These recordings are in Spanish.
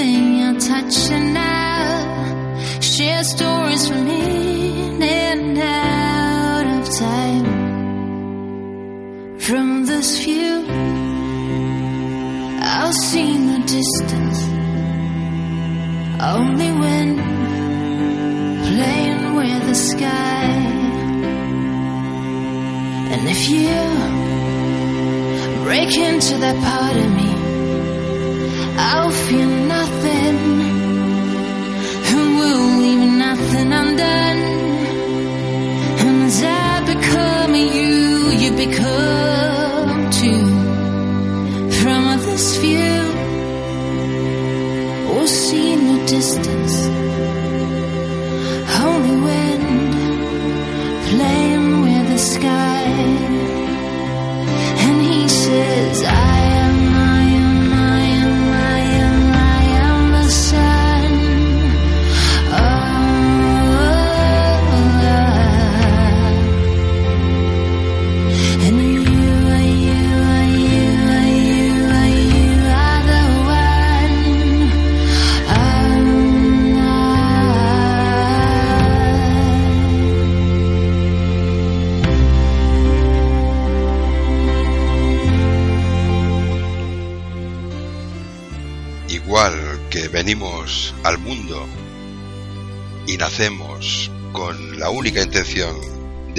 everything I touch and I share stories from in and out of time. From this view, I'll see the distance. Only when playing with the sky. And if you break into that part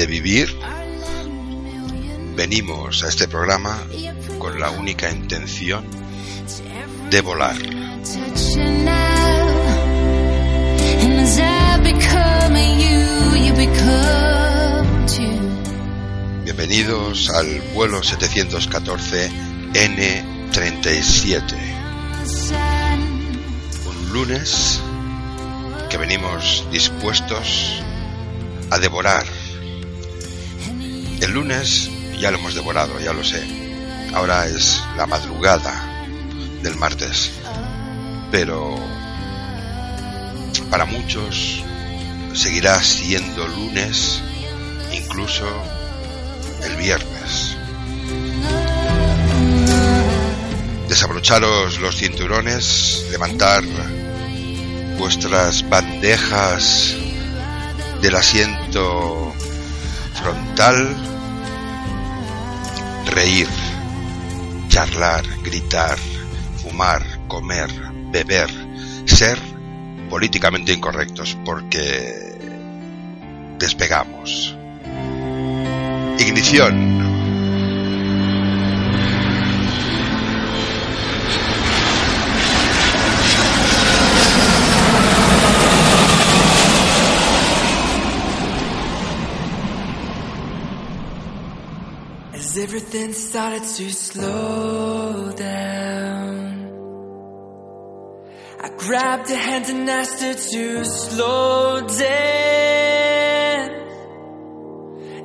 de vivir, venimos a este programa con la única intención de volar. Bienvenidos al vuelo 714 N37. Sun. Un lunes que venimos dispuestos a devorar. El lunes ya lo hemos devorado, ya lo sé. Ahora es la madrugada del martes. Pero para muchos seguirá siendo lunes, incluso el viernes. Desabrocharos los cinturones, levantar vuestras bandejas del asiento frontal, reír, charlar, gritar, fumar, comer, beber, ser políticamente incorrectos porque despegamos. Ignición. Everything started to slow down, I grabbed her hand and asked her to slow down.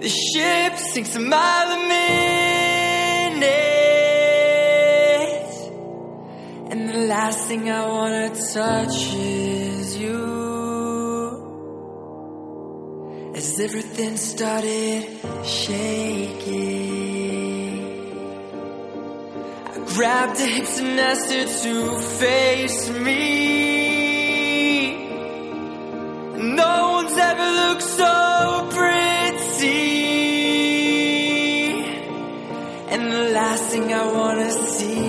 The ship sinks a mile a minute, and the last thing I wanna touch is you. As everything started shaking, Her hips and asked her to face me. No one's ever looked so pretty, and the last thing I wanna see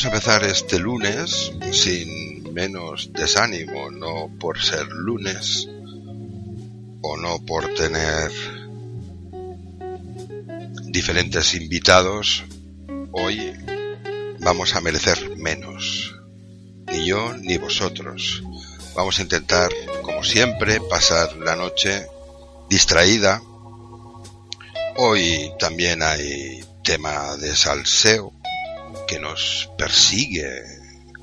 vamos a empezar este lunes sin menos desánimo, no por ser lunes o no por tener diferentes invitados, hoy vamos a merecer menos ni yo ni vosotros. Vamos a intentar, como siempre, pasar la noche distraída. Hoy también hay tema de salseo que nos persigue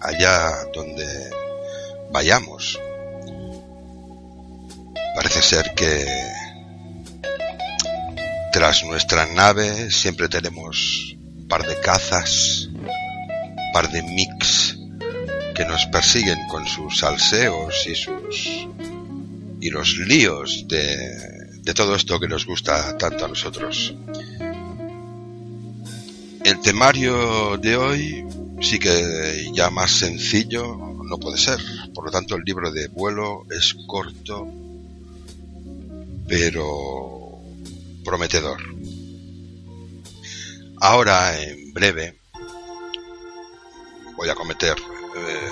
allá donde vayamos. Parece ser que tras nuestra nave siempre tenemos un par de cazas, un par de mix que nos persiguen con sus salseos y sus y los líos de, de todo esto que nos gusta tanto a nosotros. El temario de hoy sí que ya más sencillo no puede ser. Por lo tanto, el libro de vuelo es corto, pero prometedor. Ahora, en breve, voy a cometer eh,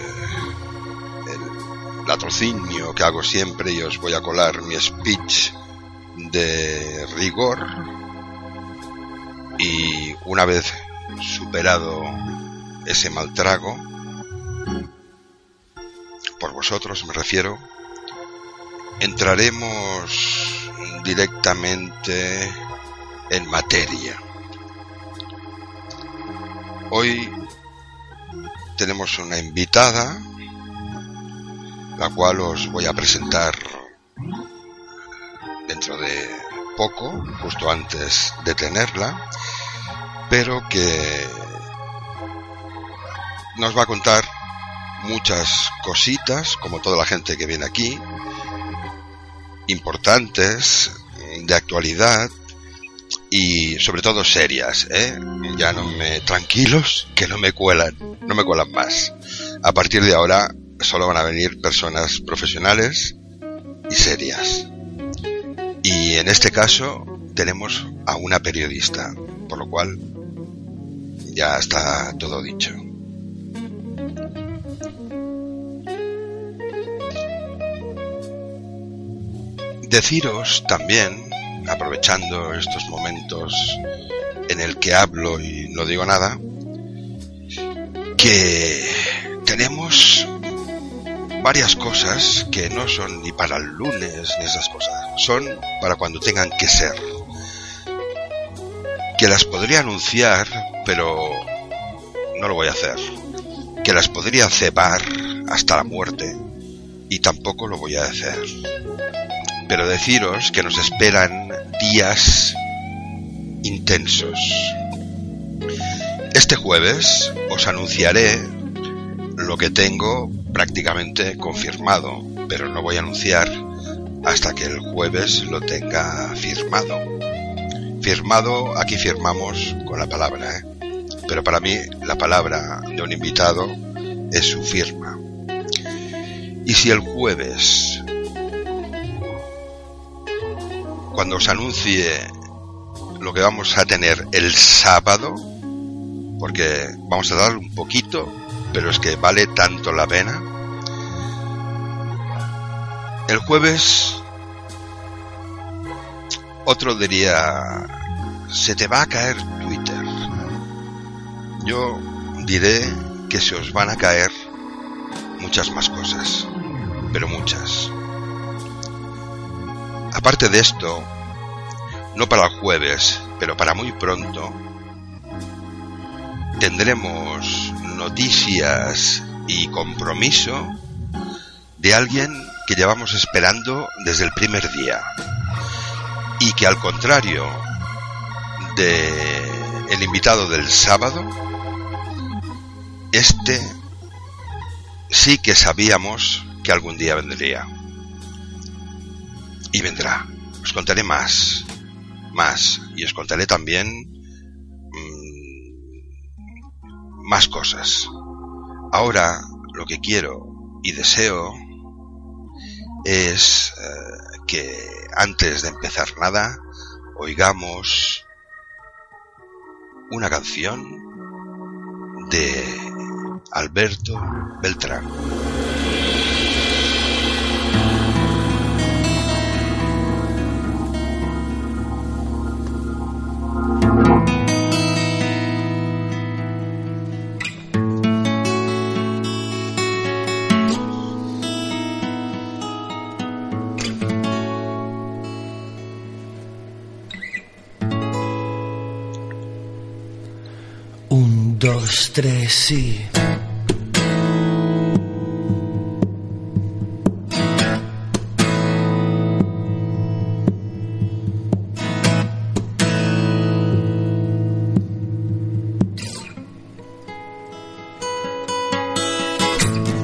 el latrocinio que hago siempre y os voy a colar mi speech de rigor y una vez superado ese mal trago por vosotros me refiero entraremos directamente en materia. Hoy tenemos una invitada, la cual os voy a presentar dentro de poco, justo antes de tenerla, pero que nos va a contar muchas cositas, como toda la gente que viene aquí, importantes, de actualidad y sobre todo serias, ¿eh? Ya no me tranquilos, que no me cuelan, no me cuelan más. A partir de ahora solo van a venir personas profesionales y serias. Y en este caso tenemos a una periodista, por lo cual ya está todo dicho. Deciros también, aprovechando estos momentos en el que hablo y no digo nada, que tenemos varias cosas que no son ni para el lunes ni esas cosas, son para cuando tengan que ser. Que las podría anunciar, pero no lo voy a hacer. Que las podría cebar hasta la muerte y tampoco lo voy a hacer pero deciros que nos esperan días intensos. Este jueves os anunciaré lo que tengo prácticamente confirmado, pero no voy a anunciar hasta que el jueves lo tenga firmado. Firmado, aquí firmamos con la palabra, ¿eh? pero para mí la palabra de un invitado es su firma. Y si el jueves cuando os anuncie lo que vamos a tener el sábado, porque vamos a dar un poquito, pero es que vale tanto la pena. El jueves, otro diría, se te va a caer Twitter. Yo diré que se os van a caer muchas más cosas, pero muchas. Aparte de esto, no para el jueves, pero para muy pronto, tendremos noticias y compromiso de alguien que llevamos esperando desde el primer día y que al contrario de el invitado del sábado, este sí que sabíamos que algún día vendría y vendrá. Os contaré más, más, y os contaré también mmm, más cosas. Ahora lo que quiero y deseo es eh, que antes de empezar nada oigamos una canción de Alberto Beltrán. Dos, tres, sí.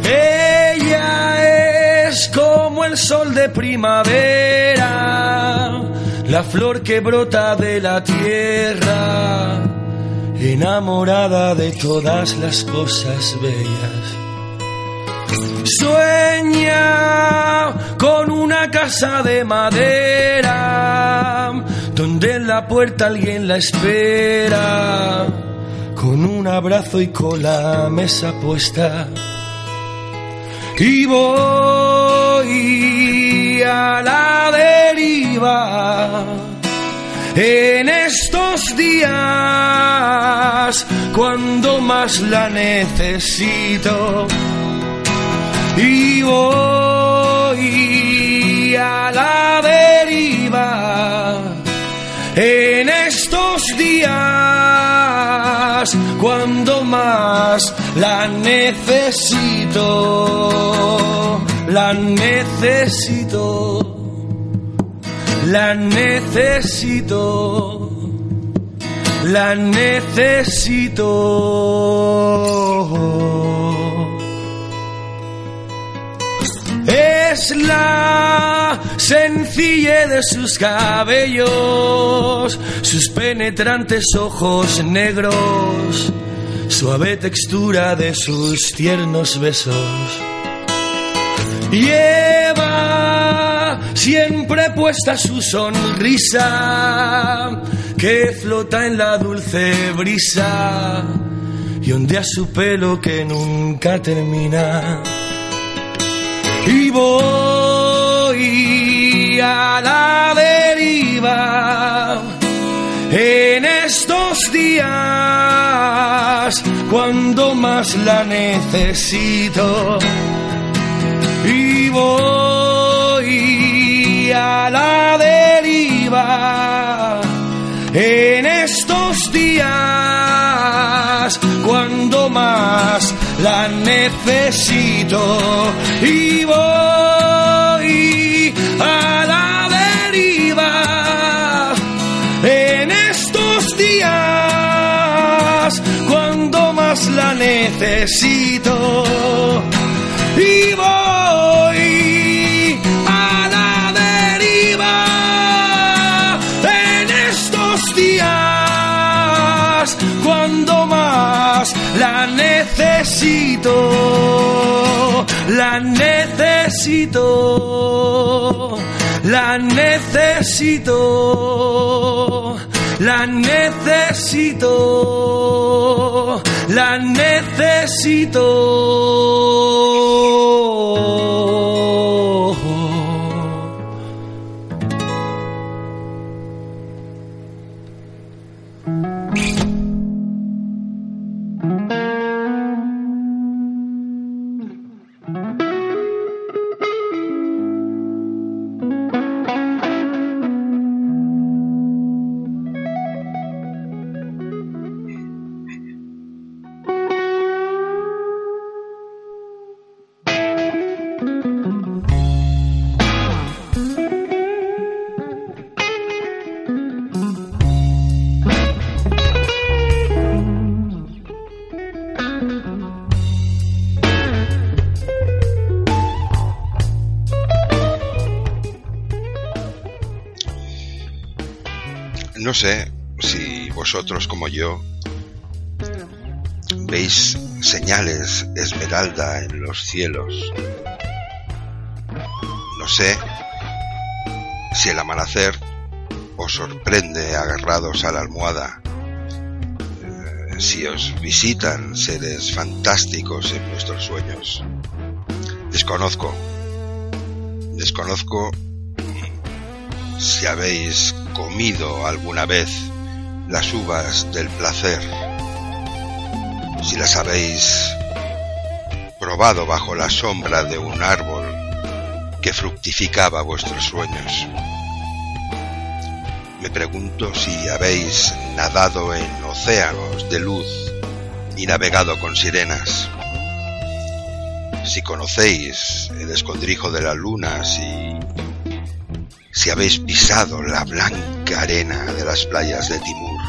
Ella es como el sol de primavera, la flor que brota de la tierra enamorada de todas las cosas bellas. Sueña con una casa de madera, donde en la puerta alguien la espera, con un abrazo y con la mesa puesta. Y voy a la deriva en estos días cuando más la necesito. Y voy a la deriva en estos días cuando más la necesito, la necesito, la necesito, la necesito. Es la sencillez de sus cabellos, sus penetrantes ojos negros, suave textura de sus tiernos besos. Lleva siempre puesta su sonrisa que flota en la dulce brisa y ondea su pelo que nunca termina. Y voy a la deriva en estos días cuando más la necesito. Y voy a la deriva en estos días cuando más la necesito. Y voy a la deriva en estos días cuando más la necesito. Y voy necesito, la necesito, la necesito, la necesito, la necesito. No sé si vosotros como yo veis señales esmeralda en los cielos. No sé si el amanecer os sorprende agarrados a la almohada, eh, si os visitan seres fantásticos en vuestros sueños. Desconozco, desconozco si habéis comido alguna vez las uvas del placer, si las habéis probado bajo la sombra de un árbol que fructificaba vuestros sueños. Me pregunto si habéis nadado en océanos de luz y navegado con sirenas. Si conocéis el escondrijo de la luna, si si habéis pisado la blanca arena de las playas de Timur.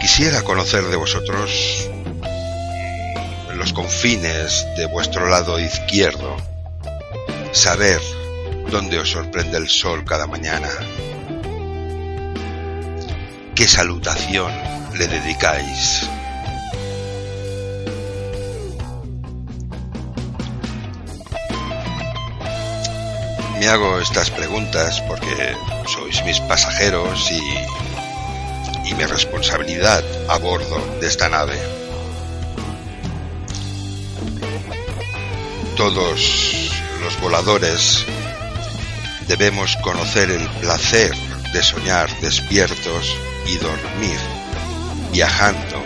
Quisiera conocer de vosotros los confines de vuestro lado izquierdo, saber dónde os sorprende el sol cada mañana, qué salutación le dedicáis. Me hago estas preguntas porque sois mis pasajeros y, y mi responsabilidad a bordo de esta nave. Todos los voladores debemos conocer el placer de soñar despiertos y dormir viajando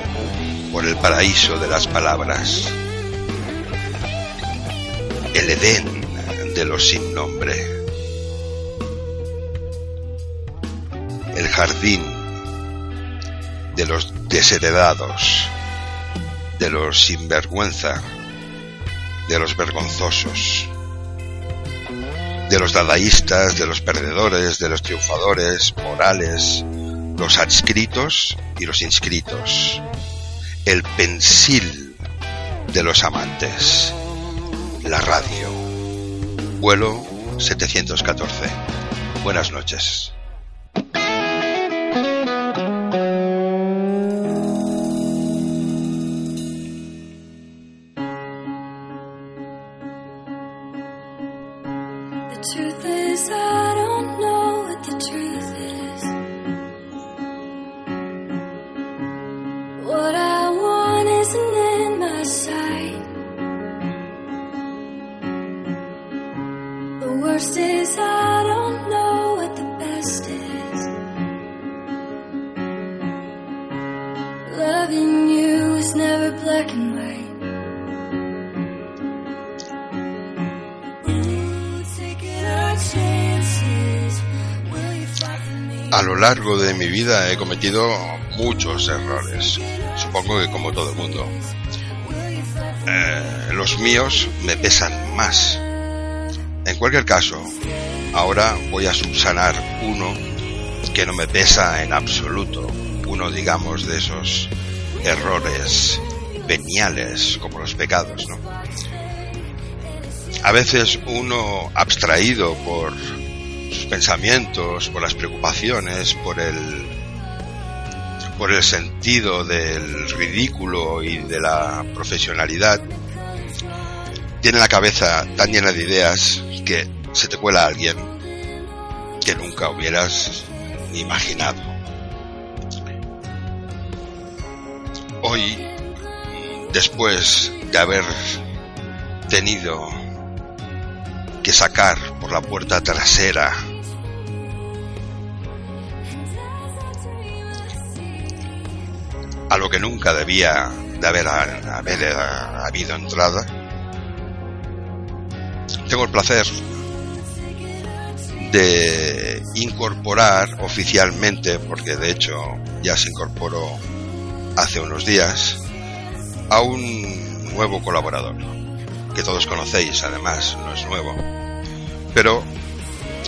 por el paraíso de las palabras. El Edén de los sin nombre. El jardín de los desheredados, de los sinvergüenza, de los vergonzosos, de los dadaístas, de los perdedores, de los triunfadores, morales, los adscritos y los inscritos, el pensil de los amantes, la radio, vuelo 714. Buenas noches. Vida he cometido muchos errores, supongo que como todo el mundo. Eh, los míos me pesan más. En cualquier caso, ahora voy a subsanar uno que no me pesa en absoluto, uno digamos de esos errores veniales como los pecados. A veces uno abstraído por pensamientos, por las preocupaciones, por el por el sentido del ridículo y de la profesionalidad, tiene la cabeza tan llena de ideas que se te cuela alguien que nunca hubieras imaginado. Hoy, después de haber tenido que sacar por la puerta trasera a lo que nunca debía de haber, haber habido entrada, tengo el placer de incorporar oficialmente, porque de hecho ya se incorporó hace unos días, a un nuevo colaborador, que todos conocéis además, no es nuevo, pero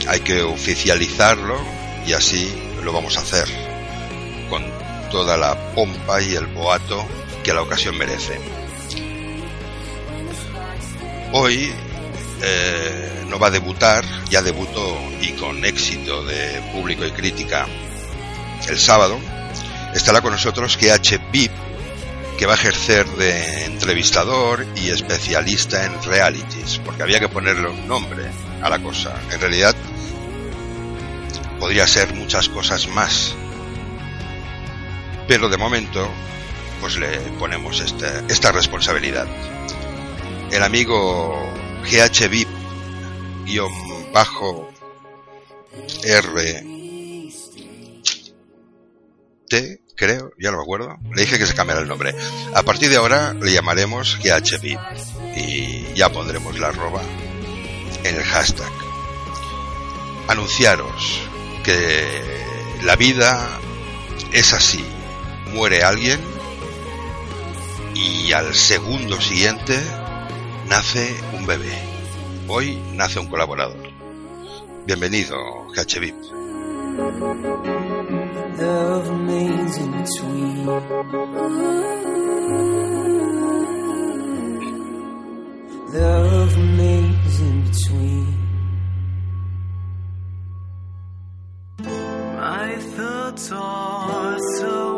hay que oficializarlo y así lo vamos a hacer toda la pompa y el boato que la ocasión merece. Hoy eh, no va a debutar, ya debutó y con éxito de público y crítica el sábado. Estará con nosotros GH VIP, que va a ejercer de entrevistador y especialista en realities, porque había que ponerle un nombre a la cosa. En realidad, podría ser muchas cosas más, pero de momento, pues le ponemos esta, esta responsabilidad. El amigo GHVIP guion bajo R T creo, ya no me acuerdo. Le dije que se cambiara el nombre. A partir de ahora le llamaremos GHVIP y ya pondremos la arroba en el hashtag. Anunciaros que la vida es así. Muere alguien y al segundo siguiente nace un bebé. Hoy nace un colaborador. Bienvenido, HVIP. Love remains in between. My thoughts are so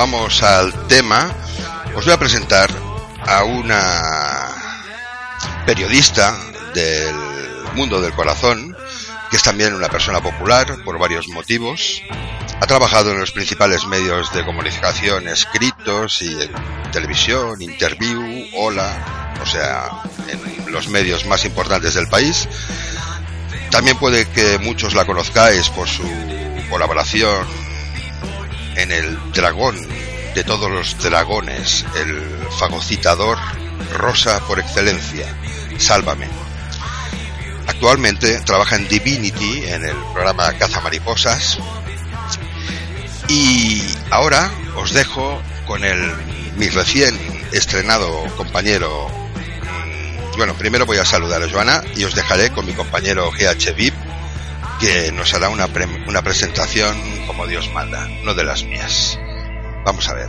vamos al tema. Os voy a presentar a una periodista del mundo del corazón, que es también una persona popular por varios motivos. Ha trabajado en los principales medios de comunicación escritos y en televisión, interview, hola, o sea, en los medios más importantes del país. También puede que muchos la conozcáis por su colaboración en el dragón de todos los dragones, el fagocitador rosa por excelencia, Sálvame. Actualmente trabaja en Divinity, en el programa Caza Mariposas. Y ahora os dejo con el mi recién estrenado compañero. mm, Bueno, primero voy a saludar a Joana y os dejaré con mi compañero GH VIP que nos hará una, pre- una presentación como Dios manda, no de las mías. Vamos a ver.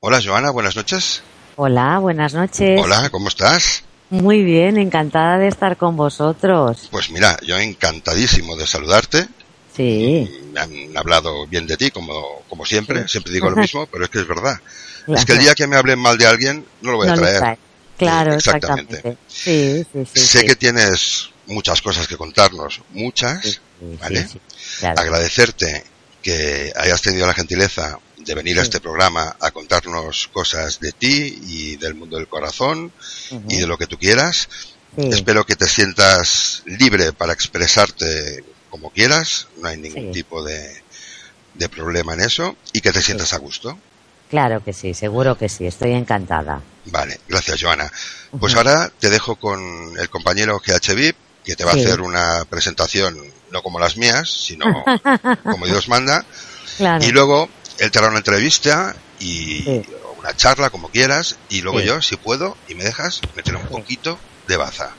Hola Joana, buenas noches. Hola, buenas noches. Hola, ¿cómo estás? Muy bien, encantada de estar con vosotros. Pues mira, yo encantadísimo de saludarte. Sí, Me han hablado bien de ti, como, como siempre. Siempre digo lo mismo, pero es que es verdad. Claro. Es que el día que me hablen mal de alguien, no lo voy a no traer. Claro, exactamente. exactamente. Sí, sí, sí. sé que tienes muchas cosas que contarnos, muchas, ¿vale? claro. agradecerte que hayas tenido la gentileza de venir a este programa a contarnos cosas de ti y del mundo del corazón y de lo que tú quieras. Espero que te sientas libre para expresarte como quieras, no hay ningún tipo de, de problema en eso y que te sientas a gusto. Claro que sí, seguro que sí, estoy encantada. Vale, gracias Joana. Pues ahora te dejo con el compañero GH VIP que te va Sí. a hacer una presentación no como las mías, sino como Dios manda. Claro. Y luego él te hará una entrevista y Sí. una charla, como quieras, y luego Sí. yo, si puedo, y me dejas, meter un poquito de baza.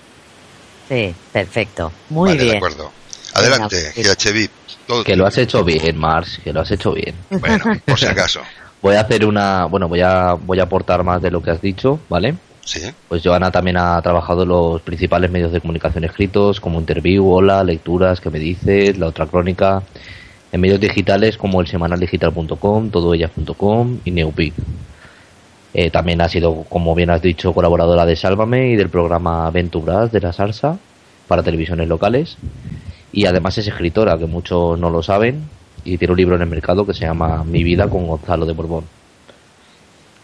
Sí, perfecto. Muy vale, de bien. acuerdo. Adelante, Venga, GH VIP. Todo Que lo has hecho bien, Mars, que lo has hecho bien. Bueno, por si acaso. Voy a hacer una, bueno, voy a, voy a aportar más de lo que has dicho, ¿vale? Sí, Pues Joana también ha trabajado en los principales medios de comunicación escritos, como Interview, Hola, Lecturas, que me dices, La Otra Crónica, en medios digitales como el semanaldigital.com, todoellas.com y Neupic. Eh, también ha sido, como bien has dicho, colaboradora de Sálvame y del programa Venturas de la Salsa para televisiones locales. Y además es escritora, que muchos no lo saben, y tiene un libro en el mercado que se llama Mi vida con Gonzalo de Borbón.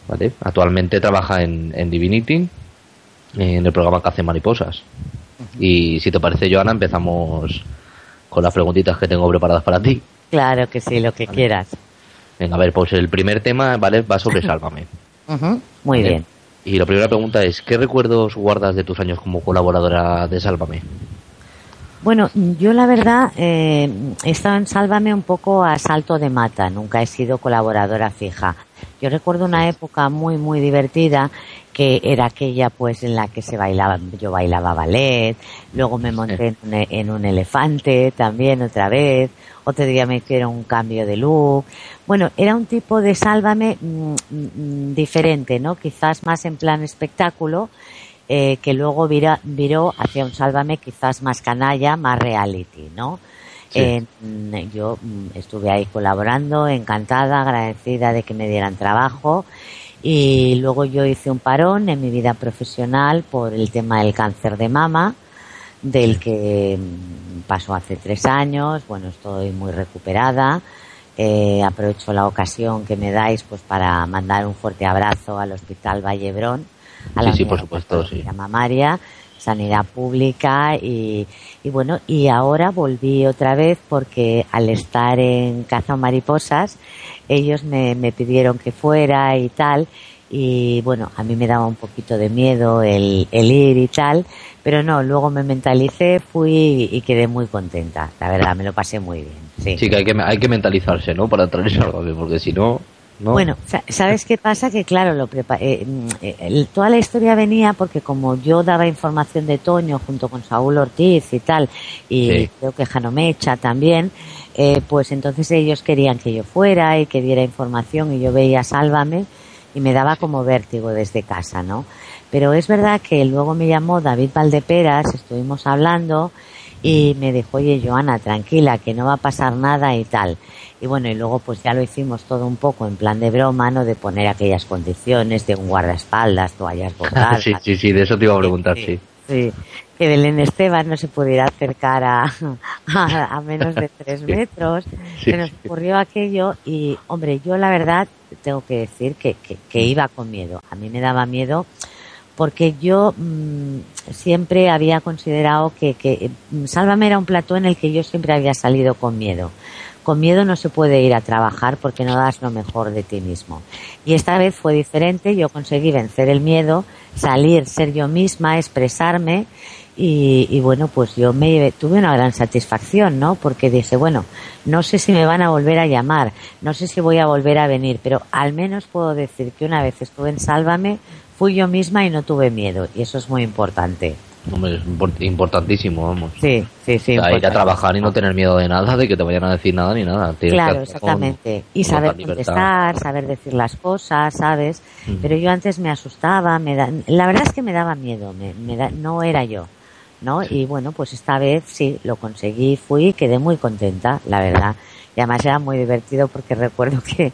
¿Vale? Actualmente trabaja en, en Divinity, en el programa que hace Mariposas. Y si te parece, Joana, empezamos con las preguntitas que tengo preparadas para ti. Claro que sí, lo que quieras. Venga, a ver, pues el primer tema, ¿vale? Va sobre Sálvame. Ujú, Muy ¿vale? bien. Y la primera pregunta es, ¿qué recuerdos guardas de tus años como colaboradora de Sálvame? Bueno, yo la verdad eh, he estado en Sálvame un poco a salto de mata, nunca he sido colaboradora fija. Yo recuerdo una época muy, muy divertida que era aquella pues en la que se bailaba, yo bailaba ballet, luego me monté en un, en un elefante también otra vez, otro día me hicieron un cambio de look. Bueno, era un tipo de Sálvame mm, mm, diferente, ¿no? Quizás más en plan espectáculo, eh, que luego vira- viró hacia un Sálvame quizás más canalla, más reality, ¿no? Sí. Eh, mm, yo mm, estuve ahí colaborando, encantada, agradecida de que me dieran trabajo y luego yo hice un parón en mi vida profesional por el tema del cáncer de mama, del que mm, pasó hace tres años, bueno, estoy muy recuperada. Eh, aprovecho la ocasión que me dais pues para mandar un fuerte abrazo al Hospital Vallebrón, a la Sí, sí, por supuesto, oncológica mamaria, sanidad pública y, y bueno, y ahora volví otra vez porque al estar en Caza Mariposas, ellos me, me pidieron que fuera y tal, y bueno, a mí me daba un poquito de miedo el, el ir y tal, pero no, luego me mentalicé, fui y quedé muy contenta, la verdad, me lo pasé muy bien. Sí, Sí, que hay que, hay que mentalizarse, ¿no? Para traer Sálvame, porque si no... no. Bueno, sa- ¿sabes qué pasa? Que claro, lo prepa- eh, mm, eh, toda la historia venía porque como yo daba información de Toño junto con Saúl Ortiz y tal, y Sí. creo que Janomecha también, eh, pues entonces ellos querían que yo fuera y que diera información y yo veía Sálvame y me daba como vértigo desde casa, ¿no? Pero es verdad que luego me llamó David Valdeperas, estuvimos hablando y me dijo, oye, Joana, tranquila, que no va a pasar nada y tal. Y bueno, y luego pues ya lo hicimos todo un poco en plan de broma, ¿no? De poner aquellas condiciones de un guardaespaldas, toallas bordadas. sí, sí, sí, de eso te iba a preguntar, sí. Sí, que Belén Esteban no se pudiera acercar a, a, a menos de tres metros. Sí, se nos sí. ocurrió aquello y, hombre, yo la verdad tengo que decir que, que, que iba con miedo. A mí me daba miedo porque yo mm, siempre había considerado que, que mm, Sálvame era un plató en el que yo siempre había salido con miedo. Con miedo no se puede ir a trabajar porque no das lo mejor de ti mismo. Y esta vez fue diferente, yo conseguí vencer el miedo, salir, ser yo misma, expresarme y, bueno, pues yo me tuve una gran satisfacción, ¿no? Porque dije, bueno, no sé si me van a volver a llamar, no sé si voy a volver a venir, pero al menos puedo decir que una vez estuve en Sálvame, fui yo misma y no tuve miedo y eso es muy importante. Hombre, es import- importantísimo, vamos. Sí, sí, sí. O sea, ir a trabajar y no tener miedo de nada, de que te vayan a decir nada ni nada. Tienes Claro, con- exactamente. Y con saber contestar, saber decir las cosas, ¿sabes? Ujú. Pero yo antes me asustaba, me da, la verdad es que me daba miedo, me, me da- no era yo, ¿no? Y bueno, pues esta vez sí, lo conseguí, fui y quedé muy contenta, la verdad. Y además era muy divertido porque recuerdo que,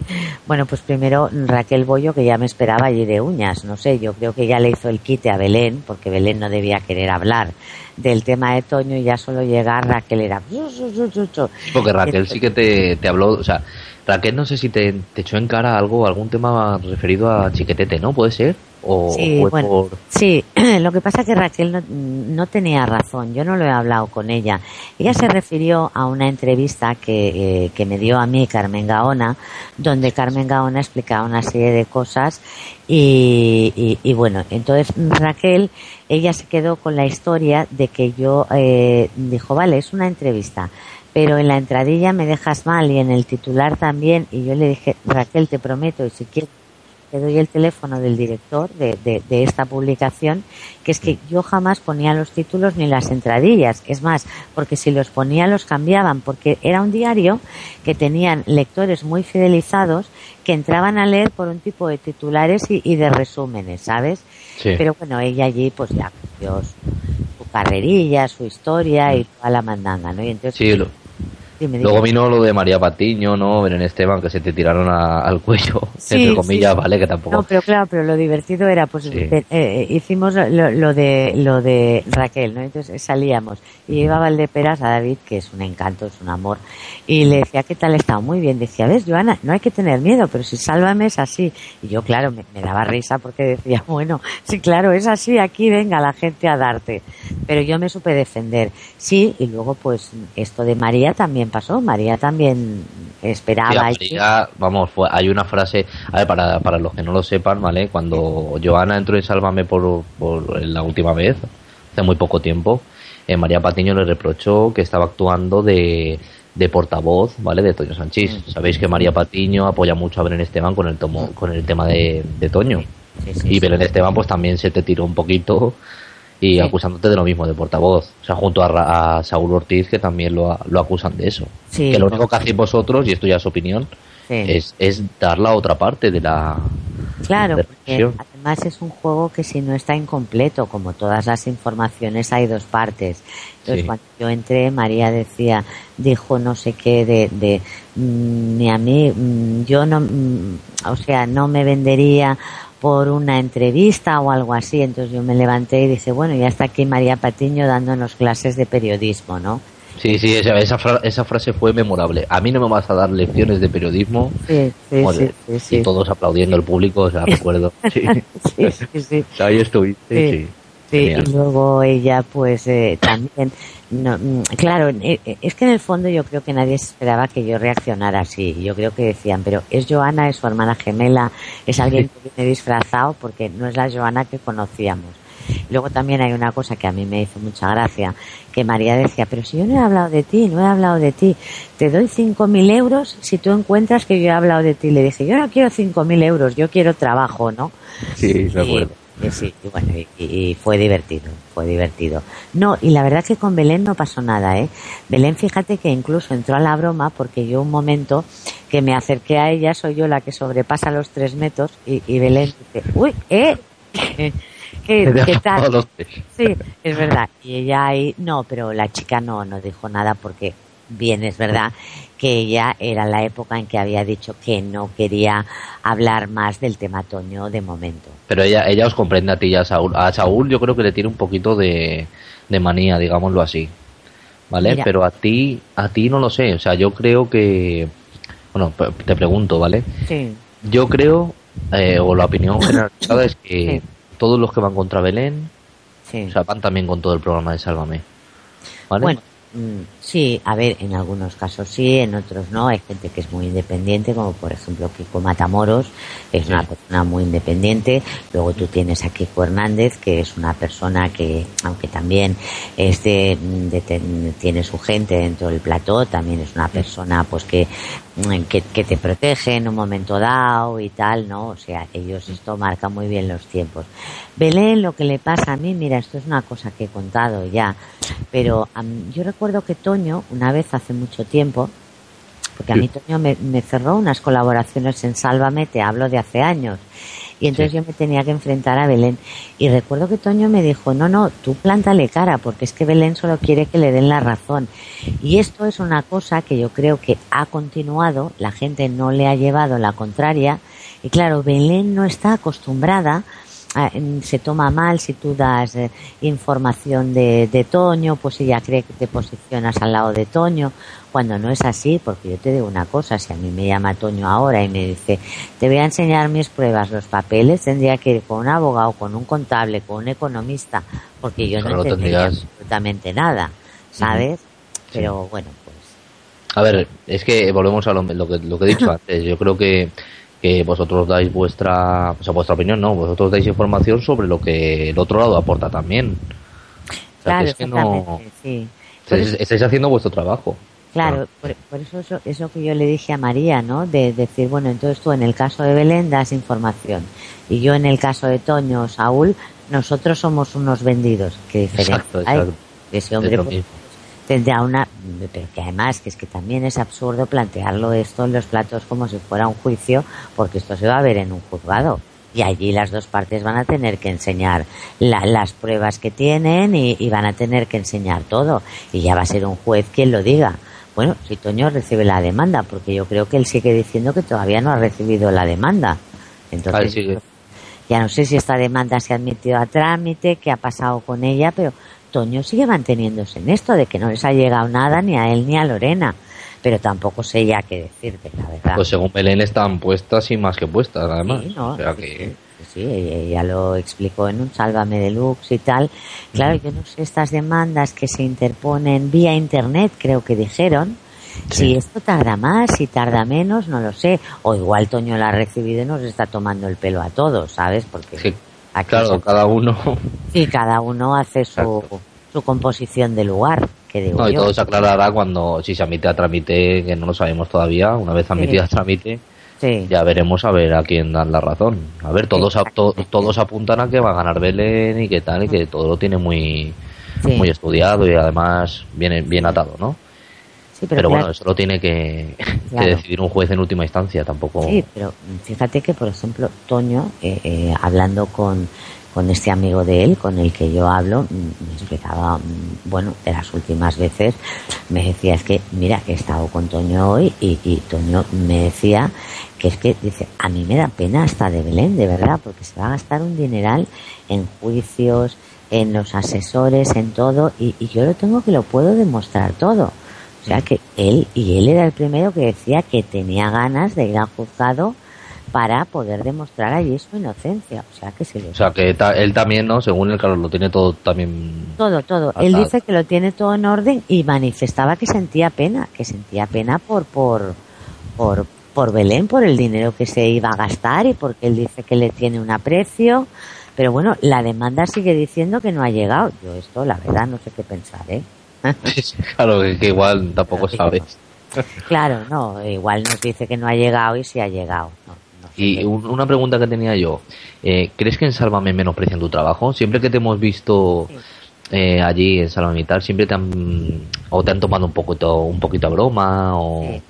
bueno, pues primero Raquel Bollo, que ya me esperaba allí de uñas, no sé, yo creo que ya le hizo el quite a Belén, porque Belén no debía querer hablar del tema de Toño y ya solo llegar Raquel era... Porque Raquel sí que te, te habló, o sea, Raquel no sé si te, te echó en cara algo, algún tema referido a Chiquetete, ¿no? ¿Puede ser? O Sí, fue bueno, por... sí, lo que pasa es que Raquel no, no tenía razón, yo no lo he hablado con ella. Ella se refirió a una entrevista que, eh, que me dio a mí Carmen Gaona, donde Carmen Gaona explicaba una serie de cosas y, y, y bueno, entonces Raquel, ella se quedó con la historia de que yo, eh, dijo, vale, es una entrevista, pero en la entradilla me dejas mal y en el titular también, y yo le dije, Raquel, te prometo, y si quieres te doy el teléfono del director de, de, de, esta publicación, que es que yo jamás ponía los títulos ni las entradillas. Es más, porque si los ponía los cambiaban, porque era un diario que tenían lectores muy fidelizados que entraban a leer por un tipo de titulares y, y de resúmenes, ¿sabes? Sí. Pero bueno, ella allí pues ya su, su carrerilla, su historia y toda la mandanga, ¿no? Y entonces, Sí, lo, dime, dime. Luego vino lo de María Patiño, ¿no? Belén Esteban, que se te tiraron a- al cuello, Sí, entre comillas, sí. ¿vale? Que tampoco... No, pero claro, pero lo divertido era, pues, de- eh, hicimos lo, lo de lo de Raquel, ¿no? Entonces salíamos y llevaba Valdeperas a David, que es un encanto, es un amor, y le decía, ¿qué tal está? Muy bien. Decía, ves, Joana, no hay que tener miedo, pero si sálvame es así. Y yo, claro, me, me daba risa porque decía, bueno, sí, claro, es así, aquí venga la gente a darte. Pero yo me supe defender. Sí, y luego, pues, esto de María también pasó. María también esperaba. Sí. María, vamos, fue- hay una frase, a ver, para, para los que no lo sepan, ¿vale? Cuando Joana entró en Sálvame por, por la última vez, hace muy poco tiempo, eh, María Patiño le reprochó que estaba actuando de, de portavoz, ¿vale? De Toño Sanchís. Sabéis que María Patiño apoya mucho a Belén Esteban con el, tomo, con el tema de, de Toño. Sí, sí, Y. Belén Esteban pues también se te tiró un poquito y Sí. acusándote de lo mismo, de portavoz. O sea, junto a, Ra- a Saúl Ortiz, que también lo, lo acusan de eso. Sí. Que lo único que hacéis vosotros, y esto ya es opinión, Sí. es, es dar la otra parte de la... Claro, de porque además es un juego que si no está incompleto, como todas las informaciones hay dos partes. Entonces cuando yo entré, María decía, dijo no sé qué de, de mm, ni a mí, mm, yo no, mm, o sea, no me vendería por una entrevista o algo así. Entonces yo me levanté y dije, bueno, ya está aquí María Patiño dándonos clases de periodismo, ¿no? Sí, sí, esa, esa, fra- esa frase fue memorable. A mí no me vas a dar lecciones de periodismo. Sí, sí, Joder, sí, sí, Y todos aplaudiendo el público, o sea, recuerdo. Sí. Sí, ahí estuviste, Sí. sí. Y luego ella, pues eh, también, no, mm, claro, eh, eh, es que en el fondo yo creo que nadie esperaba que yo reaccionara así. Yo creo que decían, pero es Joana, es su hermana gemela, es alguien que viene disfrazado, porque no es la Joana que conocíamos. Luego también hay una cosa que a mí me hizo mucha gracia, que María decía, pero si yo no he hablado de ti, no he hablado de ti, te doy 5.000 euros si tú encuentras que yo he hablado de ti. Le dije, yo no quiero 5.000 euros, yo quiero trabajo, ¿no? Sí, recuerdo. Y, sí, y bueno, y, y fue divertido, fue divertido. No, y la verdad que con Belén no pasó nada, ¿eh? Belén, fíjate que incluso entró a la broma porque yo un momento que me acerqué a ella, soy yo la que sobrepasa los tres metros y, y Belén dice, uy, ¿eh? ¿Qué, qué deja tal? Sí, es verdad. Y ella ahí, no, pero la chica no, no dijo nada porque bien es verdad que ella era la época en que había dicho que no quería hablar más del tema Toño de momento. Pero ella, ella os comprende a ti y a Saúl. A Saúl yo creo que le tiene un poquito de, de manía, digámoslo así. ¿Vale? Mira. Pero a ti, a ti no lo sé. O sea, yo creo que, bueno, te pregunto, ¿vale? Sí. Yo creo, eh, o la opinión generalizada es que Sí. todos los que van contra Belén, Sí. o sea, van también con todo el programa de Sálvame. ¿Vale? Bueno, mm, sí, a ver, en algunos casos sí, en otros no. Hay gente que es muy independiente, como por ejemplo Kiko Matamoros, es una persona muy independiente. Luego tú tienes a Kiko Hernández, que es una persona que, aunque también es de, de- ten- tiene su gente dentro del plató, también es una persona pues que, mm, que, que te protege en un momento dado y tal, ¿no? O sea, ellos esto marca muy bien los tiempos. Belén, lo que le pasa a mí, mira, esto es una cosa que he contado ya, pero am, yo recuerdo que Toño, una vez hace mucho tiempo, porque a mí Toño me, me cerró unas colaboraciones en Sálvame, te hablo de hace años, y entonces Sí. yo me tenía que enfrentar a Belén. Y recuerdo que Toño me dijo, no, no, tú plántale cara, porque es que Belén solo quiere que le den la razón. Y esto es una cosa que yo creo que ha continuado, la gente no le ha llevado la contraria, y claro, Belén no está acostumbrada se toma mal si tú das eh, información de, de Toño, pues ella cree que te posicionas al lado de Toño, cuando no es así, porque yo te digo una cosa, si a mí me llama Toño ahora y me dice, te voy a enseñar mis pruebas, los papeles, tendría que ir con un abogado, con un contable, con un economista, porque yo Claro, no entendería absolutamente nada, ¿sabes? Pero bueno, pues A ver, es que volvemos a lo, lo que, lo que he dicho antes. Yo creo que, que vosotros dais vuestra, o sea, vuestra opinión, no, vosotros dais información sobre lo que el otro lado aporta también. O sea, que claro, es que no, sí. Estáis, estáis haciendo vuestro trabajo. Claro, por, por eso eso es lo que yo le dije a María, ¿no? De decir, bueno, entonces tú en el caso de Belén das información y yo en el caso de Toño o Saúl, nosotros somos unos vendidos. Qué diferencia Exacto, exacto. Ese Es hombre pues. Tendrá una... Pero que además, que es que también es absurdo plantearlo esto en los platos como si fuera un juicio, porque esto se va a ver en un juzgado. Y allí las dos partes van a tener que enseñar la- las pruebas que tienen y, y van a tener que enseñar todo. Y ya va a ser un juez quien lo diga. Bueno, si Toño recibe la demanda, porque yo creo que él sigue diciendo que todavía no ha recibido la demanda. Entonces, ya no sé si esta demanda se ha admitido a trámite, qué ha pasado con ella, pero Toño sigue manteniéndose en esto de que no les ha llegado nada ni a él ni a Lorena. Pero tampoco sé ya qué decirte, la verdad. Pues según Belén están puestas y más que puestas, además. Sí, ¿no? O sea Sí, que, sí, sí, ella, lo explicó en un Sálvame Deluxe y tal. Claro, yo no sé estas demandas que se interponen vía internet, creo que dijeron. Sí. Si esto tarda más, si tarda menos, no lo sé. O igual Toño la ha recibido y nos está tomando el pelo a todos, ¿sabes? Porque que, aquí claro, cada uno. sí, cada uno hace su, su composición de lugar, que digo No, y yo. todo se aclarará cuando, si se admite a trámite, que no lo sabemos todavía, una vez admitida a trámite, Sí. ya veremos a ver a quién dan la razón. A ver, todos, a- to- todos apuntan a que va a ganar Belén y que tal, y que todo lo tiene muy, Sí. muy estudiado y además bien, bien atado, ¿no? Sí, Pero, pero, bueno, eso lo tiene que, que decidir un juez en última instancia, tampoco. Sí, pero fíjate que, por ejemplo, Toño, eh, eh, hablando con, con este amigo de él, con el que yo hablo, mm, me explicaba, mm, bueno, de las últimas veces, me decía, es que, mira, he estado con Toño hoy y, y Toño me decía que es que, dice, a mí me da pena hasta de Belén, de verdad, porque se va a gastar un dineral en juicios, en los asesores, en todo, y, y yo lo tengo que lo puedo demostrar todo. O sea que él, y él era el primero que decía que tenía ganas de ir al juzgado para poder demostrar allí su inocencia. O sea que se le O sea, que ta- él también, ¿no? Según él, claro, lo tiene todo también... todo, todo. Él dice que lo tiene todo en orden y manifestaba que sentía pena, que sentía pena por, por, por, por Belén, por el dinero que se iba a gastar y porque él dice que le tiene un aprecio. Pero bueno, la demanda sigue diciendo que no ha llegado. Yo esto, la verdad, no sé qué pensar, ¿eh? claro, que, que igual tampoco sabes. Claro, no, igual nos dice que no ha llegado y si ha llegado. No, no Y una pregunta que tenía yo. Eh, ¿Crees que en Sálvame menosprecian tu trabajo? Siempre que te hemos visto eh, allí en Sálvame y tal, siempre te han... o te han tomado un poquito, un poquito a broma o... Sí.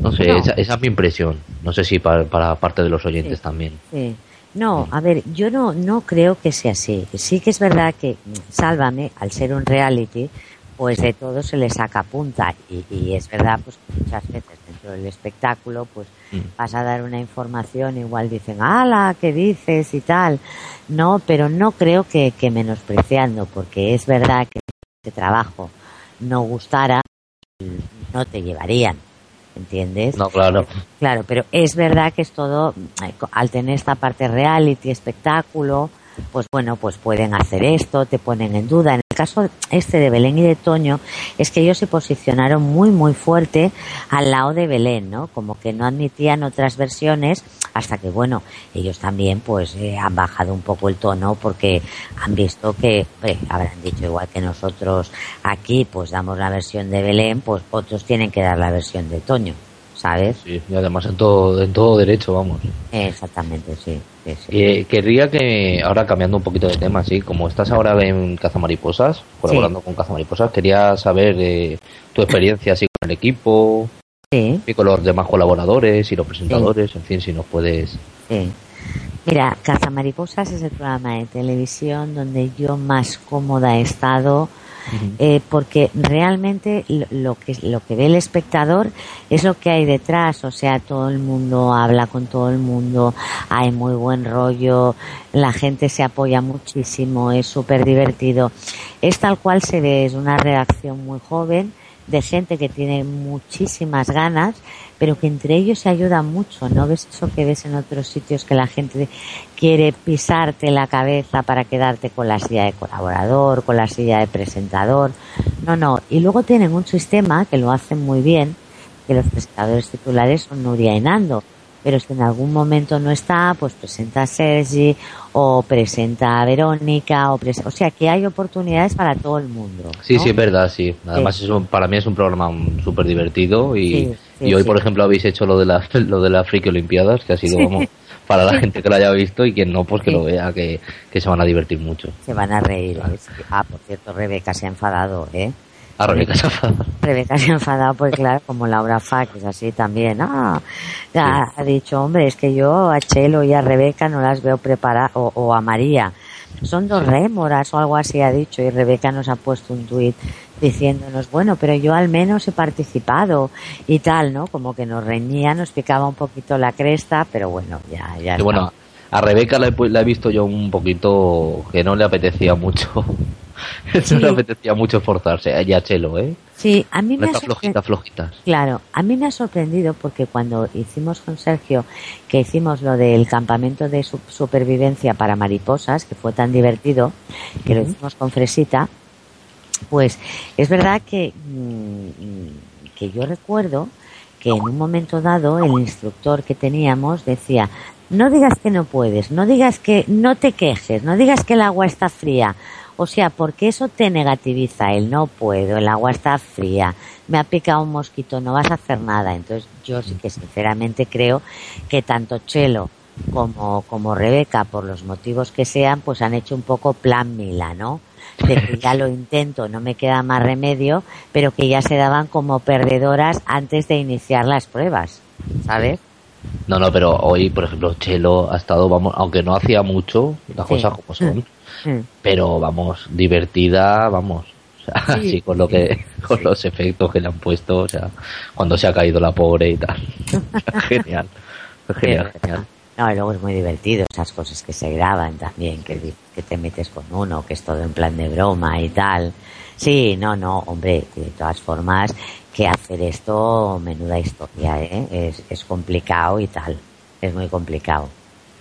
No sé, No. Esa, esa es mi impresión. No sé si para, para parte de los oyentes Sí. también. Sí. No, a ver, yo no, no creo que sea así. Sí que es verdad que mm, Sálvame, al ser un reality, pues de todo se le saca punta. Y, y es verdad, pues que muchas veces dentro del espectáculo, pues Mm. vas a dar una información, igual dicen, ¡ala! ¿Qué dices? y tal. No, pero no creo que, que menospreciando, porque es verdad que este trabajo no gustara, no te llevarían. ¿Entiendes? No, claro. Claro, pero es verdad que es todo, eh, al tener esta parte reality, espectáculo, pues bueno, pues pueden hacer esto, te ponen en duda. En el caso este de Belén y de Toño, es que ellos se posicionaron muy, muy fuerte al lado de Belén, ¿no? Como que no admitían otras versiones, hasta que, bueno, ellos también, pues, eh, han bajado un poco el tono porque han visto que, hombre, habrán dicho igual que nosotros aquí, pues damos la versión de Belén, pues otros tienen que dar la versión de Toño, ¿sabes? Sí, y además en todo, en todo derecho, vamos. Exactamente, sí. Sí, sí. Eh, querría que, ahora cambiando un poquito de tema, sí, como estás ahora en Cazamariposas, colaborando con Cazamariposas, quería saber eh, tu experiencia así con el equipo Sí, y con los demás colaboradores y los presentadores, en fin, si nos puedes... sí. Mira, Cazamariposas es el programa de televisión donde yo más cómoda he estado, eh, porque realmente lo, que lo que ve el espectador es lo que hay detrás, o sea, todo el mundo habla con todo el mundo, hay muy buen rollo, la gente se apoya muchísimo, es súper divertido. Es tal cual se ve, es una redacción muy joven de gente que tiene muchísimas ganas, pero que entre ellos se ayuda mucho, ¿no? Ves eso que ves en otros sitios que la gente quiere pisarte la cabeza para quedarte con la silla de colaborador, con la silla de presentador. No, no. Y luego tienen un sistema que lo hacen muy bien, que los presentadores titulares son Nuria y. Pero si en algún momento no está, pues presenta a Sergi o presenta a Verónica, o, o sea que hay oportunidades para todo el mundo. Sí, ¿no? sí, es verdad, sí. Además, es un- para mí es un programa súper divertido y, Sí, sí, y hoy, sí. por ejemplo, habéis hecho lo de la, lo de la Friki Olimpiadas, que ha sido, Sí. vamos, para la gente que lo haya visto y quien no, pues que Sí. lo vea, que, que se van a divertir mucho. Se van a reír. Ah, por cierto, Rebeca se ha enfadado, ¿eh? A Rebeca se enfada. Rebeca se ha enfadado, pues claro, como Laura Fac es así también. Ah, ha dicho, hombre, es que yo a Chelo y a Rebeca no las veo preparadas, o, o a María. Son dos rémoras o algo así ha dicho y Rebeca nos ha puesto un tuit diciéndonos, bueno, pero yo al menos he participado y tal, ¿no? Como que nos reñía, nos picaba un poquito la cresta, pero bueno, ya, ya. Y bueno, a Rebeca la he, pu- la he visto yo un poquito que no le apetecía mucho. Sí. no apetecía mucho esforzarse. Y a Chelo, ¿eh? Sí, a mí me ha flojita. Claro, a mí me ha sorprendido porque cuando hicimos con Sergio, que hicimos lo del campamento de su- supervivencia para mariposas, que fue tan divertido, que lo hicimos con Fresita, pues es verdad que, mm, que yo recuerdo que en un momento dado el instructor que teníamos decía, no digas que no puedes, no digas que no te quejes, no digas que el agua está fría. O sea, porque eso te negativiza el no puedo, el agua está fría, me ha picado un mosquito, no vas a hacer nada. Entonces yo sí que sinceramente creo que tanto Chelo como, como Rebeca, por los motivos que sean, pues han hecho un poco plan Mila, ¿no? De que ya lo intento, no me queda más remedio, pero que ya se daban como perdedoras antes de iniciar las pruebas, ¿sabes? No, no, pero hoy, por ejemplo, Chelo ha estado, vamos, aunque no hacía mucho, las Sí. cosas como son, Mm. pero vamos, divertida, vamos. O sea, Sí, sí, con lo que, con sí. los efectos que le han puesto, o sea, cuando se ha caído la pobre y tal. genial. Genial, genial. No, y luego es muy divertido esas cosas que se graban también, que, que te metes con uno, que es todo en plan de broma y tal. Sí, no, no, hombre, de todas formas, que hacer esto, menuda historia, ¿eh? Es, es complicado y tal. es muy complicado.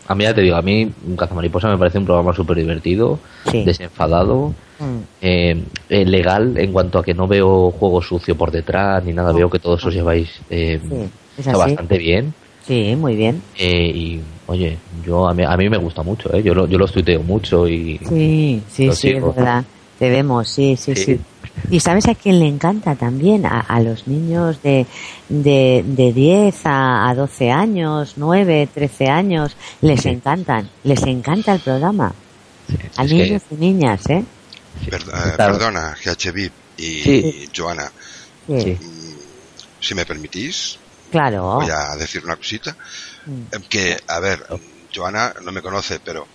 A mí ya te digo, a mí Cazamariposa me parece un programa súper divertido, Sí. desenfadado, Mm. eh, eh, legal en cuanto a que no veo juego sucio por detrás ni nada, veo que todos os lleváis eh, Sí, está bastante bien. Sí, muy bien. eh, y oye, yo a mí, a mí me gusta mucho, ¿eh? yo, lo, yo los tuiteo mucho y Sí, sí, sí, sigo. es verdad. Te vemos, sí, sí, Sí. Y sabes a quién le encanta también, a, a los niños de, de, de 10 a, a 12 años, 9, 13 años, les Sí. encantan, les encanta el programa. A es que- niños y niñas, ¿eh? Per- eh. Perdona, GHB y Sí. Joana, mm, si me permitís, claro. voy a decir una cosita. Mm. Que, a ver, Joana no me conoce, pero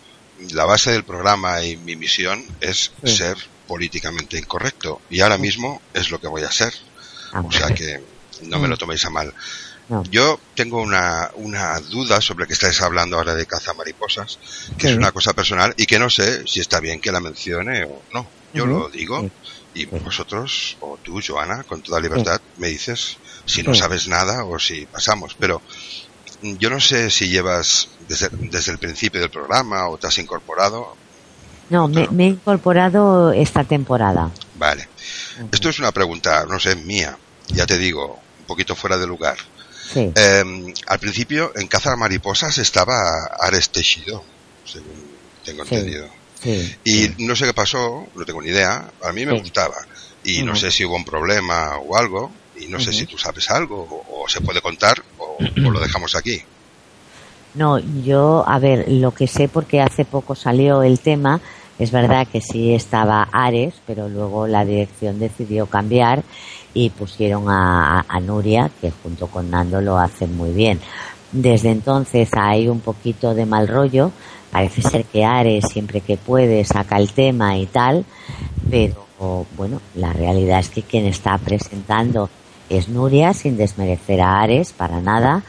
la base del programa y mi misión es Sí. ser políticamente incorrecto. Y ahora mismo es lo que voy a ser. Ah, O sea que no me Mm. lo toméis a mal. no. Yo tengo una, una duda sobre que estáis hablando ahora de caza mariposas, que Sí. es una cosa personal y que no sé si está bien que la mencione o no. Yo lo digo y vosotros, o tú, Joana, con toda libertad, me dices si no sabes nada o si pasamos. Pero yo no sé si llevas desde, desde el principio del programa o te has incorporado. No, me, me he incorporado esta temporada. Vale. Esto es una pregunta, no sé, mía. Ya te digo, un poquito fuera de lugar. Sí, Eh, al principio, en Cazar Mariposas estaba Ares Tejido, según tengo Sí. entendido. sí. Y no sé qué pasó, no tengo ni idea, a mí me gustaba. Y no sé si hubo un problema o algo, y no sé si tú sabes algo, o, o se puede contar, o, o lo dejamos aquí. No, yo, a ver, lo que sé porque hace poco salió el tema, es verdad que sí estaba Ares, pero luego la dirección decidió cambiar y pusieron a, Nuria, que junto con Nando lo hacen muy bien. Desde entonces hay un poquito de mal rollo, parece ser que Ares siempre que puede saca el tema y tal, pero bueno, la realidad es que quien está presentando es Nuria, sin desmerecer a Ares para nada,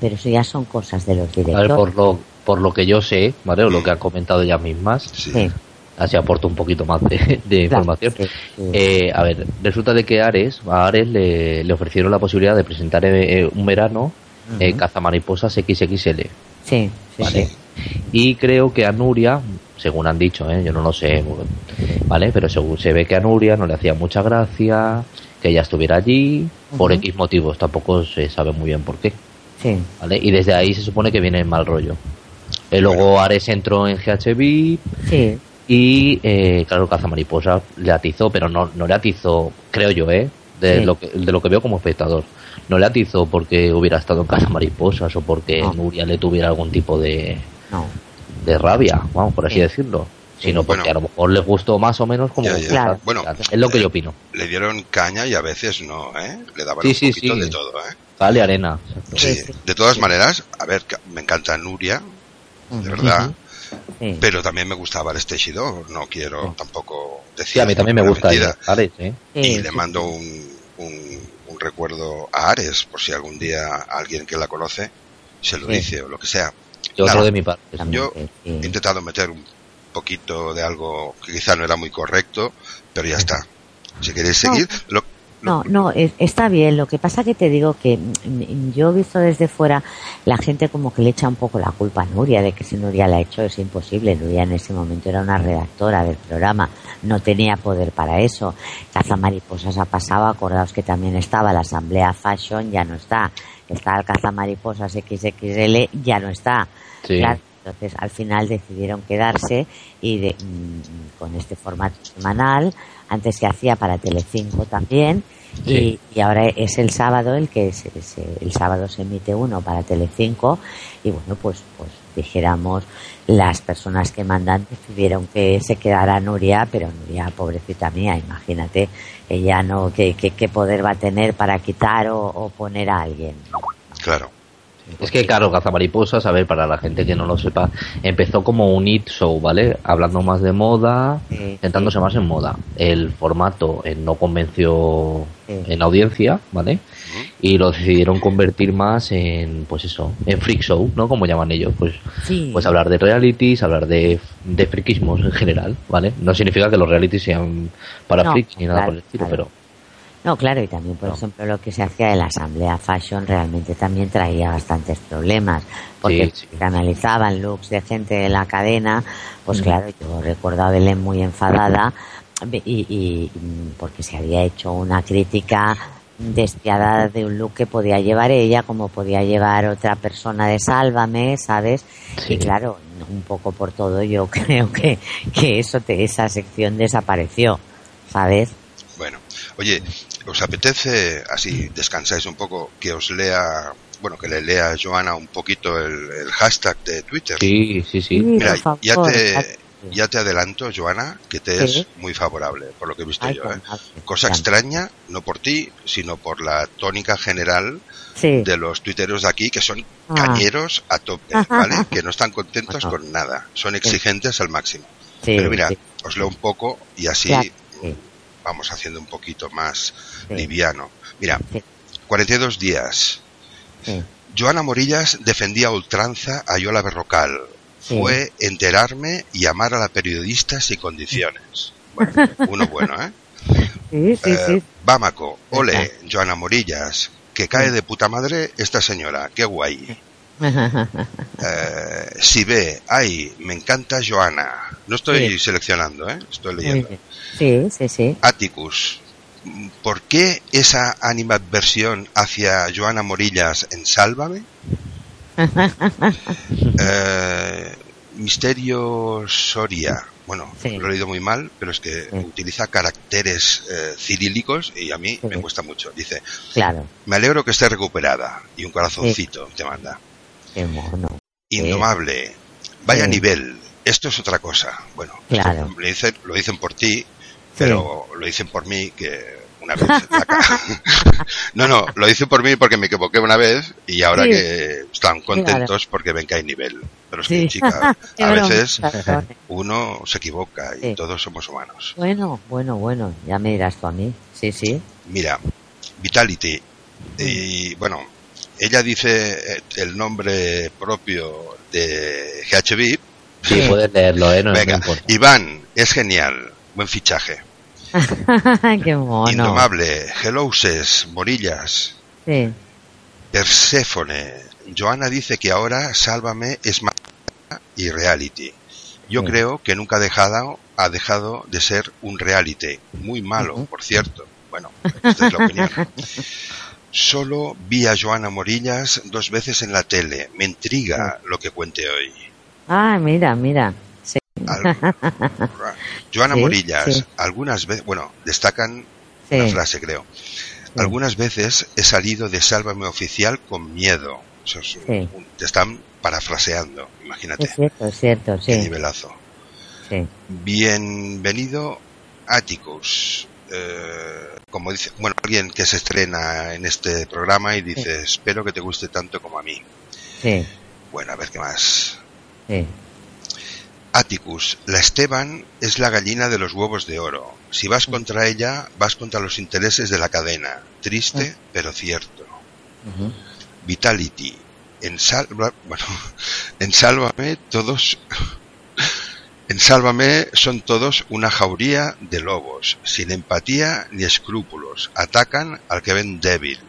pero eso ya son cosas de los ver, directores. por lo, por lo que yo sé, ¿vale? O lo que han comentado ellas mismas, Sí. Sí, así aporto un poquito más de, de claro, información. Eh, a ver, resulta de que Ares, a Ares le, le ofrecieron la posibilidad de presentar eh, un verano eh, cazamariposas XXL, sí, sí, ¿vale? sí. Y creo que a Nuria, según han dicho, ¿eh? yo no lo sé, ¿vale? Pero según se ve que a Nuria no le hacía mucha gracia que ella estuviera allí, por. X motivos, tampoco se sabe muy bien por qué, sí. ¿vale? Y desde ahí se supone que viene el mal rollo. Eh, luego Ares entró en GHB Sí, y, eh, claro, Cazamariposa le atizó, pero no, no le atizó, creo yo, ¿eh? De, Sí. lo que, de lo que veo como espectador. No le atizó porque hubiera estado en Cazamariposas o porque No. Nuria le tuviera algún tipo de, no. de rabia, vamos, por así Sí. decirlo. Sino porque Bueno. a lo mejor le gustó más o menos como... Ya, ya. Claro. Bueno, es lo que yo opino. Le dieron caña y a veces no, ¿eh? Le daban Sí, un sí, poquito sí. de todo, ¿eh? Vale, arena. exacto. Sí. Sí, sí. De todas maneras, a ver, me encanta Nuria, de verdad, Sí. pero también me gustaba Ares Tejido, no quiero tampoco decir Sí, a mí también me gusta. Ares, ¿eh? Y le mando un, un, un recuerdo a Ares, por si algún día alguien que la conoce se lo dice o lo que sea. Yo Nada. de mi parte. también, yo-. He intentado meter un poquito de algo que quizá no era muy correcto, pero ya está. Si queréis No. seguir, lo, No, no, es- está bien. Lo que pasa que te digo que mm, yo he visto desde fuera la gente como que le echa un poco la culpa a Nuria de que si Nuria la ha hecho es imposible. Nuria en ese momento era una redactora del programa, no tenía poder para eso. Caza Mariposas ha pasado, acordaos que también estaba la Asamblea Fashion, ya no está. Está el Caza Mariposas XXL, ya no está. Sí. Claro, entonces al final decidieron quedarse y de- mm, con este formato semanal. Antes se hacía para Telecinco también Sí. y, y ahora es el sábado el que se, se- el sábado se emite uno para Telecinco y bueno pues pues dijéramos las personas que mandan decidieron que se quedara Nuria pero Nuria pobrecita mía imagínate ella no qué, qué, qué poder va a tener para quitar o, o poner a alguien claro. Es que, claro, Cazamariposas, a ver, para la gente que no lo sepa, empezó como un hit show, ¿vale? Hablando más de moda, centrándose sí. más en moda. El formato eh, no convenció Sí. en audiencia, ¿vale? Y lo decidieron convertir más en, pues eso, en freak show, ¿no? Como llaman ellos, pues, Sí. pues hablar de realities, hablar de, de friquismos en general, ¿vale? No significa que los realities sean para No, freaks ni nada claro, por el estilo, claro. pero No, claro, y también, por ejemplo, lo que se hacía en la Asamblea Fashion realmente también traía bastantes problemas, porque Sí, sí. analizaban looks de gente de la cadena, Mm. pues claro, yo recuerdo a Belén muy enfadada y, y- y porque se había hecho una crítica despiadada de un look que podía llevar ella como podía llevar otra persona de Sálvame, ¿sabes? Sí. Y claro, un poco por todo yo creo que, que eso te, esa sección desapareció, ¿sabes? Bueno, oye, ¿os apetece, así descansáis un poco, que os lea, bueno, que le lea a Joana un poquito el, el hashtag de Twitter? Sí, sí, sí. Mira, ya te, ya te adelanto, Joana, que te Sí. es muy favorable, por lo que he visto Ay, yo. con ¿eh? madre. Cosa extraña, no por ti, sino por la tónica general Sí. de los tuiteros de aquí, que son Ah. cañeros a tope, ¿vale? Que no están contentos con nada, son exigentes al máximo. Sí, Pero mira, sí, os leo un poco y así Claro. Vamos haciendo un poquito más Sí. liviano. Mira, Sí. 42 días. sí. Joana Morillas defendía a ultranza a Yola Berrocal. Sí. Fue enterarme y amar a la periodista sin condiciones. Bueno, uno bueno, ¿eh? Eh, sí. Bámaco, ole, Joana Morillas, que cae de puta madre esta señora, qué guay. Eh, si ve, ay, me encanta Joana. No estoy Sí. seleccionando, ¿eh? Estoy leyendo. Sí, sí, sí. Atticus, ¿por qué esa animadversión hacia Joana Morillas en Sálvame? Eh, Misterio Soria. Bueno, Sí. lo he leído muy mal, pero es que Sí. utiliza caracteres eh, cirílicos y a mí Sí. me cuesta mucho. Dice, Claro, me alegro que esté recuperada. Y un corazoncito te manda. Qué mono. Indomable. Vaya nivel. Esto es otra cosa. Bueno, Claro. esto lo dicen, lo dicen por ti, pero lo dicen por mí que una vez No, no, lo dicen por mí porque me equivoqué una vez y ahora Sí. que están contentos porque ven que hay nivel. Pero es que, Sí. chica, Qué a veces uno se equivoca y todos somos humanos. Bueno, bueno, bueno, ya me dirás tú a mí. Sí, sí. Mira, Vitality. Y bueno, ella dice eh, el nombre propio de GHB. Sí, puedes leerlo, ¿eh? No, Venga. Iván, es genial. Buen fichaje. qué mono. Indomable, Hellouses, Morillas, Sí, Perséfone. Joana dice que ahora Sálvame es más y reality. Yo Sí. creo que nunca ha dejado, ha dejado de ser un reality. Muy malo, por cierto. Bueno, esta es la opinión. Solo vi a Joana Morillas dos veces en la tele. Me intriga lo que cuente hoy. Ah, mira, mira. Sí. Al- Joana Sí, Morillas, sí. algunas veces, bueno, destacan Sí. una frase creo. Algunas veces he salido de Sálvame Oficial con miedo. Eso es un- Sí. un- te están parafraseando, imagínate. Es cierto, es cierto, Qué sí. nivelazo. sí. Bienvenido Atticus. Eh, como dice, bueno, alguien que se estrena en este programa y dice, espero que te guste tanto como a mí. Sí, Bueno, a ver qué más. sí. Atticus, la Esteban es la gallina de los huevos de oro. Si vas contra ella, vas contra los intereses de la cadena. Triste, pero cierto. Vitality, en Salva, bueno, en Sálvame todos, en Sálvame son todos una jauría de lobos, sin empatía ni escrúpulos. Atacan al que ven débil.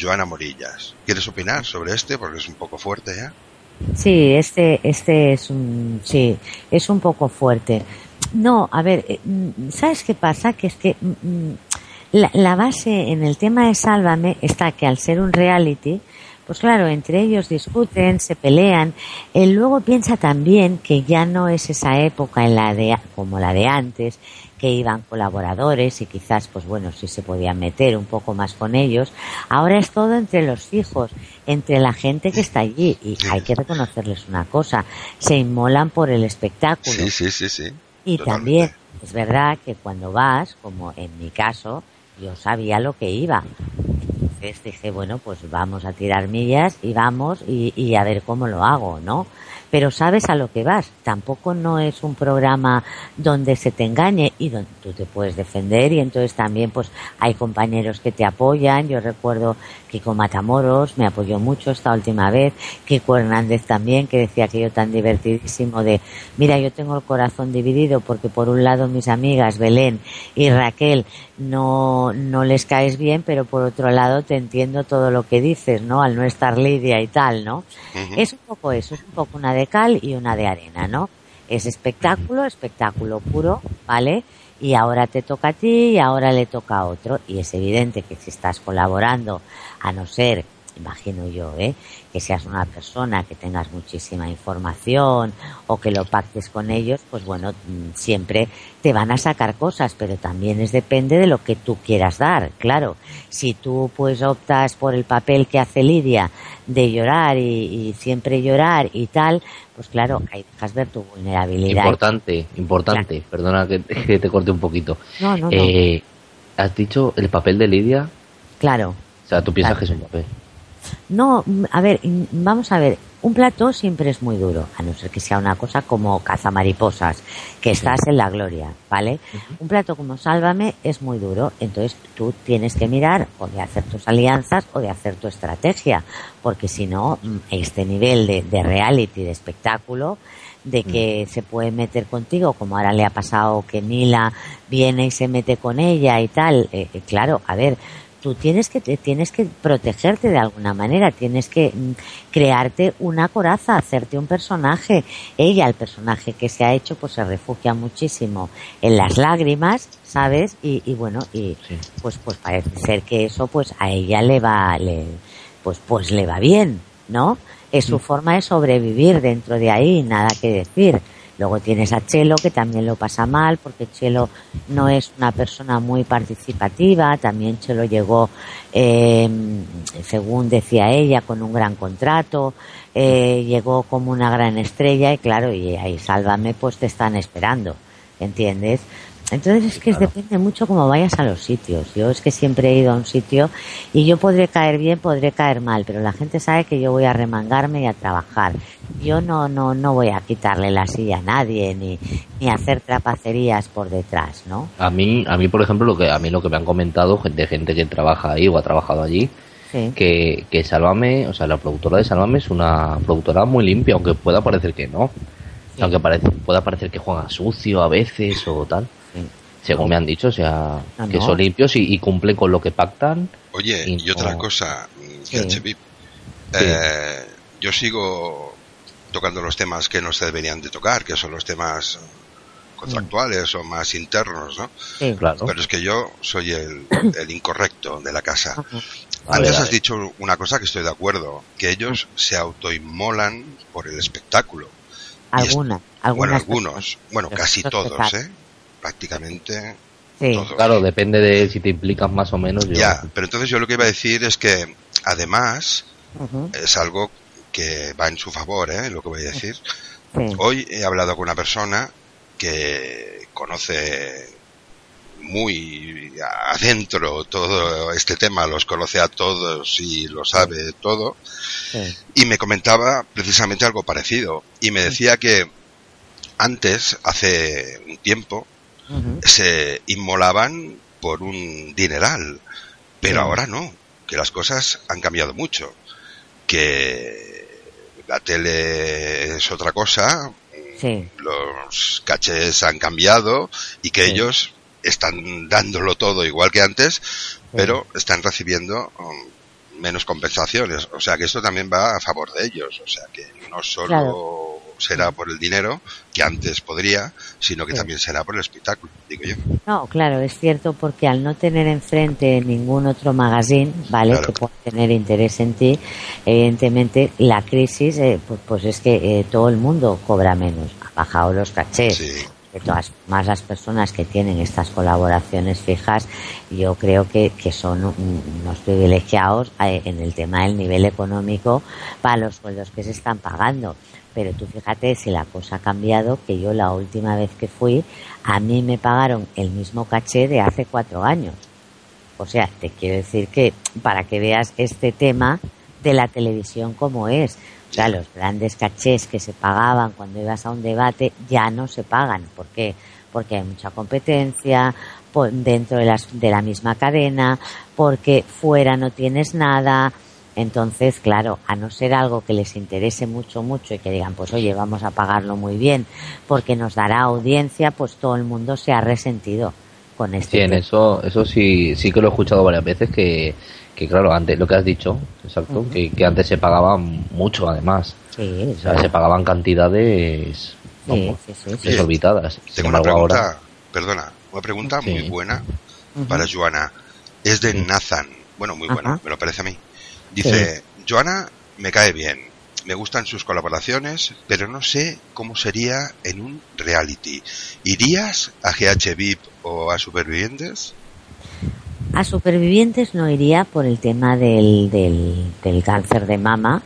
Joana Morillas, ¿quieres opinar sobre este? Porque es un poco fuerte, ¿eh? Sí, este, este es un, sí, es un poco fuerte. No, a ver, eh, mm, ¿sabes qué pasa? Que es que mm, mm, la, la base en el tema de Sálvame está que al ser un reality, pues claro, entre ellos discuten, se pelean. Él luego piensa también que ya no es esa época en la de, como la de antes, que iban colaboradores y quizás, pues bueno, sí se podían meter un poco más con ellos. Ahora es todo entre los hijos, entre la gente que está allí. Y hay que reconocerles una cosa, se inmolan por el espectáculo. Sí, sí, sí, sí. Y Totalmente. también es verdad que cuando vas, como en mi caso, yo sabía lo que iba. Dije, bueno, pues vamos a tirar millas y vamos y, y a ver cómo lo hago, ¿no? Pero sabes a lo que vas. Tampoco no es un programa donde se te engañe y donde tú te puedes defender y entonces también pues hay compañeros que te apoyan. Yo recuerdo Kiko Matamoros me apoyó mucho esta última vez, Kiko Hernández también, que decía que yo tan divertidísimo de, mira, yo tengo el corazón dividido porque por un lado mis amigas Belén y Raquel no, no les caes bien, pero por otro lado te entiendo todo lo que dices, ¿no? Al no estar Lidia y tal, ¿no? Es un poco eso, es un poco una de cal y una de arena, ¿no? Es espectáculo, espectáculo puro, ¿vale? Y ahora te toca a ti y ahora le toca a otro. Y es evidente que si estás colaborando, a no ser imagino yo, ¿eh? que seas una persona que tengas muchísima información o que lo pactes con ellos, pues bueno, mm, siempre te van a sacar cosas, pero también es depende de lo que tú quieras dar, claro. Si tú pues optas por el papel que hace Lidia de llorar y, y siempre llorar y tal, pues claro, ahí dejas ver tu vulnerabilidad. Importante, importante, perdona que, que te corte un poquito. No, no, no. Eh, has dicho el papel de Lidia, Claro. o sea, tú piensas Claro. que es un papel. No, a ver, vamos a ver. Un plató siempre es muy duro, a no ser que sea una cosa como cazamariposas, que estás en la gloria, ¿vale? Un plato como Sálvame es muy duro, entonces tú tienes que mirar o de hacer tus alianzas o de hacer tu estrategia, porque si no, mm, este nivel de, de reality, de espectáculo, de que se puede meter contigo, como ahora le ha pasado que Mila viene y se mete con ella y tal, eh, eh, claro, a ver, tú tienes que te- tienes que protegerte de alguna manera, tienes que mm, crearte una coraza, hacerte un personaje. Ella, el personaje que se ha hecho, pues se refugia muchísimo en las lágrimas, ¿sabes? Y, y bueno, y Sí. pues pues parece ser que eso pues a ella le va le pues pues le va bien, ¿no? Es su forma de sobrevivir dentro de ahí, nada que decir. Luego tienes a Chelo, que también lo pasa mal, porque Chelo no es una persona muy participativa. También Chelo llegó, eh, según decía ella, con un gran contrato. eh, llegó como una gran estrella y claro, y ahí Sálvame, pues te están esperando. ¿Entiendes? Entonces es que depende mucho cómo vayas a los sitios. Yo es que siempre he ido a un sitio y yo podré caer bien, podré caer mal, pero la gente sabe que yo voy a remangarme y a trabajar. Yo no, no, no voy a quitarle la silla a nadie ni, ni hacer trapacerías por detrás, ¿no? A mí, a mí por ejemplo, lo que a mí lo que me han comentado de gente que trabaja ahí o ha trabajado allí, Sí. que, que Sálvame, o sea, la productora de Sálvame es una productora muy limpia, aunque pueda parecer que no. Aunque parece, pueda parecer que juega sucio a veces o tal. Según me han dicho, o sea, No, que no. son limpios y, y cumplen con lo que pactan. Oye, Y y otra no- cosa, mm, Sí. Eh, yo sigo tocando los temas que no se deberían de tocar, que son los temas contractuales o más internos, ¿no? Sí. Claro. Pero es que yo soy el, el incorrecto de la casa. A Antes ver, has dicho una cosa que estoy de acuerdo, que ellos se autoinmolan por el espectáculo. Algunas, bueno, algunos, bueno, casi todos. ¿eh? Prácticamente Sí. todos. Claro, depende de si te implicas más o menos. yo- Ya, pero entonces yo lo que iba a decir es que además es algo que va en su favor, ¿eh? Lo que voy a decir. Sí. Hoy he hablado con una persona que conoce muy adentro todo este tema, los conoce a todos y lo sabe todo, Sí. y me comentaba precisamente algo parecido. Y me decía que antes, hace un tiempo, Se inmolaban por un dineral, pero ahora no, que las cosas han cambiado mucho, que la tele es otra cosa, Sí. los cachés han cambiado y que Sí. ellos están dándolo todo igual que antes, pero están recibiendo um, menos compensaciones. O sea que esto también va a favor de ellos. O sea que no solo Claro. Será por el dinero, que antes podría, sino que Sí. también será por el espectáculo, digo yo. No, claro, es cierto porque al no tener enfrente ningún otro magazine, ¿vale? Claro. Que pueda tener interés en ti, evidentemente la crisis, eh, pues, pues es que eh, todo el mundo cobra menos, ha bajado los cachés. Sí. De todas más las personas que tienen estas colaboraciones fijas, yo creo que, que son un- unos privilegiados eh, en el tema del nivel económico para los sueldos que se están pagando. Pero tú fíjate si la cosa ha cambiado, que yo la última vez que fui, a mí me pagaron el mismo caché de hace cuatro años. O sea, te quiero decir que para que veas este tema de la televisión como es. O Ya los grandes cachés que se pagaban cuando ibas a un debate ya no se pagan. ¿Por qué? Porque hay mucha competencia dentro de, las, de la misma cadena, porque fuera no tienes nada. Entonces, claro, a no ser algo que les interese mucho, mucho y que digan, pues oye, vamos a pagarlo muy bien porque nos dará audiencia, pues todo el mundo se ha resentido con este Sí, en eso, eso sí, sí que lo he escuchado varias veces que, que claro, antes, lo que has dicho, exacto, que, que antes se pagaba mucho además. Sí, O sea, se pagaban cantidades vamos, sí, sí, sí. desorbitadas. Tengo una pregunta, ahora, perdona, una pregunta Sí. muy buena para Joana. Es de Nathan. Bueno, muy buena, me lo parece a mí. Dice, Joana me cae bien, me gustan sus colaboraciones, pero no sé cómo sería en un reality. ¿Irías a GH VIP o a Supervivientes? A supervivientes no iría por el tema del, del, del cáncer de mama,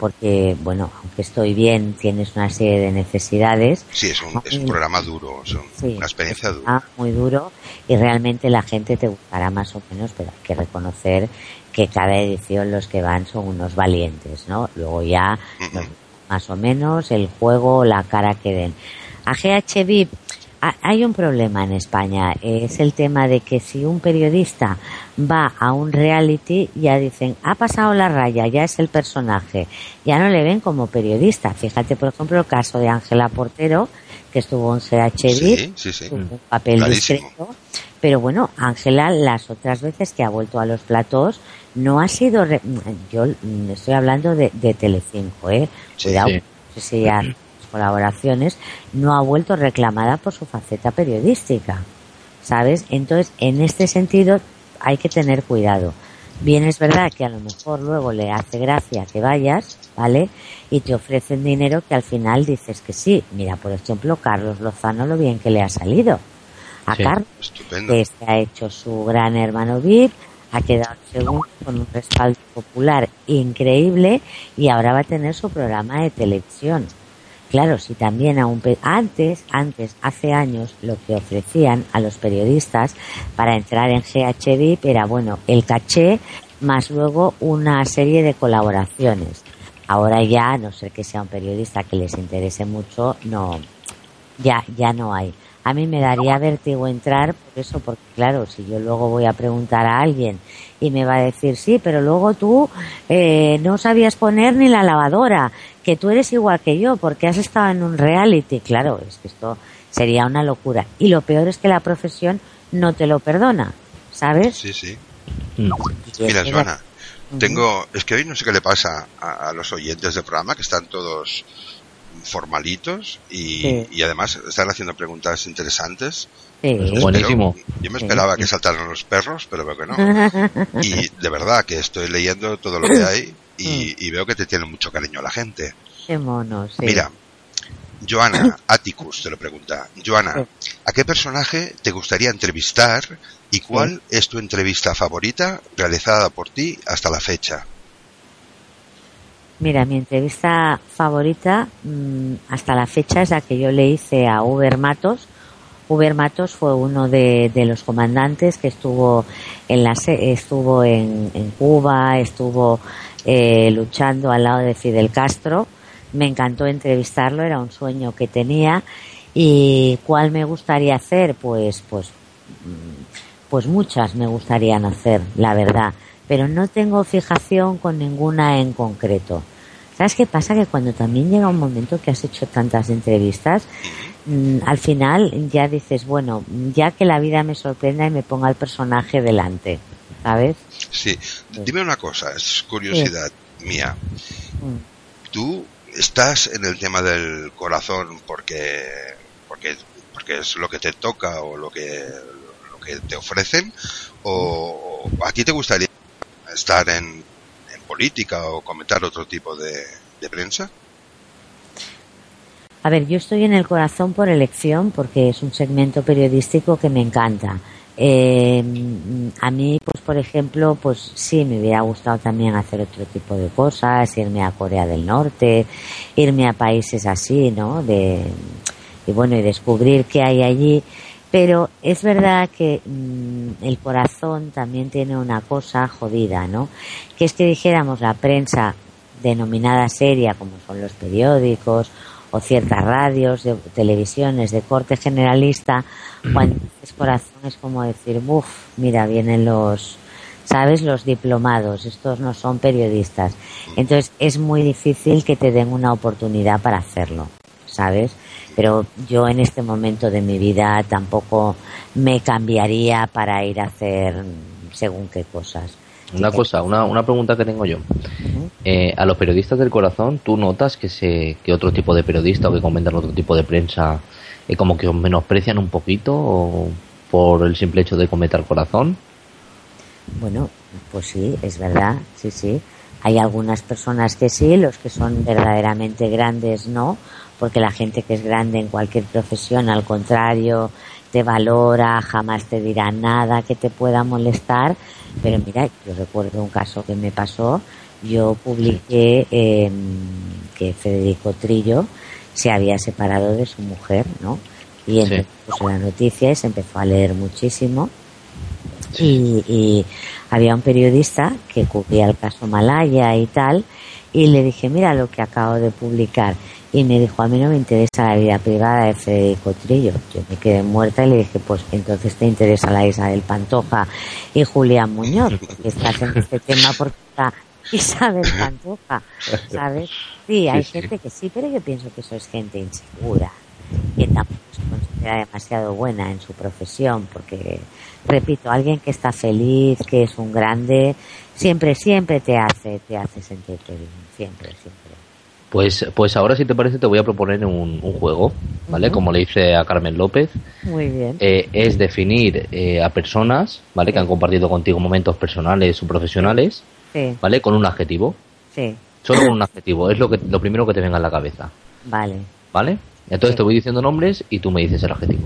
porque, bueno, aunque estoy bien, tienes una serie de necesidades. Sí, es un, es un programa duro, es un- Sí, una experiencia dura. muy duro y realmente la gente te gustará más o menos, pero hay que reconocer que cada edición los que van son unos valientes, ¿no? Luego ya los- más o menos el juego, la cara que den. A GH VIP ha- hay un problema en España, es el tema de que si un periodista va a un reality ya dicen, ha pasado la raya, ya es el personaje, ya no le ven como periodista. Fíjate, por ejemplo, el caso de Ángela Portero, que estuvo en GH VIP, Sí, sí, sí. tuvo un papel Clarísimo. discreto. Pero bueno, Ángela, las otras veces que ha vuelto a los platós, no ha sido. re- Yo estoy hablando de, de Telecinco, ¿eh? Sí, Cuidado, sí. no sé si ya colaboraciones, no ha vuelto reclamada por su faceta periodística. ¿Sabes? Entonces, en este sentido, hay que tener cuidado. Bien es verdad que a lo mejor luego le hace gracia que vayas, ¿vale? Y te ofrecen dinero que al final dices que sí. Mira, por ejemplo, Carlos Lozano, lo bien que le ha salido. A Sí. Carlos, que se ha hecho su gran hermano VIP, ha quedado segundo con un respaldo popular increíble y ahora va a tener su programa de televisión. Claro, si también a un antes, antes, hace años, lo que ofrecían a los periodistas para entrar en GH VIP era bueno el caché más luego una serie de colaboraciones. Ahora ya, a no ser que sea un periodista que les interese mucho, no, ya, ya no hay. A mí me daría vértigo entrar por eso, porque claro, si yo luego voy a preguntar a alguien y me va a decir, sí, pero luego tú eh, no sabías poner ni la lavadora, que tú eres igual que yo, porque has estado en un reality. Claro, es que esto sería una locura. Y lo peor es que la profesión no te lo perdona, ¿sabes? Sí, sí. Mira, Joana, tengo, es que hoy no sé qué le pasa a, a los oyentes del programa, que están todos formalitos y, Sí. y además están haciendo preguntas interesantes. Sí. Espero- Buenísimo. yo me Sí. esperaba que saltaran los perros, pero veo que no. Y de verdad que estoy leyendo todo lo que hay y, y veo que te tiene mucho cariño la gente. Qué mono, sí. Mira, Joana, Atticus te lo pregunta. Joana, Sí. ¿a qué personaje te gustaría entrevistar y cuál es tu entrevista favorita realizada por ti hasta la fecha? Mira, mi entrevista favorita mm, hasta la fecha es la que yo le hice a Uber Matos. Uber Matos fue uno de, los comandantes que estuvo en la estuvo en, en Cuba, estuvo eh, luchando al lado de Fidel Castro. Me encantó entrevistarlo, era un sueño que tenía. ¿Y cuál me gustaría hacer? Pues, pues pues muchas me gustarían hacer, la verdad, pero no tengo fijación con ninguna en concreto. ¿Sabes qué pasa? Que cuando también llega un momento que has hecho tantas entrevistas, mm, al final ya dices, bueno, ya que la vida me sorprenda y me ponga el personaje delante, ¿sabes? Sí, dime una cosa, es curiosidad mía. Mm. ¿Tú estás en el tema del corazón porque, porque, porque es lo que te toca o lo que, lo que te ofrecen? ¿O a ti te gustaría estar en, política o comentar otro tipo de, de prensa? A ver, yo estoy en el corazón por elección porque es un segmento periodístico que me encanta. Eh, a mí, pues por ejemplo, pues sí, me hubiera gustado también hacer otro tipo de cosas, irme a Corea del Norte, irme a países así, ¿no? De, y bueno, y descubrir qué hay allí. Pero es verdad que mm, el corazón también tiene una cosa jodida, ¿no? Que es que dijéramos la prensa denominada seria, como son los periódicos o ciertas radios, de, televisiones de corte generalista, cuando dices corazón es como decir, uff, mira, vienen los, ¿sabes? Los diplomados, estos no son periodistas. Entonces es muy difícil que te den una oportunidad para hacerlo, ¿sabes? Pero yo en este momento de mi vida tampoco me cambiaría para ir a hacer según qué cosas. Una cosa, una, una pregunta que tengo yo. Eh, a los periodistas del corazón, ¿tú notas que, se, que otro tipo de periodista o que comentan otro tipo de prensa eh, como que os menosprecian un poquito o por el simple hecho de comentar corazón? Bueno, pues sí, es verdad, sí, sí. Hay algunas personas que sí, los que son verdaderamente grandes no, porque la gente que es grande en cualquier profesión, al contrario, te valora, jamás te dirá nada que te pueda molestar. Pero mira, yo recuerdo un caso que me pasó, yo publiqué eh, que Federico Trillo se había separado de su mujer, ¿no? Y entonces puso la noticia y se empezó a leer muchísimo. Y, y había un periodista que cubría el caso Malaya y tal, y le dije, mira lo que acabo de publicar. Y me dijo, a mí no me interesa la vida privada de Federico Trillo. Yo me quedé muerta y le dije, pues entonces te interesa la Isabel Pantoja y Julián Muñoz, porque estás en este tema porque está Isabel Pantoja, ¿sabes? Sí, hay gente que sí, pero yo pienso que eso es gente insegura, que tampoco se considera demasiado buena en su profesión, porque, repito, alguien que está feliz, que es un grande, siempre, siempre te hace, te hace sentirte bien, siempre, siempre. Pues, pues ahora, si te parece, te voy a proponer un, un juego, ¿vale? Como le hice a Carmen López. Muy bien. Eh, es definir eh, a personas, ¿vale? Que han compartido contigo momentos personales o profesionales, Sí, ¿vale? Con un adjetivo. sí, Solo con un adjetivo. Es lo, que, lo primero que te venga a la cabeza, vale, ¿vale? Entonces Sí. te voy diciendo nombres y tú me dices el adjetivo,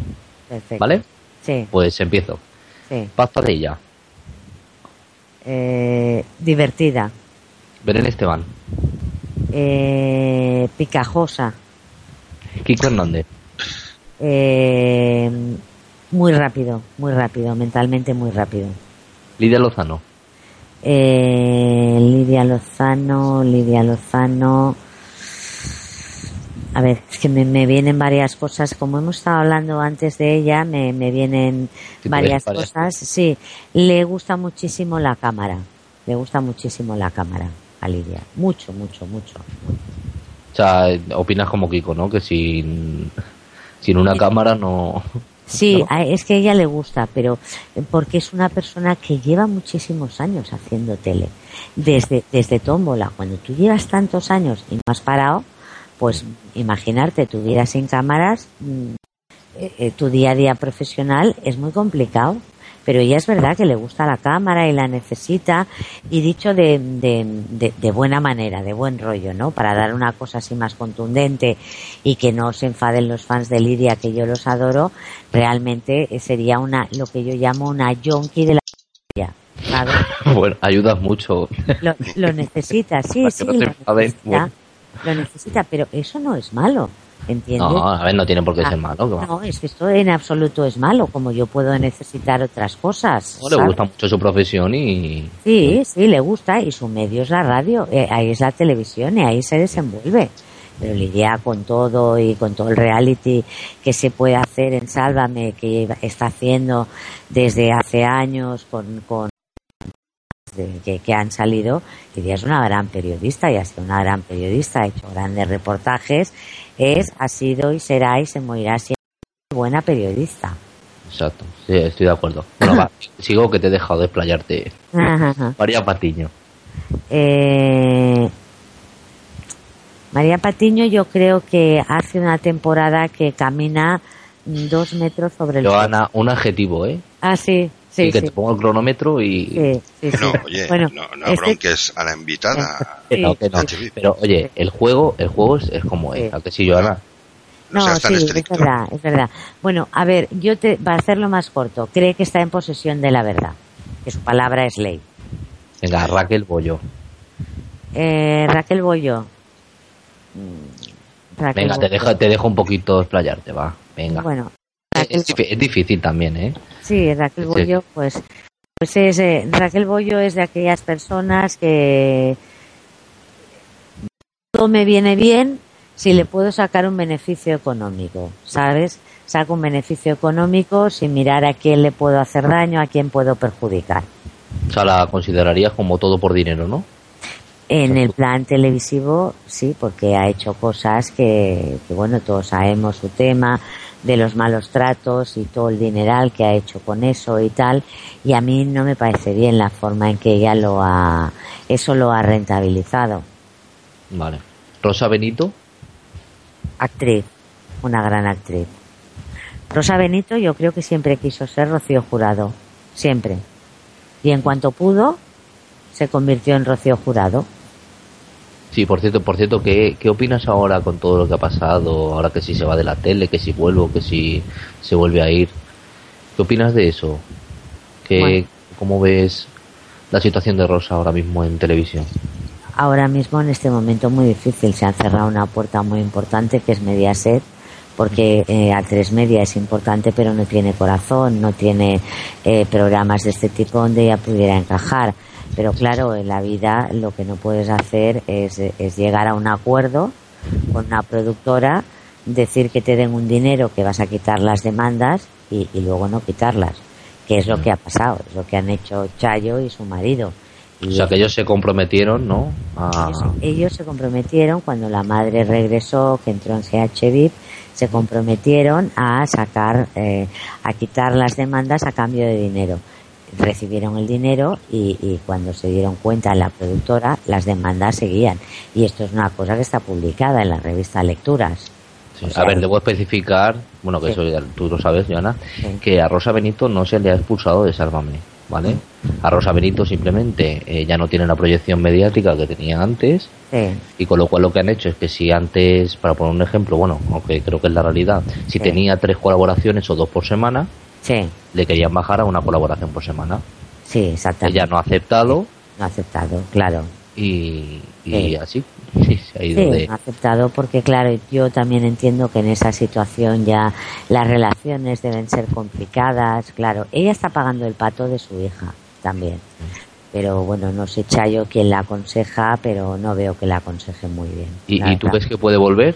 perfecto. ¿vale? Sí, Pues empiezo. sí. Paz Padilla, Eh, divertida, Belén Esteban, eh, picajosa, Kiko Hernández, eh, muy rápido, muy rápido, mentalmente muy rápido. Lidia Lozano, Eh, Lidia Lozano, Lidia Lozano. A ver, es que me, me vienen varias cosas. Como hemos estado hablando antes de ella, me, me vienen Sí, varias varias cosas. Sí, le gusta muchísimo la cámara. Le gusta muchísimo la cámara a Lidia. Mucho, mucho, mucho. O sea, opinas como Kiko, ¿no? Que sin, sin una cámara no... Sí, es que a ella le gusta, pero eh, porque es una persona que lleva muchísimos años haciendo tele. Desde, desde Tómbola, cuando tú llevas tantos años y no has parado, pues imaginarte tu vida sin cámaras, mm, eh, eh, tu día a día profesional es muy complicado. Pero ella es verdad que le gusta la cámara y la necesita, y dicho de, de, de, de buena manera, de buen rollo, ¿no? Para dar una cosa así más contundente y que no se enfaden los fans de Lidia, que yo los adoro, realmente eh, sería una, lo que yo llamo una yonki de la ¿sabes? Bueno, ayudas mucho. Lo, lo necesita, sí, sí, no lo necesita, bueno. lo necesita, pero eso no es malo, ¿entiendes? No, a ver, no tiene por qué Ah, ser malo. No, es que esto en absoluto es malo, como yo puedo necesitar otras cosas. No, le gusta mucho su profesión y... Sí, sí, le gusta y su medio es la radio, eh, ahí es la televisión y ahí se desenvuelve. Pero lidia con todo y con todo el reality que se puede hacer en Sálvame, que está haciendo desde hace años con, con que, que han salido, Lidia es una gran periodista y ha sido una gran periodista, ha hecho grandes reportajes, es, ha sido y será y se morirá siendo una buena periodista. Exacto, sí, estoy de acuerdo. Bueno, va, sigo que te he dejado de explayarte. María Patiño. Eh, María Patiño yo creo que hace una temporada que camina dos metros sobre el. Joana, un adjetivo, ¿eh? Ah, sí, sí, Sí, que sí. te pongo el cronómetro y... Sí, sí, No, oye, Bueno, no, no este- bronques a la invitada. No, que no. Sí. Pero oye, el juego, el juego es, es como es, Sí. ¿a que sí, Joana? No No, seas tan sí, estricto. es verdad, es verdad. Bueno, a ver, yo te, para hacerlo más corto, cree que está en posesión de la verdad, que su palabra es ley. Venga, Raquel Bollo. Eh, Raquel Bollo. Mm, Raquel Venga, te Bollo. dejo, te dejo un poquito explayarte, va. Venga. Bueno, es, difí- es difícil también, ¿eh? Sí, Raquel Sí. Bollo, pues, pues es, eh, Raquel Bollo es de aquellas personas que todo me viene bien si le puedo sacar un beneficio económico, ¿sabes? Saco un beneficio económico sin mirar a quién le puedo hacer daño, a quién puedo perjudicar. O sea, la considerarías como todo por dinero, ¿no? En el plan televisivo, sí, porque ha hecho cosas que, que, bueno, todos sabemos su tema de los malos tratos y todo el dineral que ha hecho con eso y tal, y a mí no me parece bien la forma en que ella lo ha, eso lo ha rentabilizado. Vale. Rosa Benito, Actriz, una gran actriz. Rosa Benito yo creo que siempre quiso ser Rocío Jurado, siempre. Y en cuanto pudo, se convirtió en Rocío Jurado. Sí, por cierto, por cierto, ¿qué, ¿qué opinas ahora con todo lo que ha pasado? Ahora que si se va de la tele, que si vuelvo, que si se vuelve a ir. ¿Qué opinas de eso? ¿Qué, Bueno. ¿Cómo ves la situación de Rosa ahora mismo en televisión? Ahora mismo, en este momento muy difícil, se ha cerrado una puerta muy importante que es Mediaset, porque eh, A3 Media es importante, pero no tiene corazón, no tiene eh, programas de este tipo donde ella pudiera encajar. Pero claro, en la vida lo que no puedes hacer es, es llegar a un acuerdo con una productora, decir que te den un dinero, que vas a quitar las demandas y, y luego no quitarlas, que es lo que ha pasado, es lo que han hecho Chayo y su marido. Y O sea, que ellos se comprometieron, ¿no? A... ellos, ellos se comprometieron cuando la madre regresó, que entró en CHVIP, se comprometieron a sacar, eh, a quitar las demandas a cambio de dinero. Recibieron el dinero y, y cuando se dieron cuenta en la productora, las demandas seguían. Y esto es una cosa que está publicada en la revista Lecturas. Sí, O sea, a ver, debo especificar, bueno, que Sí. eso ya tú lo sabes, Joana, Sí. que a Rosa Benito no se le ha expulsado de Sálvame, ¿vale? A Rosa Benito simplemente eh, ya no tiene la proyección mediática que tenía antes y con lo cual lo que han hecho es que si antes, para poner un ejemplo, bueno, aunque creo que es la realidad, si tenía tres colaboraciones o dos por semana, sí, le querían bajar a una colaboración por semana. sí, exactamente. Ella no ha aceptado No ha aceptado, claro. y, y Sí. así sí, se ha ido Sí, de... aceptado porque claro, yo también entiendo que en esa situación ya las relaciones deben ser complicadas, claro. Ella está pagando el pato de su hija también. Pero bueno, no sé Chayo quién la aconseja, pero no veo que la aconseje muy bien. ¿Y, y tú verdad. crees que puede volver?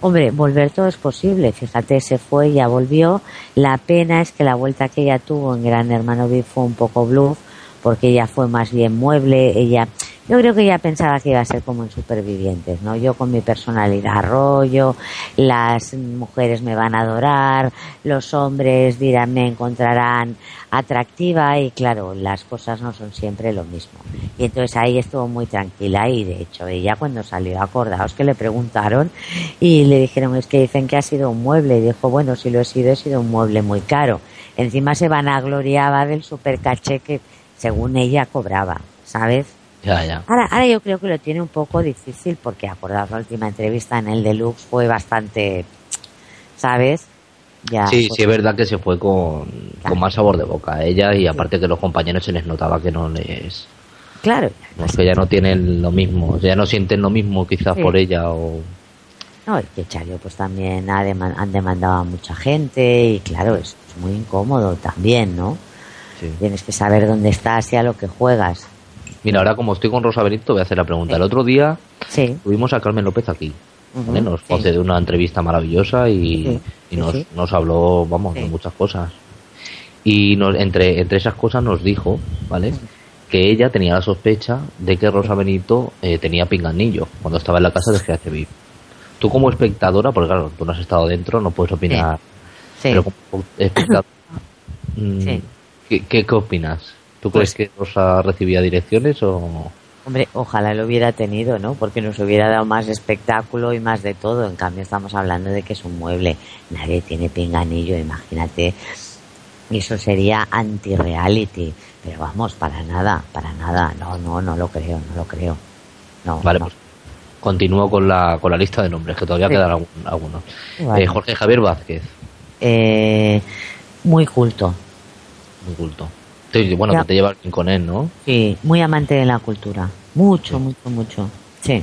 Hombre, volver todo es posible. Fíjate, se fue, ya volvió. La pena es que la vuelta que ella tuvo en Gran Hermano VIP fue un poco bluff, porque ella fue más bien mueble. Ella, yo creo que ella pensaba que iba a ser como en Supervivientes, ¿no? Yo con mi personalidad rollo, las mujeres me van a adorar, los hombres dirán, me encontrarán atractiva y claro, las cosas no son siempre lo mismo. Y entonces ahí estuvo muy tranquila y de hecho ella cuando salió, acordaos que le preguntaron y le dijeron, es que dicen que ha sido un mueble y dijo, bueno, si lo he sido, he sido un mueble muy caro. Encima se vanagloriaba del super caché que según ella cobraba, ¿sabes? Ya, ya. Ahora, ahora yo creo que lo tiene un poco difícil porque acordaos la última entrevista en el Deluxe fue bastante, ¿sabes? Ya, Sí, pues, sí, es verdad que se fue con, Claro. con más sabor de boca a ella y aparte que los compañeros se les notaba que no les... Claro, No, que ya no tienen lo mismo, ya no sienten lo mismo quizás Sí. por ella o... No, y que Chayo pues también ha deman- han demandado a mucha gente y claro, es, es muy incómodo también, ¿no? Sí. Tienes que saber dónde estás y a lo que juegas. Mira, ahora como estoy con Rosa Benito voy a hacer la pregunta. El otro día Sí. tuvimos a Carmen López aquí. Nos concedió una entrevista maravillosa y, nos, nos habló, vamos, de muchas cosas. Y nos, entre, entre esas cosas nos dijo, ¿vale? Que ella tenía la sospecha de que Rosa Benito eh, tenía pinganillo cuando estaba en la casa de GHB. Tú como espectadora, porque claro, tú no has estado dentro, no puedes opinar, pero como espectadora, mm, Sí. ¿Qué, qué, qué opinas? ¿Tú crees Pues- que Rosa recibía direcciones o...? Hombre, ojalá lo hubiera tenido, ¿no? Porque nos hubiera dado más espectáculo y más de todo. En cambio, estamos hablando de que es un mueble. Nadie tiene pinganillo, imagínate. Eso sería anti-reality. Pero vamos, para nada, para nada. No, no, no lo creo, no lo creo. No, Vale, no. pues continúo con la, con la lista de nombres, que todavía Sí. quedan algunos. Vale. Eh, Jorge Javier Vázquez, Eh, muy culto. Muy culto. Bueno, Ya. que te lleva con él, ¿no? Sí, muy amante de la cultura. Mucho, mucho, mucho. Sí.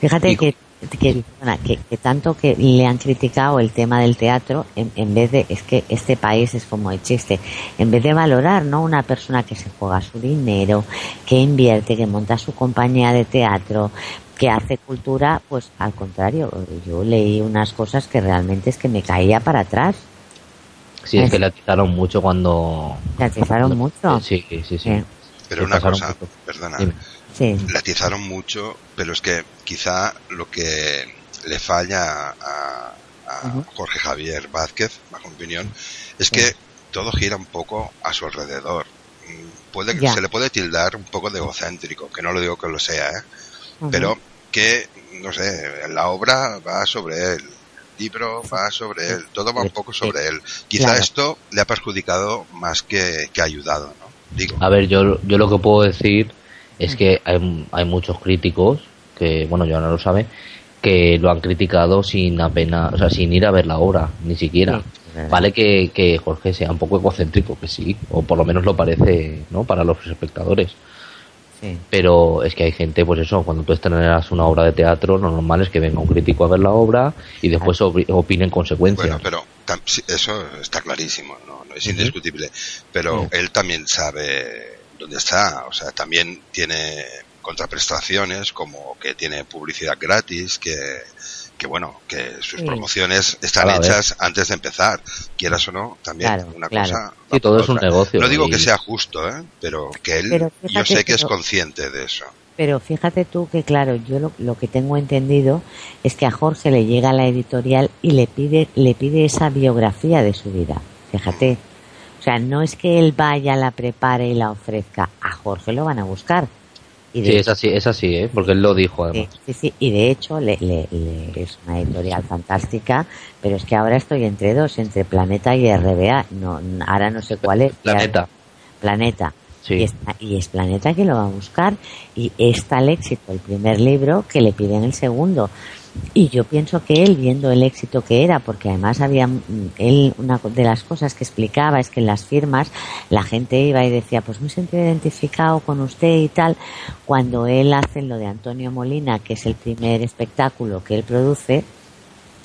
Fíjate Y- que que, perdona, que, que tanto que le han criticado el tema del teatro, en, en vez de, es que este país es como el chiste, en vez de valorar, ¿no? Una persona que se juega su dinero, que invierte, que monta su compañía de teatro, que hace cultura, pues al contrario, yo leí unas cosas que realmente es que me caía para atrás. Sí, es que le atizaron mucho cuando... Le atizaron mucho. Sí, sí, sí. Sí. Pero una cosa, mucho. perdona, Dime. Sí, le atizaron mucho, pero es que quizá lo que le falla a. Jorge Javier Vázquez, bajo mi opinión, es que todo gira un poco a su alrededor. Mm, Puede, se le puede tildar un poco de egocéntrico, que no lo digo que lo sea, ¿eh? Pero que, no sé, la obra va sobre él, libro va sobre él, todo va un poco sobre él. Quizá Claro. esto le ha perjudicado más que, que ayudado, ¿no? Digo, A ver, yo, yo lo que puedo decir es que hay, hay muchos críticos, que, bueno, yo no lo sabe, que lo han criticado sin apenas, o sea, sin ir a ver la obra, ni siquiera. Sí. Vale que, que Jorge sea un poco egocéntrico, que sí, o por lo menos lo parece, ¿no? Para los espectadores. Sí. Pero es que hay gente, pues eso, cuando tú estrenas una obra de teatro, lo normal es que venga un crítico a ver la obra y después opi- opine en consecuencia. Bueno, pero eso está clarísimo, no, no es indiscutible. Pero él también sabe dónde está, o sea, también tiene contraprestaciones como que tiene publicidad gratis, que, que bueno, que sus Sí. promociones están Claro, hechas antes de empezar, quieras o no, también Claro, una claro. cosa. Sí, todo es un negocio, No digo y- que sea justo, ¿eh? pero que él, Pero yo sé que es consciente de eso. Pero fíjate tú que, claro, yo lo, lo que tengo entendido es que a Jorge le llega la editorial y le pide, le pide esa biografía de su vida. Fíjate. O sea, no es que él vaya, la prepare y la ofrezca. A Jorge lo van a buscar. Y de Sí, es así, es así, ¿eh? Porque él lo dijo además. Sí, sí. Y de hecho le, le- le- es una editorial fantástica, pero es que ahora estoy entre dos, entre Planeta y RBA. No, ahora no sé cuál es. Planeta. Planeta. Sí. Y, es, y es Planeta que lo va a buscar. Y es tal éxito el primer libro que le piden el segundo. Y yo pienso que él, viendo el éxito que era, porque además había, mm, él, una de las cosas que explicaba es que en las firmas la gente iba y decía, pues me he sentido identificado con usted y tal, cuando él hace lo de Antonio Molina, que es el primer espectáculo que él produce,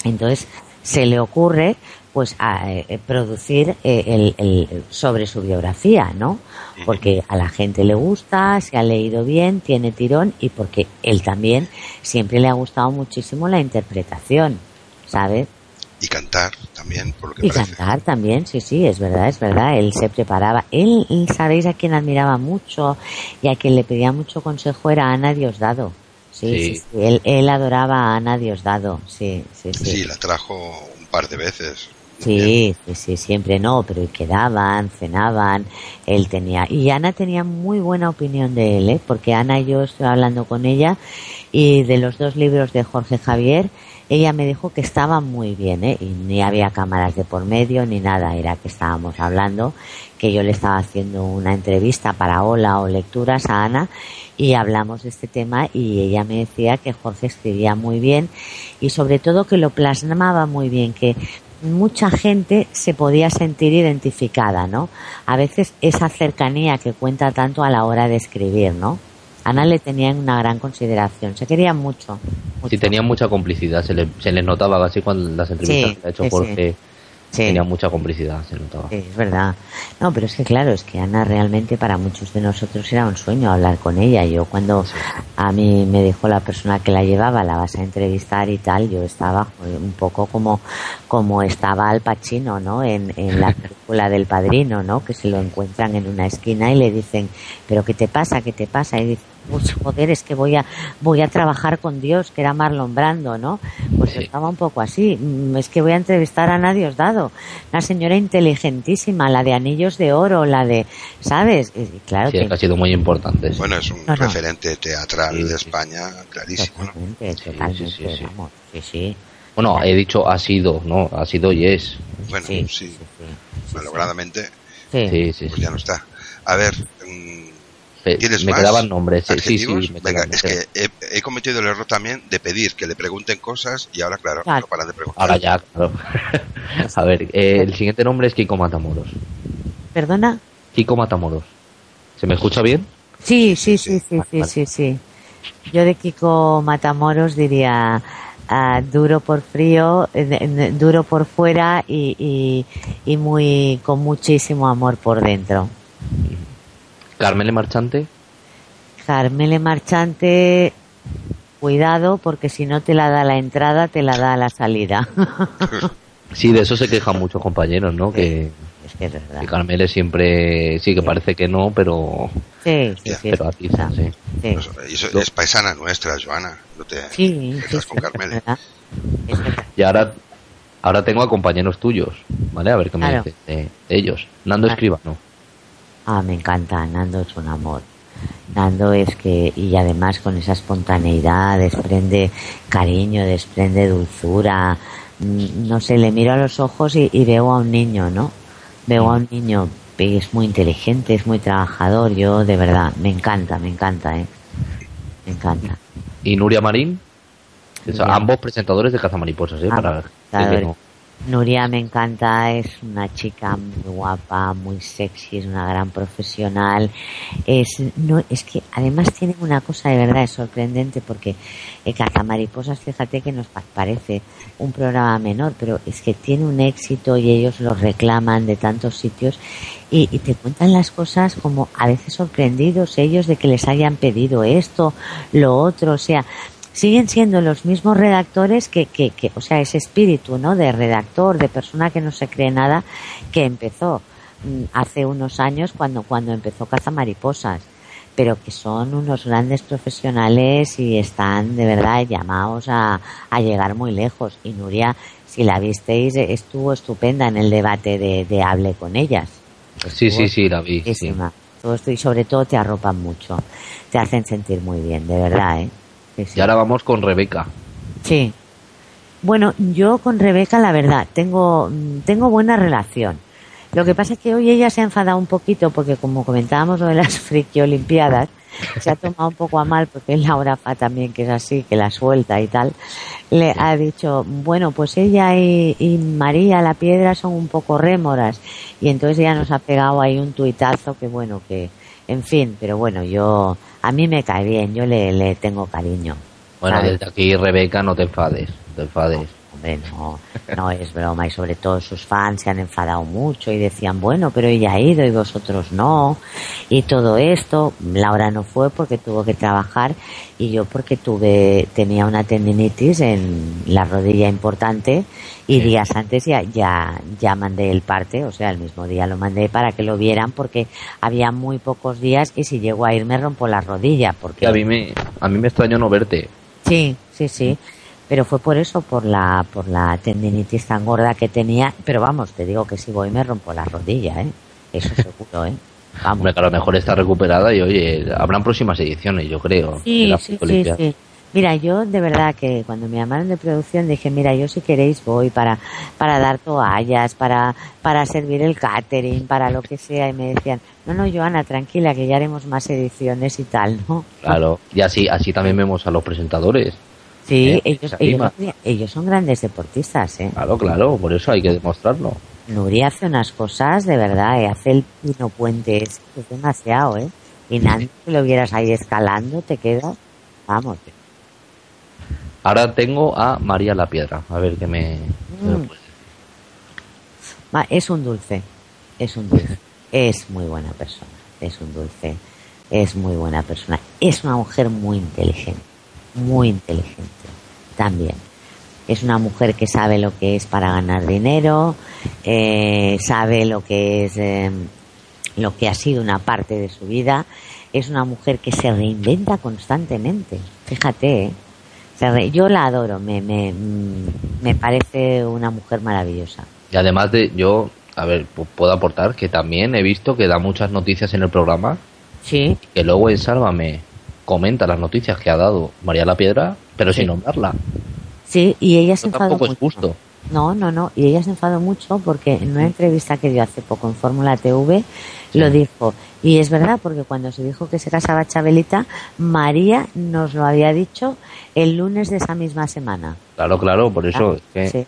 entonces se le ocurre pues a, eh, producir eh, el, el- sobre su biografía, ¿no? Porque a la gente le gusta, se ha leído bien, tiene tirón y porque él también siempre le ha gustado muchísimo la interpretación, ¿sabes? Y cantar también, por lo que Y parece. cantar también, sí, sí, es verdad, es verdad. Él se preparaba. Él, sabéis a quien admiraba mucho y a quien le pedía mucho consejo era a Ana Diosdado. Sí, sí, Sí. sí. Él, él adoraba a Ana Diosdado. Sí, sí, sí. Sí, la trajo un par de veces. Sí, sí, sí, siempre no, pero quedaban, cenaban, él tenía, y Ana tenía muy buena opinión de él, ¿eh? porque Ana y yo estoy hablando con ella y de los dos libros de Jorge Javier, ella me dijo que estaban muy bien, ¿eh? y ni había cámaras de por medio ni nada, era que estábamos hablando, que yo le estaba haciendo una entrevista para Hola o Lecturas a Ana y hablamos de este tema y ella me decía que Jorge escribía muy bien y sobre todo que lo plasmaba muy bien, que mucha gente se podía sentir identificada, ¿no? A veces esa cercanía que cuenta tanto a la hora de escribir, ¿no? Ana le tenía en una gran consideración, se querían mucho. mucho. Sí, tenía mucha complicidad, se le, se le notaba así cuando las entrevistas Sí, que ha hecho Jorge, Sí. Tenía mucha complicidad, se notaba. Sí, es verdad. No, pero es que claro, es que Ana realmente para muchos de nosotros era un sueño hablar con ella. Yo cuando a mí me dijo la persona que la llevaba, la vas a entrevistar y tal, yo estaba joder, un poco como, como estaba Al Pacino, ¿no? En, en la película del padrino, ¿no? Que se lo encuentran en una esquina y le dicen, pero ¿qué te pasa? ¿Qué te pasa? Y dice, pues joder, es que voy a, voy a trabajar con Dios, que era Marlon Brando, ¿no? Pues Sí. estaba un poco así. Mm, Es que voy a entrevistar a Ana Diosdado, una señora inteligentísima, la de Anillos de Oro, la de, ¿sabes? Y claro Sí, que ha sido muy importante. sí. Bueno, es un No, no. referente teatral Sí, de sí. España clarísimo, ¿no? sí, sí. Bueno, he dicho ha sido, ¿no? Ha sido y es. Bueno, Sí, sí, sí, sí, sí, malogradamente, sí. Sí, sí, pues sí. ya no está. A ver, mm, ¿tienes me más quedaban nombres. sí, Sí, me Venga, quedan, es me que he, he cometido el error también de pedir que le pregunten cosas y ahora, claro, Claro. no paran de preguntar. Ahora ya, claro. A ver, eh, el siguiente nombre es Kiko Matamoros. ¿Perdona? Kiko Matamoros. ¿Se me escucha bien? Sí, sí, sí, sí, sí, Vale. sí, sí. yo de Kiko Matamoros diría ah, duro por frío, eh, duro por fuera y, y, y muy con muchísimo amor por dentro. Carmele Marchante. Carmele Marchante, cuidado porque si no te la da la entrada, te la da la salida. Sí, de eso se quejan muchos compañeros, ¿no? Que, es que es verdad. que Carmele siempre sí que parece que no, pero Sí, sí, Ya, sí. pero es atiza, verdad. sí. Sí. Pues, eso- es paisana nuestra, Joana. No te Sí, sí, con Carmele. verdad. Verdad. Y ahora ahora tengo a compañeros tuyos, ¿vale? A ver qué me Claro. dicen de, de ellos. Nando. Escribano. Ah, me encanta, Nando es un amor. Nando es que, y además con esa espontaneidad, desprende cariño, desprende dulzura. Mm, No sé, le miro a los ojos y, y veo a un niño, ¿no? Veo a un niño es muy inteligente, es muy trabajador. Yo, de verdad, me encanta, me encanta, ¿eh? Me encanta. Y Nuria Marín. ambos presentadores de Cazamariposas, ¿eh? Ah, Para Nuria me encanta, es una chica muy guapa, muy sexy, es una gran profesional. Es, no, es que además tiene una cosa de verdad, es sorprendente porque eh, Cazamariposas, fíjate que nos pa- parece un programa menor, pero es que tiene un éxito y ellos lo reclaman de tantos sitios y, y te cuentan las cosas como a veces sorprendidos ellos de que les hayan pedido esto, lo otro, o sea, siguen siendo los mismos redactores que, que, que, o sea, ese espíritu, ¿no? De redactor, de persona que no se cree nada, que empezó mm, hace unos años cuando, cuando empezó Cazamariposas, pero que son unos grandes profesionales y están de verdad llamados a, a llegar muy lejos. Y Nuria, si la visteis, estuvo estupenda en el debate de, de Hable con ellas. Sí, Estuvo sí, sí, la vi. sí. Buenísima. Todo esto y sobre todo te arropan mucho. Te hacen sentir muy bien, de verdad, ¿eh? Sí. Y ahora vamos con Rebeca. Sí. Bueno, yo con Rebeca, la verdad, tengo, mm, tengo buena relación. Lo que pasa es que hoy ella se ha enfadado un poquito porque, como comentábamos lo de las friki olimpiadas, se ha tomado un poco a mal porque Laura Fa también, que es así, que la suelta y tal, le ha dicho, bueno, pues ella y, y María la Piedra son un poco rémoras. Y entonces ella nos ha pegado ahí un tuitazo que, bueno, que, en fin, pero bueno, yo, a mí me cae bien, yo le, le tengo cariño. Bueno, ¿sabes? desde aquí, Rebeca, no te enfades. No te enfades. Hombre, no, no es broma y sobre todo sus fans se han enfadado mucho y decían, bueno, pero ella ha ido y vosotros no y todo esto. Laura no fue porque tuvo que trabajar y yo porque tuve, tenía una tendinitis en la rodilla importante y días antes ya, ya, ya mandé el parte, o sea, el mismo día lo mandé para que lo vieran porque había muy pocos días y si llego a ir me rompo la rodilla porque Que a mí me, a mí me extrañó no verte. Sí, sí, sí. Pero fue por eso, por la, por la tendinitis tan gorda que tenía. Pero vamos, te digo que si voy me rompo la rodilla, ¿eh? Eso seguro, ¿eh? Vamos. Hombre, que a lo mejor está recuperada y oye, habrán próximas ediciones, yo creo. Sí, sí, sí. Mira, yo de verdad que cuando me llamaron de producción dije, mira, yo si queréis voy para, para dar toallas, para, para servir el catering, para lo que sea. Y me decían, no, no, Joana, tranquila, que ya haremos más ediciones y tal, ¿no? Claro, y así, así también vemos a los presentadores. Sí, Eh, ellos, ellos, son grandes deportistas, ¿eh? Claro, claro, por eso hay que demostrarlo. Nuria hace unas cosas de verdad, ¿eh? hace el pino puente, es, es demasiado, ¿eh? Y nada, que lo vieras ahí escalando, te quedas, vamos. Ahora tengo a María la Piedra, a ver qué me... Mm. Es un dulce, es un dulce, es muy buena persona, es un dulce, es muy buena persona, es una mujer muy inteligente, muy inteligente también. Es una mujer que sabe lo que es para ganar dinero, eh, sabe lo que es eh, lo que ha sido una parte de su vida. Es una mujer que se reinventa constantemente. Fíjate, ¿eh? Yo la adoro, me, me, mm, me parece una mujer maravillosa. Y además de, yo, a ver, pu- puedo aportar que también he visto que da muchas noticias en el programa, Sí, que luego en Sálvame comenta las noticias que ha dado María la Piedra, pero Sí. sin nombrarla. sí, y ella se enfadó tampoco es mucho. justo. No, no, no. Y ella se enfadó mucho porque en una entrevista que dio hace poco en Fórmula TV lo dijo. Y es verdad, porque cuando se dijo que se casaba Chabelita, María nos lo había dicho el lunes de esa misma semana. Claro, claro, por eso Ah, es que... sí.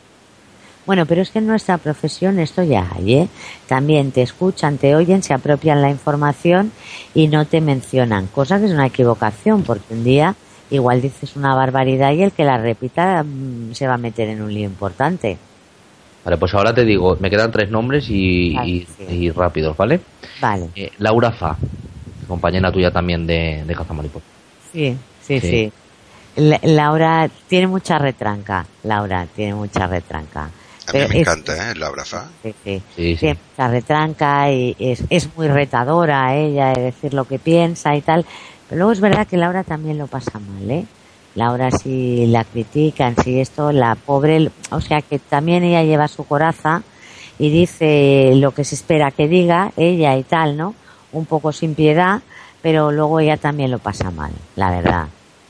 Bueno, pero es que en nuestra profesión esto ya hay, ¿eh? También te escuchan, te oyen, se apropian la información y no te mencionan, cosa que es una equivocación, porque un día igual dices una barbaridad y el que la repita mm, se va a meter en un lío importante. Vale, pues ahora te digo, me quedan tres nombres y, Vale, y- sí. y rápidos, ¿vale? Vale. Eh, Laura Fa, compañera tuya también de, de Cazamariposa. Sí, sí, Sí. sí. La- Laura tiene mucha retranca. Laura tiene mucha retranca. A mí Pero me es- encanta, ¿eh? Laura Fa. Sí, sí. Sí, sí. Mucha retranca y es, es muy retadora ella de decir lo que piensa y tal. Pero luego es verdad que Laura también lo pasa mal, ¿eh? Laura si la critican, si esto, la pobre, o sea que también ella lleva su coraza y dice lo que se espera que diga ella y tal, ¿no? Un poco sin piedad, pero luego ella también lo pasa mal, la verdad.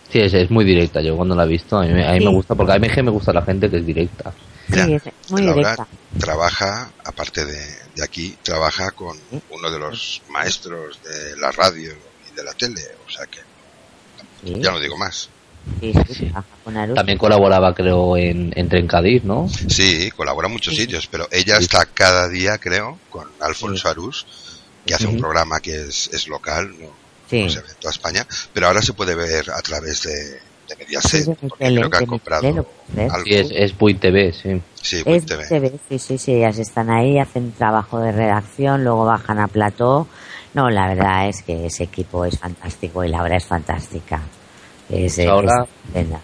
Sí, es, es muy directa. Yo cuando la he visto, a mí, me- a mí Sí. me gusta, porque a mí me gusta la gente que es directa. Mira, sí, muy Laura directa. trabaja, aparte de, de aquí, trabaja con uno de los maestros de la radio y de la tele. O sea que Sí, ya no digo más. sí. También colaboraba, creo, en, en Trencadís, ¿no? Sí, colabora en muchos Sí. sitios, pero ella está cada día, creo, con Alfonso Sí. Arús, que hace un programa que es, es local, no, Sí. no se ve en toda España, pero ahora se puede ver a través de, de Mediaset, Sí, de mi porque tele, creo que de han mi comprado tele lo puedes ver. algo. Sí, es, es Puy TV, sí. Sí, Buit Es TV. TV, sí, sí, sí, ellas están ahí, hacen trabajo de redacción, luego bajan a plató. No, la verdad es que ese equipo es fantástico y Laura es fantástica. Es, es Ahora- estupenda.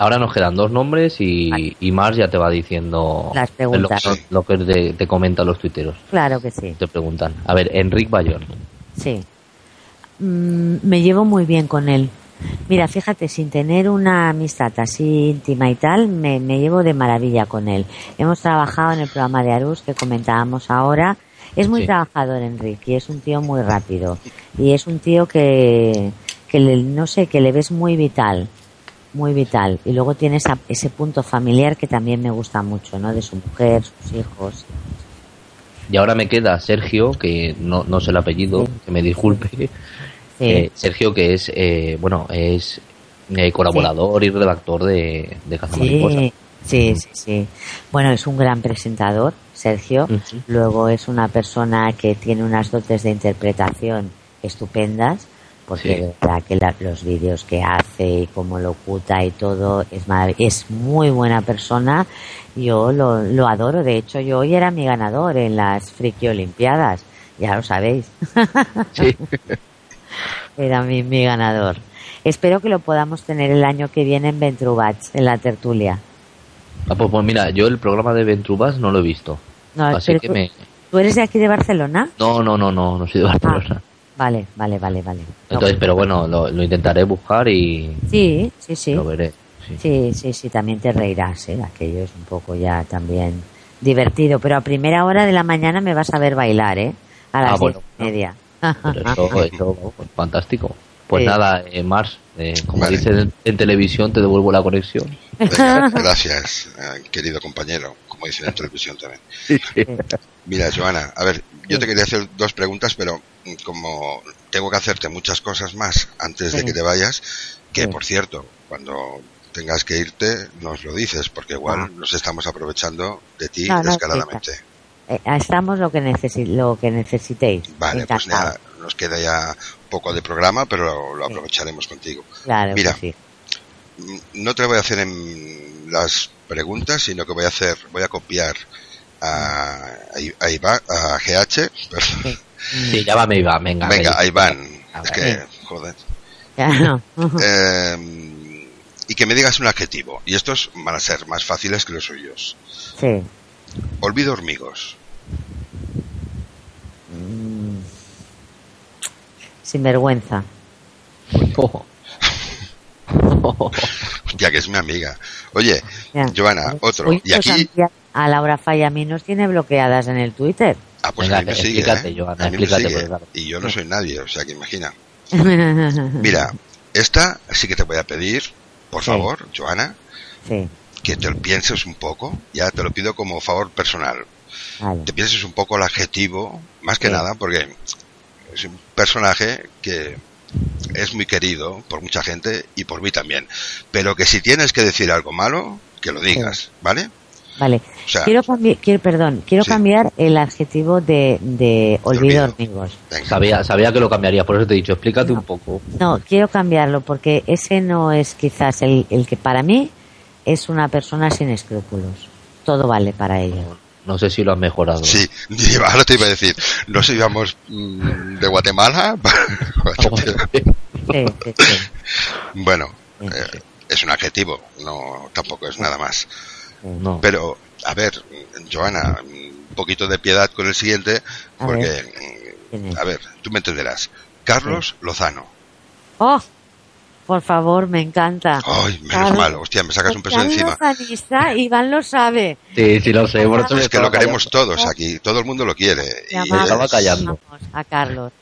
Ahora nos quedan dos nombres y, y Mars ya te va diciendo Las preguntas. lo, lo que te, te comentan los tuiteros. Claro que sí, Te preguntan. A ver, Enric Bayón. sí. Mm, me llevo muy bien con él. Mira, fíjate, sin tener una amistad así íntima y tal, me, me llevo de maravilla con él. Hemos trabajado en el programa de Arús que comentábamos ahora. Es muy Sí. trabajador, Enrique, y es un tío muy rápido. Y es un tío que, que le- no sé, que le ves muy vital. Muy vital. Y luego tiene esa- ese punto familiar que también me gusta mucho, ¿no? De su mujer, sus hijos. Y ahora me queda Sergio, que no, no sé el apellido, Sí. que me disculpe. Sí. Eh, Sergio, que es, eh, bueno, es eh, colaborador y redactor de, de. Sí, sí, sí, sí. Bueno, es un gran presentador, Sergio. Luego es una persona que tiene unas dotes de interpretación estupendas, porque Sí. verdad que la- los vídeos que hace y cómo lo oculta y todo es es muy buena persona. Yo lo, lo adoro. De hecho, yo hoy era mi ganador en las Friki Olimpiadas. Ya lo sabéis. Sí. Era mi, mi ganador. Espero que lo podamos tener el año que viene en Ventrubats, en la tertulia. Ah, pues, pues mira, yo el programa de Ventrubas no lo he visto. No, Así que tú, me... ¿tú eres de aquí de Barcelona? No, no, no, no, no soy de Barcelona. Vale, vale, vale, vale. No, Entonces, pero bueno, lo, lo intentaré buscar y Sí, sí, sí. lo veré. sí. Sí, sí, sí, también te reirás, ¿eh? Aquello es un poco ya también divertido. Pero a primera hora de la mañana me vas a ver bailar, ¿eh? A las Ah, diez bueno. y media. Pero eso, eso, fantástico. Pues Sí. nada, eh, Mars, eh, como Vale. dicen en, en televisión, te devuelvo la conexión. Venga, gracias, eh, querido compañero, como dicen en televisión también. Mira, Joana, a ver, yo te quería hacer dos preguntas, pero como tengo que hacerte muchas cosas más antes de que te vayas, que por cierto, cuando tengas que irte, nos lo dices, porque igual Ah. nos estamos aprovechando de ti No, no, descaradamente. Estamos lo que, necesi lo que necesitéis. Vale, pues nada, nos queda ya poco de programa, pero lo, lo aprovecharemos contigo. Claro Mira. que sí. Mm, No te voy a hacer en las preguntas, sino que voy a hacer, voy a copiar a, a, a GH, perdón. Sí, llámame Iván, venga. venga, a Iván, A es que, joder. Claro. Eh, y que me digas un adjetivo, y estos van a ser más fáciles que los suyos. sí. Olvido hormigos. Mm. Sin vergüenza. Oh. Oh. Ya que es mi amiga. Oye, Joana, otro. Uy, Y aquí, a, a Laura Falla a mí nos tiene bloqueadas en el Twitter. ah, pues Venga, a mí me que- sigue, explícate, ¿eh? Joana, A mí me explícate, sigue. porque claro. Y yo no soy nadie, o sea que imagina. Mira, esta sí que te voy a pedir, por Sí. favor, Joana, que te lo pienses un poco, ya te lo pido como favor personal, Vale. te pienses un poco el adjetivo, más que Sí. nada, porque es un personaje que es muy querido por mucha gente y por mí también, pero que si tienes que decir algo malo, que lo digas, ¿vale? Vale. O sea- quiero cambiar, quiero, perdón, quiero Sí. cambiar el adjetivo de, de olvido hormigos. Sabía, sabía que lo cambiaría, por eso te he dicho, explícate un poco. No, quiero cambiarlo porque ese no es quizás el, el que para mí es una persona sin escrúpulos. Todo vale para ella. No sé si lo has mejorado. Sí, ahora te iba a decir, nos íbamos mm, de Guatemala. Bueno, eh, es un adjetivo, no tampoco es nada más. No. Pero, a ver, Joana, un poquito de piedad con el siguiente, A porque, ¿Quién mm, es? a ver, tú me entenderás. Carlos Lozano. ¡Oh! Por favor, me encanta. Ay, menos Carlos- mal, hostia, me sacas un peso encima. Iván lo sabe. Sí, sí lo sé, por eso me Es que lo queremos callando. todos aquí, todo el mundo lo quiere. Y estaba es- callando. a Carlos.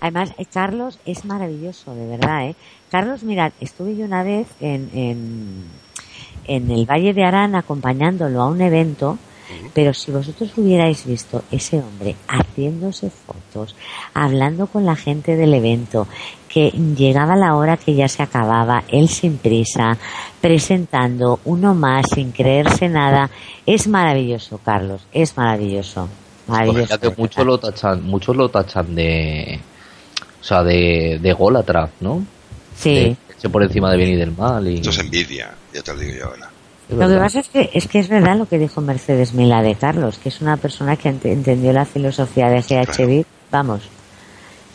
Además, eh, Carlos es maravilloso, de verdad, ¿eh? Carlos, mirad, estuve yo una vez en, en, en el Valle de Arán acompañándolo a un evento, pero si vosotros hubierais visto ese hombre haciéndose fotos, hablando con la gente del evento, que llegaba la hora que ya se acababa, él sin prisa, presentando uno más sin creerse nada, es maravilloso, Carlos, es maravilloso. Maravilloso. Ya que muchos lo tachan, muchos lo tachan de, o sea, de, de gólatra, ¿no? Sí. De por encima de bien y del mal y. Esto es envidia, ya te lo digo yo ahora. Es Lo que pasa es que, es que es verdad lo que dijo Mercedes Mila de Carlos, que es una persona que ent- entendió la filosofía de GHB, vamos.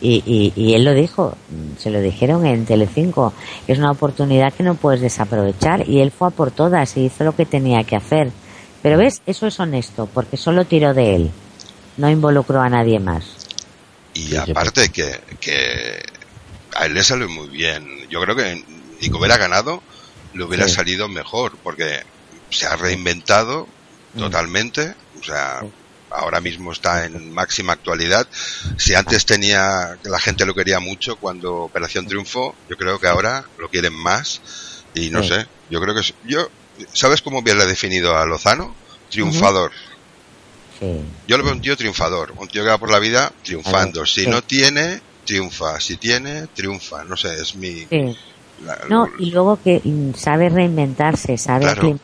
Y, y, y él lo dijo, se lo dijeron en Telecinco, que es una oportunidad que no puedes desaprovechar y él fue a por todas y hizo lo que tenía que hacer. Pero ves, eso es honesto, porque solo tiró de él, no involucró a nadie más. Y aparte que, que a él le salió muy bien. Yo creo que ni que hubiera ganado, le hubiera Sí. salido mejor, porque se ha reinventado Mm. totalmente. O sea, ahora mismo está en máxima actualidad. Si antes tenía, que la gente lo quería mucho cuando Operación Triunfo, yo creo que ahora lo quieren más. Y no Sí. sé, yo creo que yo, ¿sabes cómo hubiera definido a Lozano? Triunfador. Sí. Yo lo veo un tío triunfador, un tío que va por la vida triunfando. Si no tiene, triunfa. Si tiene, triunfa. No sé, es mi... Sí. La- No, y luego que sabe reinventarse, sabe Claro.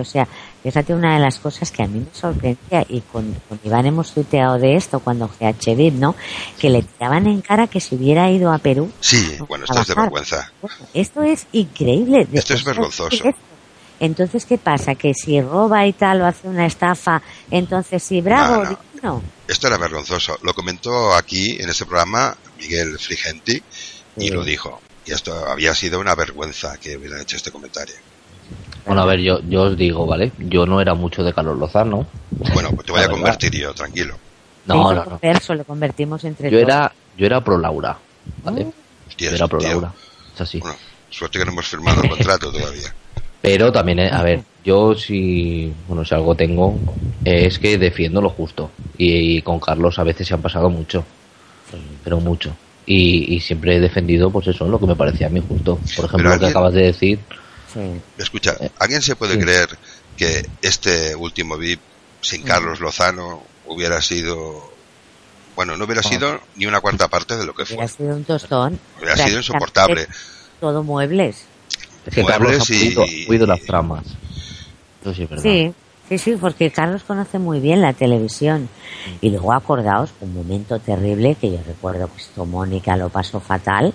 o sea, fíjate una de las cosas que a mí me sorprendía y con, con Iván hemos tuiteado de esto cuando GHB, ¿no? Que le tiraban en cara que se hubiera ido a Perú. Sí, a bueno, esto es de vergüenza. Esto es increíble. De- Esto es vergonzoso. Entonces, ¿qué pasa? Que si roba y tal o hace una estafa, entonces sí, bravo, No. Esto era vergonzoso. Lo comentó aquí en este programa Miguel Frigenti y Sí. lo dijo. Y esto había sido una vergüenza que hubieran hecho este comentario. Bueno, a ver, yo, yo os digo, ¿vale? Yo no era mucho de Carlos Lozano. Bueno, pues te voy a convertir yo, tranquilo. No, no, no. lo convertimos entre Yo todos. era, yo era pro Laura, ¿vale? Hostia, Yo era pro tío. Laura. Es así. Bueno, suerte que no hemos firmado el contrato todavía. Pero también, eh, a ver, yo si, bueno, si algo tengo, eh, es que defiendo lo justo. Y, y con Carlos a veces se han pasado mucho, pero mucho. Y, y siempre he defendido, pues eso, lo que me parecía a mí justo. Por ejemplo, lo que acabas de decir, Sí. Escucha, ¿alguien se puede sí. creer que este último VIP sin Carlos Lozano hubiera sido, bueno, no hubiera Ah. sido ni una cuarta parte de lo que fue? Hubiera sido un tostón. Hubiera sido insoportable. Todo muebles. es que Muebles Carlos ha y- pulido las tramas. Eso sí es verdad. Sí, sí, sí, porque Carlos conoce muy bien la televisión. Y luego acordaos, un momento terrible que yo recuerdo que esto Mónica lo pasó fatal,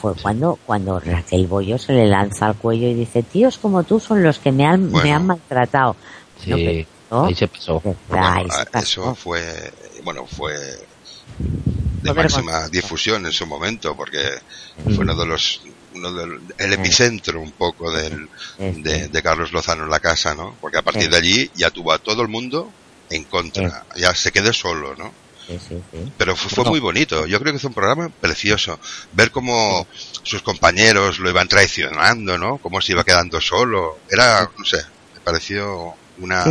fue cuando, cuando Raquel Bollo se le lanza al cuello y dice, tíos como tú son los que me han, Bueno. me han maltratado. Sí, No, pero esto, ahí se pasó. de verdad, Bueno, ahí se ah, pasó. eso fue, bueno, fue de máxima difusión en su momento, porque Mm. fue uno de los, uno del, el epicentro un poco del, Sí, de, Carlos Lozano en la casa, ¿no? Porque a partir Sí. de allí ya tuvo a todo el mundo en contra, ya se quedó solo, ¿no? Sí, sí, sí. Pero fue, fue muy bonito. Yo creo que fue un programa precioso. Ver cómo sus compañeros lo iban traicionando, ¿no? Cómo se iba quedando solo. Era, no sé, me pareció una,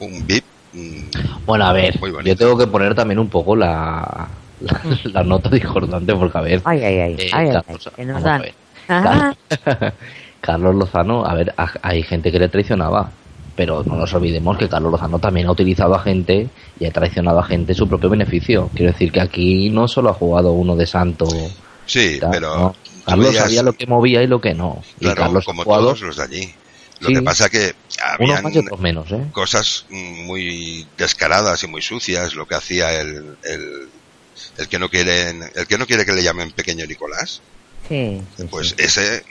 un VIP. mm, Bueno, a ver, yo tengo que poner también un poco la, la, la nota discordante, porque a ver, Ay, ay, ay, eh, ay, ay, Carlos, que nos dan. Carlos Lozano, a ver, ha- hay gente que le traicionaba, pero no nos olvidemos que Carlos Lozano también ha utilizado a gente y ha traicionado a gente en su propio beneficio. Quiero decir que aquí no solo ha jugado uno de santo. Sí, tal, pero no. Carlos veías- sabía lo que movía y lo que no. Y claro, Carlos como jugado, todos los de allí. Lo Sí. que pasa que Unos habían más y otros menos, ¿eh? cosas mm, muy descaradas y muy sucias, lo que hacía el, el, el que no quiere, el que no quiere que le llamen pequeño Nicolás, Sí, sí, pues sí. ese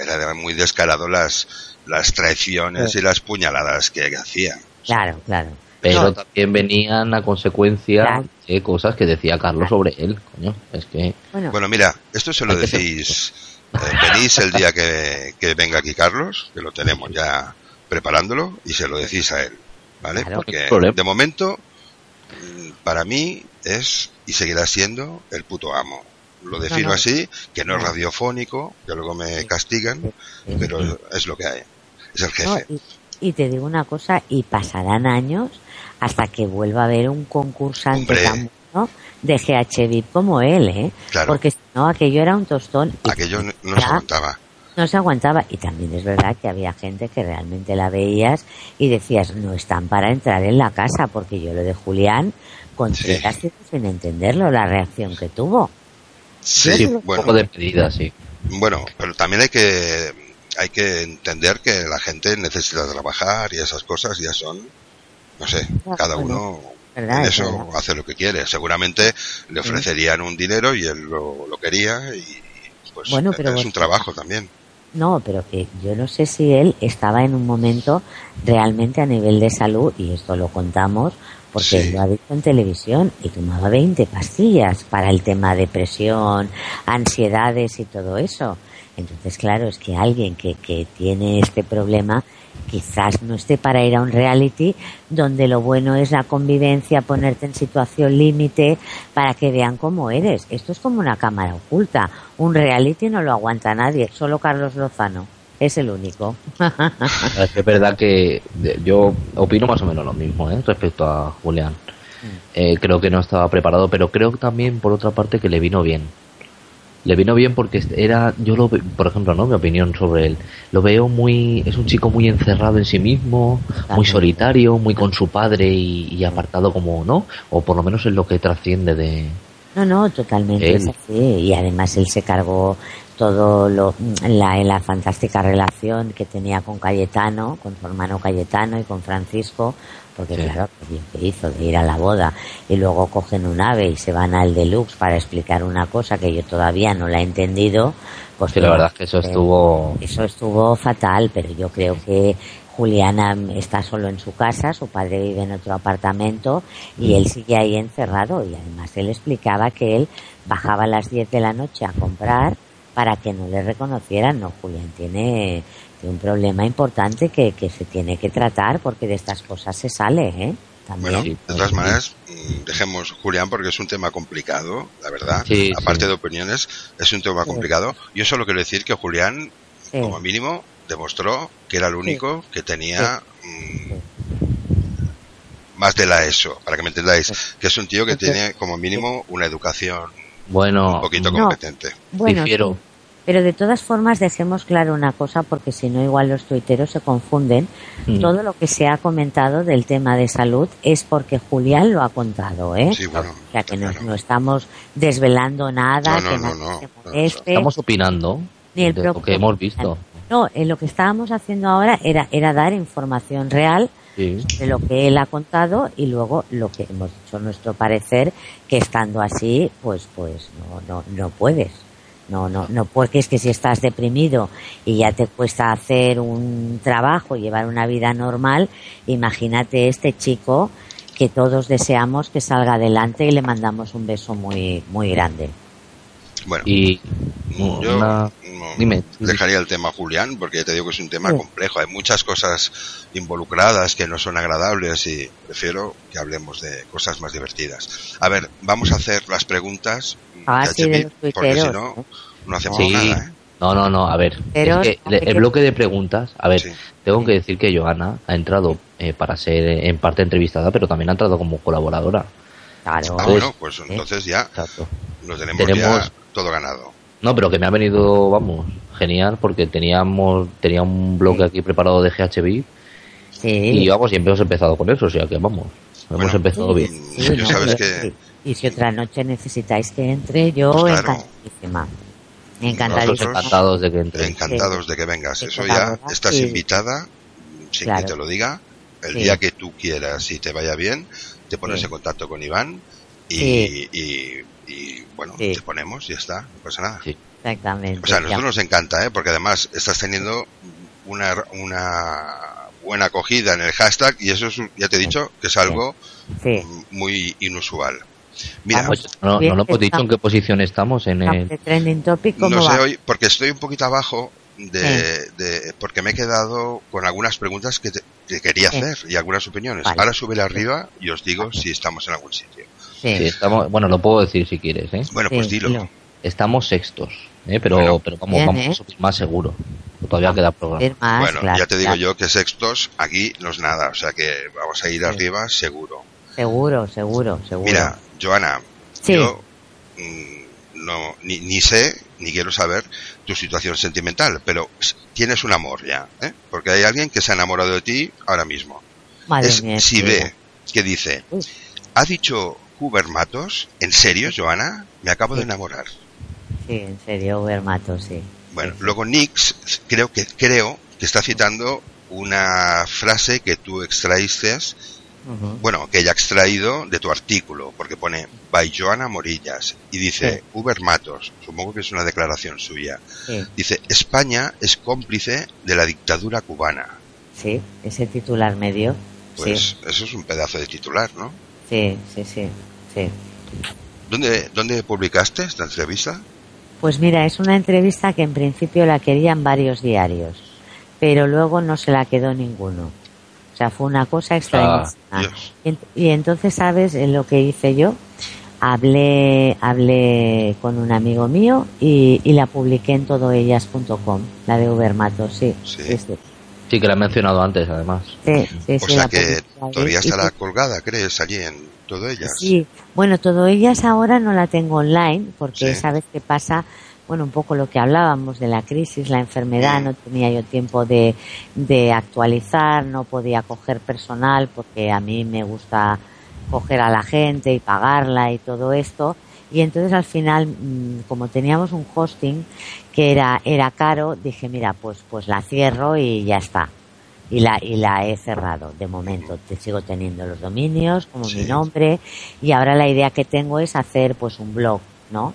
era muy descarado las, las traiciones y las puñaladas que hacía. Claro, claro. Pero No, también venían a consecuencia Claro. de cosas que decía Carlos sobre él, coño. Es que bueno, Bueno, mira, esto se lo decís, eh, venís el día que, que venga aquí Carlos, que lo tenemos ya preparándolo, y se lo decís a él, ¿vale? Claro. Porque de momento, para mí es y seguirá siendo el puto amo. Lo defino no. así, que no es radiofónico, que luego me castigan, pero es lo que hay. Es el No, jefe. y, y te digo una cosa, y pasarán años hasta que vuelva a haber un concursante tan bueno de GH VIP como él, ¿eh? Claro. Porque si no, aquello era un tostón. Aquello no, no se aguantaba. no se aguantaba. Y también es verdad que había gente que realmente la veías y decías, no están para entrar en la casa, porque yo lo de Julián, con Sí. tres sin entenderlo, la reacción que tuvo. Sí, sí, un bueno, poco de medida, sí. Bueno, pero también hay que hay que entender que la gente necesita trabajar y esas cosas ya son, no sé, cada uno ¿verdad? en Es eso verdad. hace lo que quiere. Seguramente le ofrecerían un dinero y él lo, lo quería y pues Bueno, pero es un trabajo también. No, pero que yo no sé si él estaba en un momento realmente a nivel de salud, y esto lo contamos, porque Sí. él lo ha dicho en televisión, y tomaba 20 pastillas para el tema depresión, ansiedades y todo eso. Entonces, claro, es que alguien que, que tiene este problema quizás no esté para ir a un reality donde lo bueno es la convivencia, ponerte en situación límite para que vean cómo eres. Esto es como una cámara oculta. Un reality no lo aguanta nadie, solo Carlos Lozano. Es el único. Es verdad que yo opino más o menos lo mismo ¿eh? respecto a Julián. Eh, creo que no estaba preparado, pero creo también, por otra parte, que le vino bien. Le vino bien porque era, yo lo, por ejemplo, ¿no? Mi opinión sobre él. Lo veo muy, es un chico muy encerrado en sí mismo, muy solitario, muy con su padre y, y apartado como, ¿no? O por lo menos es lo que trasciende de, No, no, totalmente Él. es así. Y además él se cargó todo lo, la, la fantástica relación que tenía con Cayetano, con su hermano Cayetano y con Francisco, porque Sí. claro, que hizo de ir a la boda y luego cogen un ave y se van al deluxe para explicar una cosa que yo todavía no la he entendido. Pues que la verdad es que eso estuvo, eso estuvo fatal, pero yo creo que Juliana está solo en su casa, su padre vive en otro apartamento y él sigue ahí encerrado y además él explicaba que él bajaba a las 10 de la noche a comprar para que no le reconocieran. No, Julián tiene, un problema importante que, que se tiene que tratar porque de estas cosas se sale, ¿eh? También. Bueno, de todas maneras, mm, dejemos Julián porque es un tema complicado, la verdad. Sí, Aparte sí. de opiniones, es un tema Sí. complicado. Yo solo quiero decir que Julián, Sí. como mínimo, demostró que era el único que tenía mm, más de la ESO, para que me entendáis, que es un tío que Sí. tiene como mínimo una educación bueno, un poquito No. competente. Bueno, difiero. Pero de todas formas dejemos claro una cosa porque si no igual los tuiteros se confunden. Mm. Todo lo que se ha comentado del tema de salud es porque Julián lo ha contado, ¿eh? Sí, bueno, o sea que no, claro. no estamos desvelando nada, No, no, que no, se no, moleste. estamos opinando Ni el de lo que hemos visto. No, eh, lo que estábamos haciendo ahora era, era dar información real Sí. de lo que él ha contado y luego lo que hemos dicho nuestro parecer que estando así pues pues no no no puedes no no no porque es que si estás deprimido y ya te cuesta hacer un trabajo llevar una vida normal imagínate este chico que todos deseamos que salga adelante y le mandamos un beso muy muy grande Bueno, Y yo una- no, dime. dejaría el tema Julián porque ya te digo que es un tema Sí. complejo. Hay muchas cosas involucradas que no son agradables y prefiero que hablemos de cosas más divertidas. A ver, vamos a hacer las preguntas Ah, sí, de los porque tuiteros, si no, ¿eh? no hacemos Sí. nada. ¿eh? No, no, no, a ver. Pero es que el que- bloque de preguntas, a ver, Sí. tengo que decir que Joana ha entrado eh, para ser eh, en parte entrevistada, pero también ha entrado como colaboradora. claro Ah, bueno, pues entonces ya Exacto. lo tenemos, Tenemos- ya todo ganado. No, pero que me ha venido, vamos, genial, porque teníamos tenía un bloque aquí preparado de GHB sí y vamos, y hemos empezado con eso, o sea que vamos, hemos Bueno. empezado bien. Yo sabes que y, si otra noche necesitáis que entre yo Pues claro. encantadísima Encantadísimo. Nosotros encantados de que entres. Encantados de que vengas. Eso ya estás sí. invitada, sin Claro. que te lo diga, el Sí. día que tú quieras y te vaya bien, te pones Sí. en contacto con Iván y, Sí. y- y, bueno, Sí. te ponemos y ya está, no pasa nada. Sí. Exactamente. O sea, a Ya. nosotros nos encanta, ¿eh? porque además estás teniendo una, una buena acogida en el hashtag y eso es, ya te he dicho, que es algo Sí. muy inusual. Mira, Vamos. Oye, no, Bien, no lo hemos dicho en qué posición estamos en el... Trending topic, ¿cómo no sé va? hoy, porque estoy un poquito abajo de, de- porque me he quedado con algunas preguntas que, te- que quería Sí. hacer y algunas opiniones. Vale. Ahora sube arriba y os digo si estamos en algún sitio. Sí. Sí, estamos, bueno, lo puedo decir si quieres, ¿eh? Bueno, pues dilo. dilo. Estamos sextos, ¿eh? Pero, Bueno. pero vamos, Bien, vamos ¿eh? a subir más seguro. Todavía queda programa. Más, bueno, claro, ya te digo claro. yo que sextos aquí no es nada, o sea que vamos a ir arriba seguro. Seguro, seguro, seguro. Mira, Joana, Sí. yo mm, no ni, ni sé ni quiero saber tu situación sentimental, pero tienes un amor ya, ¿eh? porque hay alguien que se ha enamorado de ti ahora mismo. Madre es mía, si ve que dice, ha dicho Huber Matos, ¿en serio, Joana? Me acabo de enamorar. Sí, en serio, Ubermato, sí. Bueno, luego Nix creo que creo que está citando una frase que tú extraíste, Bueno, que ha extraído de tu artículo, porque pone by Joana Morillas y dice Sí. Huber Matos, supongo que es una declaración suya. Sí, Dice, España es cómplice de la dictadura cubana. sí, ese titular medio. Pues Sí, eso es un pedazo de titular, ¿no? sí, sí, sí, sí. ¿Dónde, ¿Dónde publicaste esta entrevista? Pues mira, es una entrevista que en principio la querían varios diarios, pero luego no se la quedó ninguno. O sea, fue una cosa extrañísima. Dios. Y ent- y entonces, ¿sabes en lo que hice yo? Hablé, hablé con un amigo mío y, y la publiqué en todoellas.com, la de Ubermato, sí. Sí. Sí, sí, que la he mencionado antes, además. sí, sí, O sí, sea la que todavía Y estará colgada, ¿crees? Allí en todo ellas. Sí, bueno, todo ellas ahora no la tengo online porque Sí. sabes qué pasa, bueno, un poco lo que hablábamos de la crisis, la enfermedad, no tenía yo tiempo de, de actualizar, no podía coger personal porque a mí me gusta coger a la gente y pagarla y todo esto. Y entonces al final, mm, como teníamos un hosting que era, era caro, dije, mira, pues, pues la cierro y ya está y la y la he cerrado de momento te sigo teniendo los dominios como Sí. mi nombre y ahora la idea que tengo es hacer pues un blog no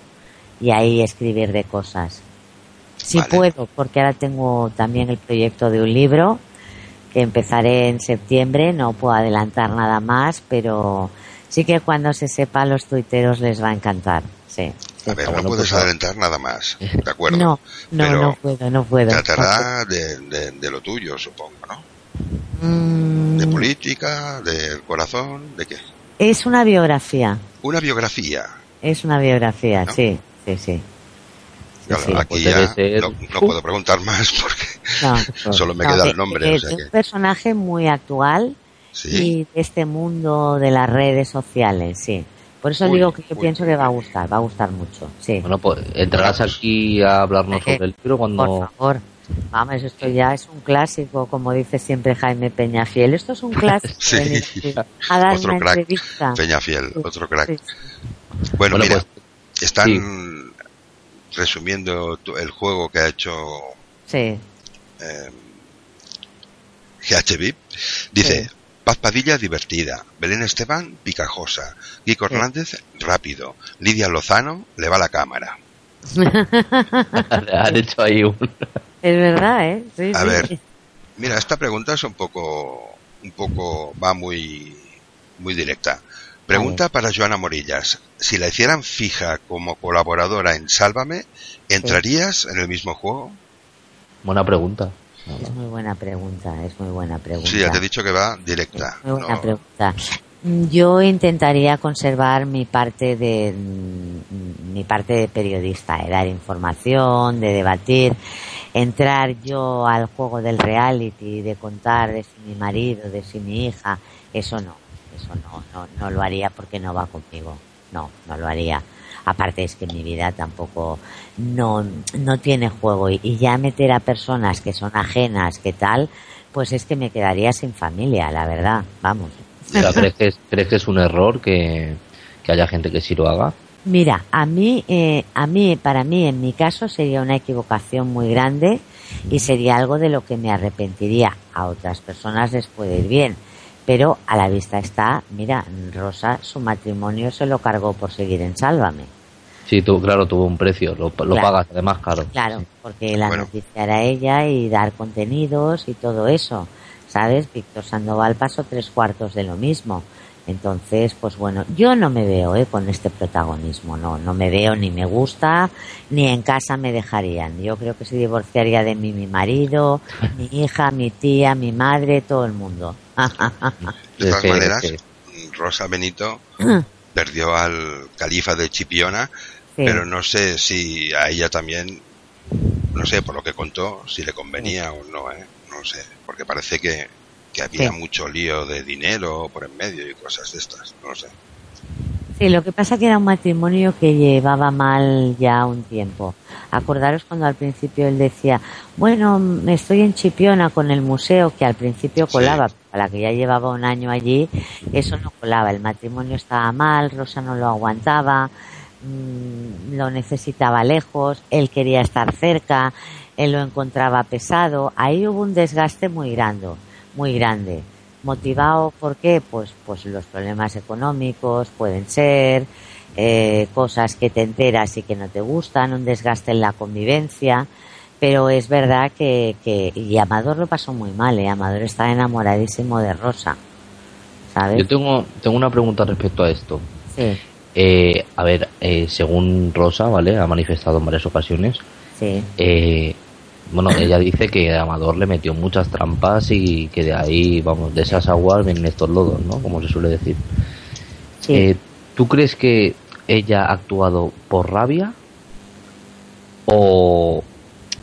y ahí escribir de cosas si Vale. puedo porque ahora tengo también el proyecto de un libro que empezaré en septiembre no puedo adelantar nada más pero sí que cuando se sepa a los tuiteros les va a encantar sí. A ver, no puedes pues, adelantar nada más, ¿de acuerdo? no no Pero no puedo no puedo Tratará de, de- de lo tuyo, supongo, ¿no? Mm, De política, del corazón, ¿de qué? es una biografía Una biografía. Es una biografía, ¿No? sí, sí, sí. Claro, sí. aquí ya ser- no, no puedo preguntar más porque No, solo me no, queda el nombre. de- o sea que- un personaje muy actual sí, y de este mundo de las redes sociales, sí. Por eso Uy, digo que yo uy, pienso que va a gustar, va a gustar mucho, sí. Bueno, pues entrarás aquí a hablarnos Eh, sobre el libro cuando... Por favor. Vamos, esto ya es un clásico, como dice siempre Jaime Peñafiel. Esto es un clásico. Sí. aquí a dar Otro una crack, entrevista. Peñafiel, Sí, otro crack. sí, Bueno, Bueno, mira, pues, están sí. resumiendo el juego que ha hecho sí. eh, GHVIP. Dice, Sí. Paz Padilla divertida, Belén Esteban picajosa, Kiko Sí. Hernández rápido, Lidia Lozano le va la cámara. Han hecho ahí un... Es verdad, ¿eh? Sí, A sí. ver, mira, esta pregunta es un poco, un poco, va muy, muy directa. Pregunta para Joana Morillas. Si la hicieran fija como colaboradora en Sálvame, ¿entrarías en el mismo juego? Buena pregunta. Es muy buena pregunta, es muy buena pregunta. Sí, ya te he dicho que va directa. Muy buena No- pregunta. Yo intentaría conservar mi parte de mi parte de periodista, de dar información, de debatir, entrar yo al juego del reality, de contar de si mi marido, de si mi hija, eso no, eso no, no, no lo haría porque no va conmigo, no, no lo haría. Aparte es que mi vida tampoco no, no tiene juego y, y ya meter a personas que son ajenas, que tal, pues es que me quedaría sin familia, la verdad, vamos. Sea, ¿crees, que es, ¿Crees que es un error que, que haya gente que sí lo haga? Mira, a mí, eh, a mí, para mí, en mi caso, sería una equivocación muy grande y sería algo de lo que me arrepentiría. A otras personas les puede ir bien, pero a la vista está, mira, Rosa, su matrimonio se lo cargó por seguir en Sálvame. Sí, tú, claro, tuvo un precio, lo, lo Claro. pagas además caro. Claro, porque la Bueno. noticia era ella y dar contenidos y todo eso, ¿sabes? Víctor Sandoval pasó tres cuartos de lo mismo. Entonces, pues bueno, yo no me veo ¿eh? con este protagonismo, no, no me veo ni me gusta, ni en casa me dejarían. Yo creo que se divorciaría de mí mi marido, mi hija, mi tía, mi madre, todo el mundo. De todas maneras, Rosa Benito perdió al califa de Chipiona, Sí. pero no sé si a ella también, no sé, por lo que contó, si le convenía o no, ¿eh? No sé, porque parece que, que había Sí. mucho lío de dinero por en medio y cosas de estas, no sé. Sí, lo que pasa que era un matrimonio que llevaba mal ya un tiempo. Acordaros cuando al principio él decía, bueno, me estoy en Chipiona con el museo, que al principio Sí. colaba, para la que ya llevaba un año allí, eso no colaba, el matrimonio estaba mal, Rosa no lo aguantaba, mm, lo necesitaba lejos, él quería estar cerca, él lo encontraba pesado, ahí hubo un desgaste muy grande, muy grande. Motivado por qué? Pues, pues los problemas económicos pueden ser, eh, cosas que te enteras y que no te gustan, un desgaste en la convivencia, pero es verdad que, que y Amador lo pasó muy mal, ¿eh? Amador está enamoradísimo de Rosa, ¿sabes? Yo tengo, tengo una pregunta respecto a esto. Sí, Eh, a ver, eh, según Rosa, ¿vale? Ha manifestado en varias ocasiones. sí, eh, bueno, ella dice que Amador le metió muchas trampas y que de ahí, vamos, de esas aguas vienen estos lodos, ¿no? Como se suele decir. sí. Eh, ¿Tú crees que ella ha actuado por rabia? O,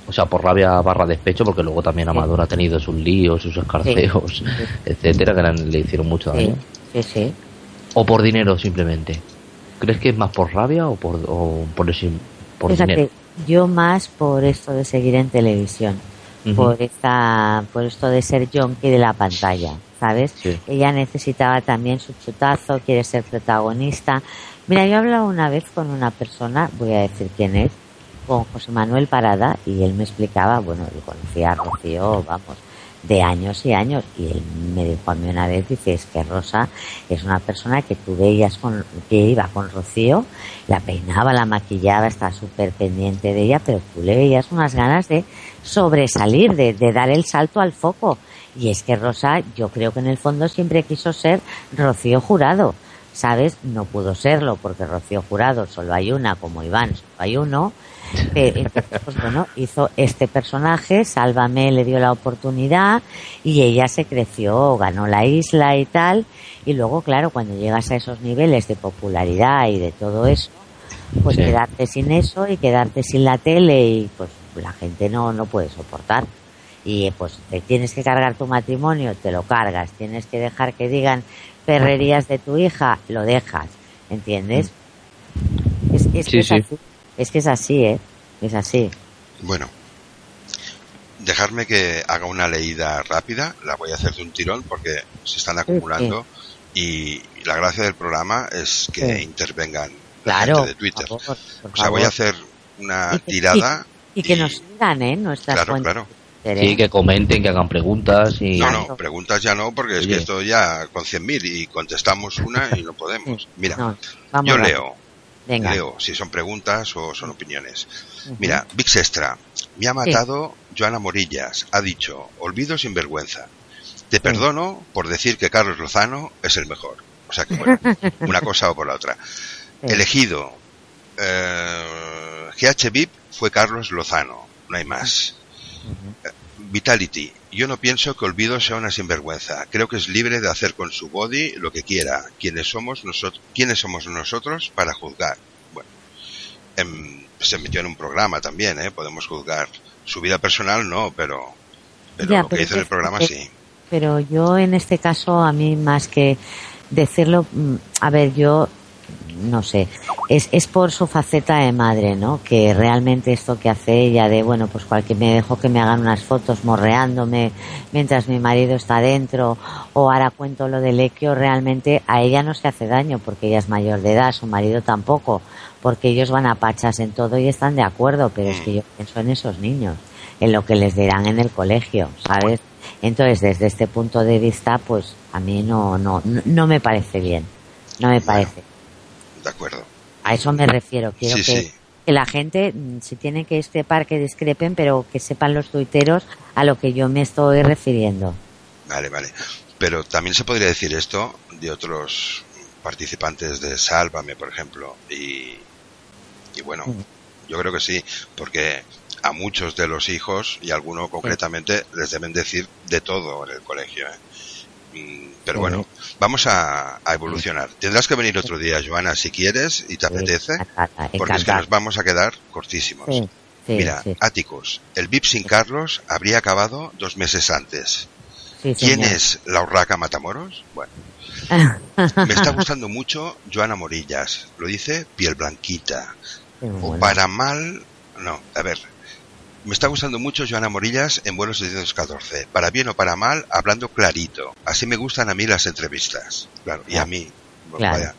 o sea, por rabia barra despecho, porque luego también Amador ha tenido sus líos, sus escarceos, Sí. etcétera, que le- hicieron mucho daño. sí, sí. ¿O por dinero simplemente? ¿Crees que es más por rabia o por, o por, por dinero? Yo más por esto de seguir en televisión, por esta, por esto de ser junkie de la pantalla, ¿sabes? Sí. Ella necesitaba también su chutazo, quiere ser protagonista. Mira, yo he hablado una vez con una persona, voy a decir quién es, con José Manuel Parada, y él me explicaba, bueno, yo conocía a Rocío, vamos, de años y años, y él me dijo a mí una vez, dice, es que Rosa es una persona que tú veías con, que iba con Rocío, la peinaba, la maquillaba, estaba súper pendiente de ella, pero tú le veías unas ganas de sobresalir, de, de dar el salto al foco. Y es que Rosa, yo creo que en el fondo siempre quiso ser Rocío Jurado, ¿sabes? No pudo serlo porque Rocío Jurado solo hay una, como Iván, solo hay uno. Eh, entonces, pues bueno, hizo este personaje, Sálvame le dio la oportunidad y ella se creció, ganó la isla y tal. Y luego, claro, cuando llegas a esos niveles de popularidad y de todo eso, pues Sí. quedarte sin eso y quedarte sin la tele y pues la gente no, no puede soportar. Y eh, pues te tienes que cargar tu matrimonio, te lo cargas. Tienes que dejar que digan perrerías de tu hija, lo dejas. ¿Entiendes? Es, es Sí, que es sí. así. Es que es así, ¿eh? Es así. Bueno, dejarme que haga una leída rápida, la voy a hacer de un tirón porque se están acumulando y la gracia del programa es que Sí. intervengan la Claro. gente de Twitter. por favor, por O sea, voy a hacer una Y que- tirada. Y que y- nos sigan, ¿eh? Nuestras Claro, cuentas claro. Twitter, ¿eh? Sí, que comenten, que hagan preguntas y... No, no, preguntas ya no, porque es Oye. que esto ya con 100.000 y contestamos una y no podemos. Mira, No, yo rápido. leo, Venga. leo si son preguntas o son opiniones. Mira, Vix Extra, me ha matado Joana Morillas, ha dicho, olvido sin vergüenza. Te perdono por decir que Carlos Lozano es el mejor. O sea que bueno, una cosa o por la otra. Sí. Elegido, eh, GH VIP fue Carlos Lozano, no hay más. Vitality, yo no pienso que Olvido sea una sinvergüenza. Creo que es libre de hacer con su body lo que quiera. ¿Quiénes somos nosotros, ¿quiénes somos nosotros para juzgar? Bueno, em, se metió en un programa también, ¿eh? Podemos juzgar. Su vida personal no, pero, pero Ya, lo que hizo en el programa sí. Pero yo en este caso, a mí más que decirlo, mm, a ver, yo no sé, es, es por su faceta de madre, ¿no? Que realmente esto que hace ella de, bueno, pues cualquier me dejo que me hagan unas fotos morreándome mientras mi marido está dentro o ahora cuento lo del equio, realmente a ella no se hace daño porque ella es mayor de edad, su marido tampoco, porque ellos van a pachas en todo y están de acuerdo, pero es que yo pienso en esos niños, en lo que les dirán en el colegio, ¿sabes? Entonces, desde este punto de vista, pues a mí no, no, no me parece bien, no me parece. De acuerdo. A eso me refiero. Quiero Sí, que, sí. que la gente, mm, si tiene que discrepar, que discrepen, pero que sepan los tuiteros a lo que yo me estoy refiriendo. Vale, vale. Pero también se podría decir esto de otros participantes de Sálvame, por ejemplo. Y, y bueno, yo creo que sí, porque a muchos de los hijos, y a alguno concretamente, les deben decir de todo en el colegio. ¿eh? Pero bueno, vamos a, a evolucionar. Tendrás que venir otro día, Joana, si quieres y te apetece, porque es que nos vamos a quedar cortísimos. Mira. Áticos, el VIP sin Carlos habría acabado dos meses antes. Sí, ¿Quién es la urraca Matamoros? Bueno, me está gustando mucho Joana Morillas. Lo dice piel blanquita. O para mal... No, a ver. Me está gustando mucho Joana Morillas en vuelos 714. Para bien o para mal, hablando clarito. Así me gustan a mí las entrevistas. Claro, y a mí. pues Claro. Vaya,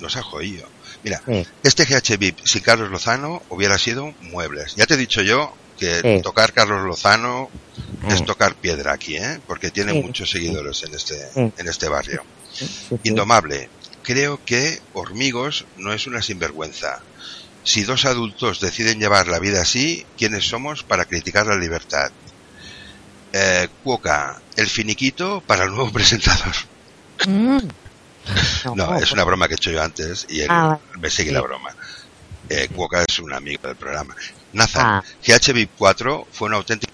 nos ha jodido. Mira, Sí. este GH VIP sin Carlos Lozano hubiera sido muebles. Ya te he dicho yo que Sí. tocar Carlos Lozano es tocar piedra aquí, ¿eh? Porque tiene muchos seguidores en este, en este barrio. Indomable. Creo que Hormigos no es una sinvergüenza. Si dos adultos deciden llevar la vida así, ¿quiénes somos para criticar la libertad? Eh, Cuoca, el finiquito para el nuevo presentador. Mm. No, es una broma que he hecho yo antes y él Ah, me sigue sí. la broma. Eh, Cuoca es un amigo del programa. Nathan, Ah. GHB 4 fue una auténtica...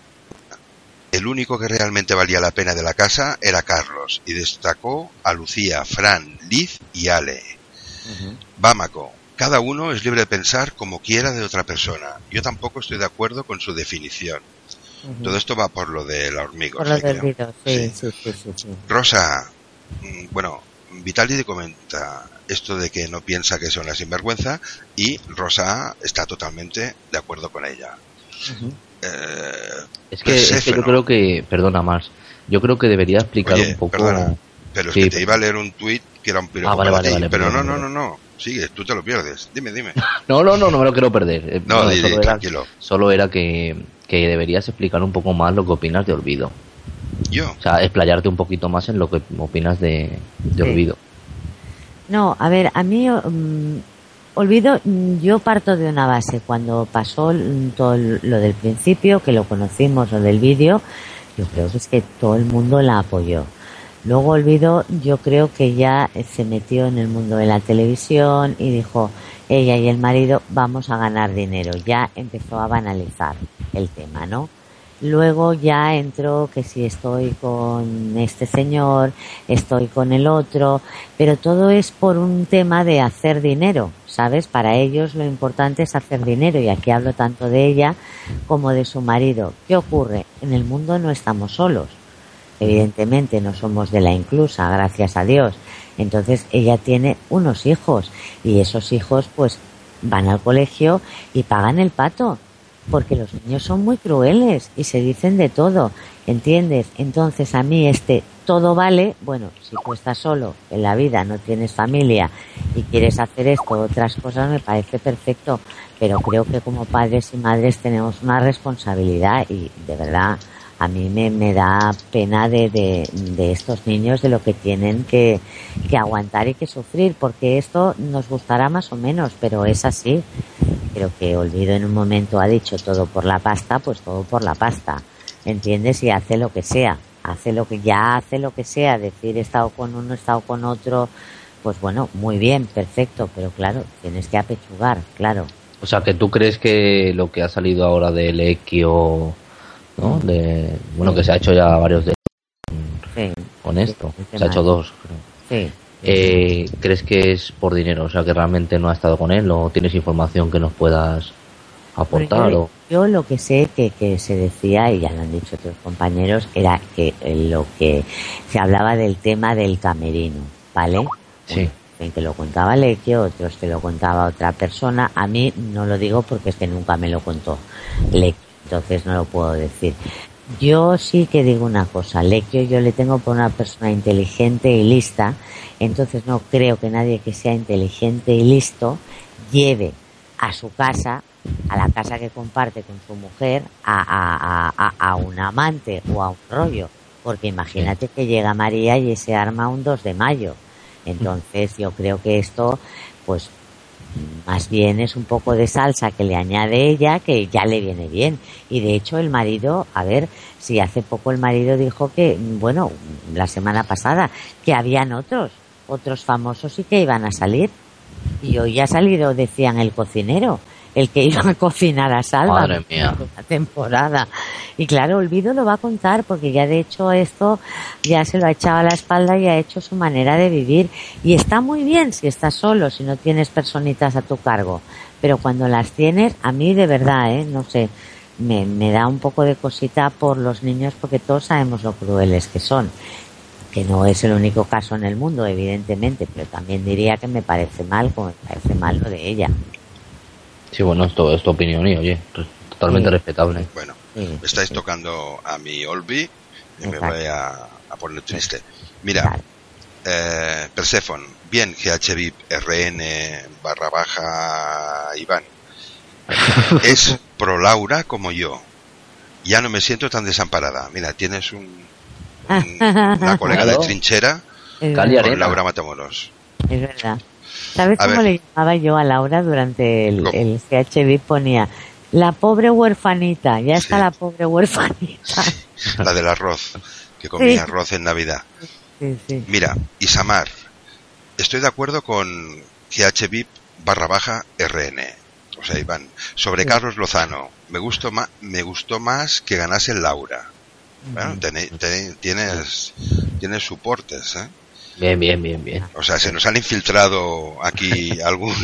El único que realmente valía la pena de la casa era Carlos y destacó a Lucía, Fran, Liz y Ale. Bámaco, cada uno es libre de pensar como quiera de otra persona. Yo tampoco estoy de acuerdo con su definición. Todo esto va por lo de la hormiga. Por los dedos, sí, Sí. sí, sí, sí, sí. Rosa, mm, bueno, Vitali te comenta esto de que no piensa que sea una sinvergüenza y Rosa está totalmente de acuerdo con ella. Eh, Es que, es que Perséfano. yo creo que, perdona más, yo creo que debería explicar Oye, un poco. perdona, pero es Sí, que te pero- iba a leer un tuit que era un piropo Ah, vale, para vale, ti, vale, pero no, no, no, no, sigue, tú te lo pierdes. Dime, dime. No, no, no, no me lo quiero perder. Eh, No, di, di, solo, era, tranquilo. solo era que, que deberías explicar un poco más lo que opinas de Olvido. Yo, O sea, explayarte un poquito más en lo que opinas de, de. Olvido. No, a ver, a mí, mm, olvido, mm, yo parto de una base. Cuando pasó todo lo del principio, que lo conocimos, lo del vídeo, yo creo que es que todo el mundo la apoyó. Luego olvido, yo creo que ya se metió en el mundo de la televisión y dijo, ella y el marido vamos a ganar dinero. Ya empezó a banalizar el tema, ¿no? Luego ya entró que si estoy con este señor, estoy con el otro, pero todo es por un tema de hacer dinero, ¿sabes? Para ellos lo importante es hacer dinero y aquí hablo tanto de ella como de su marido. ¿Qué ocurre? En el mundo no estamos solos. Evidentemente no somos de la inclusa, gracias a Dios. Entonces ella tiene unos hijos y esos hijos pues van al colegio y pagan el pato porque los niños son muy crueles y se dicen de todo, ¿entiendes? Entonces a mí este todo vale, bueno, si tú estás solo en la vida, no tienes familia y quieres hacer esto, otras cosas, me parece perfecto, pero creo que como padres y madres tenemos una responsabilidad y de verdad a mí me, me da pena de, de, de estos niños, de lo que tienen que, que aguantar y que sufrir, porque esto nos gustará más o menos, pero es así. Creo que Olvido en un momento ha dicho todo por la pasta, pues todo por la pasta. ¿Entiendes? Y hace lo que sea. Hace lo que ya hace lo que sea. Decir he estado con uno, he estado con otro. Pues bueno, muy bien, perfecto. Pero claro, tienes que apechugar, claro. O sea, que tú crees que lo que ha salido ahora del Equio, ¿no? De, bueno, que se ha hecho ya varios de Sí, con esto. Sí, Se ha hecho dos, creo. Eh, ¿Crees que es por dinero? O sea, que realmente no ha estado con él o tienes información que nos puedas aportar Bueno, o... yo, yo lo que sé que, que se decía, y ya lo han dicho otros compañeros, era que eh, lo que se hablaba del tema del camerino, ¿vale? Sí. en que lo contaba Lequio, otros que lo contaba otra persona. A mí no lo digo porque es que nunca me lo contó Lequio, entonces no lo puedo decir. Yo sí que digo una cosa, Lequio yo le tengo por una persona inteligente y lista, entonces no creo que nadie que sea inteligente y listo lleve a su casa, a la casa que comparte con su mujer, a, a, un amante o a un rollo. Porque imagínate que llega María y se arma un 2 de mayo. Entonces yo creo que esto, pues más bien es un poco de salsa que le añade ella que ya le viene bien. Y de hecho el marido, a ver, si hace poco el marido dijo que, bueno, la semana pasada, que habían otros, otros famosos y que iban a salir. Y hoy ha salido, decían, el cocinero, el que iba a cocinar a Salva. Madre mía. La temporada. Y claro, Olvido lo va a contar porque ya de hecho esto ya se lo ha echado a la espalda y ha hecho su manera de vivir. Y está muy bien si estás solo, si no tienes personitas a tu cargo. Pero cuando las tienes, a mí de verdad, ¿eh? No sé, me, me da un poco de cosita por los niños porque todos sabemos lo crueles que son que no es el único caso en el mundo, evidentemente, pero también diría que me parece mal, como me parece mal lo de ella. Sí, bueno, esto es tu opinión y oye, totalmente respetable. Bueno, estáis tocando a mi Olvi y me voy a, a poner triste. Mira, eh, Persephone, bien, GHVIP, RN, barra baja, Iván. Es pro Laura como yo. Ya no me siento tan desamparada. Mira, tienes un, un- una colega de trinchera con. Laura Matamoros. es verdad. ¿Sabes A cómo ver. le llamaba yo a Laura durante el, el CHV? Ponía la pobre huerfanita, ya está Sí. la pobre huerfanita. La del arroz, que comía Sí. arroz en Navidad. Sí. Mira, Isamar, estoy de acuerdo con GHVIP barra baja RN. O sea, Iván, sobre. Carlos Lozano, me gustó más, me gustó más que ganase Laura. Bueno, tienes, tienes soportes, ¿eh? Bien, bien, bien, bien. O sea, se nos han infiltrado aquí algún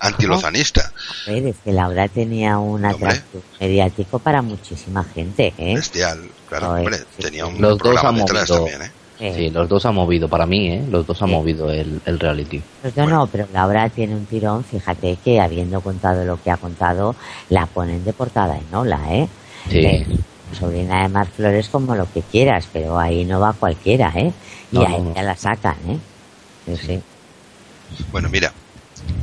antilozanista. A ver, es que Laura tenía un atractivo mediático para muchísima gente, ¿eh? Bestial, claro, hombre, sí, tenía un Los dos programa han detrás movido. también, ¿eh? Eh, Sí, los dos han movido, para mí, ¿eh? Los dos Sí. movido el, el reality. Pues yo Bueno. no, pero Laura tiene un tirón, fíjate que habiendo contado lo que ha contado, la ponen de portada en ola, ¿eh? Sí. Eh, sobrina de Mar Flores como lo que quieras, pero ahí no va cualquiera, ¿eh? Y No, a no, no. ella la sacan, ¿eh? Sí, sí. Bueno, mira,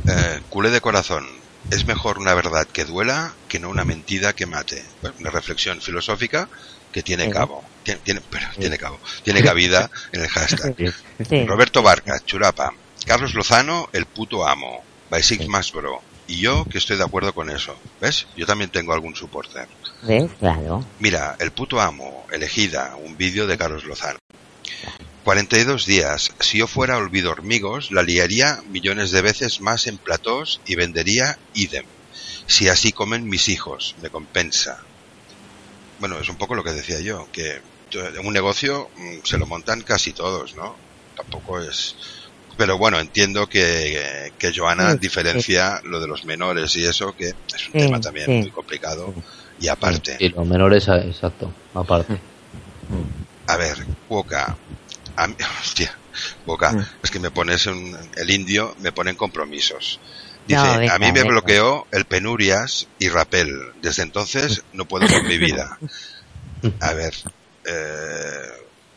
eh, culé de corazón, es mejor una verdad que duela que no una mentira que mate. Bueno, una reflexión filosófica que tiene Sí. cabo, tiene, tiene- pero tiene cabo, tiene cabida en el hashtag. Sí. Roberto Barca, Churapa, Carlos Lozano, el puto amo, by Six más bro. Y yo que estoy de acuerdo con eso. ¿Ves? Yo también tengo algún soporte. ¿Ves? Claro. Mira, El puto amo, elegida, un vídeo de Carlos Lozano. 42 días. Si yo fuera Olvido Hormigos, la liaría millones de veces más en platós y vendería idem. Si así comen mis hijos, me compensa. Bueno, es un poco lo que decía yo, que un negocio mm, se lo montan casi todos, ¿no? Tampoco es... Pero bueno, entiendo que, que Joana Sí, diferencia lo de los menores y eso, que es un Sí, tema también sí. muy complicado. Y aparte, Y los menores, ah, exacto, aparte. A ver, Boca. A mí- hostia, Boca, Mm. es que me pones un, el indio, me ponen compromisos. Dice, No, venga, a mí me venga. bloqueó el Penurias y Rapel. Desde entonces no puedo con mi vida. A ver, eh,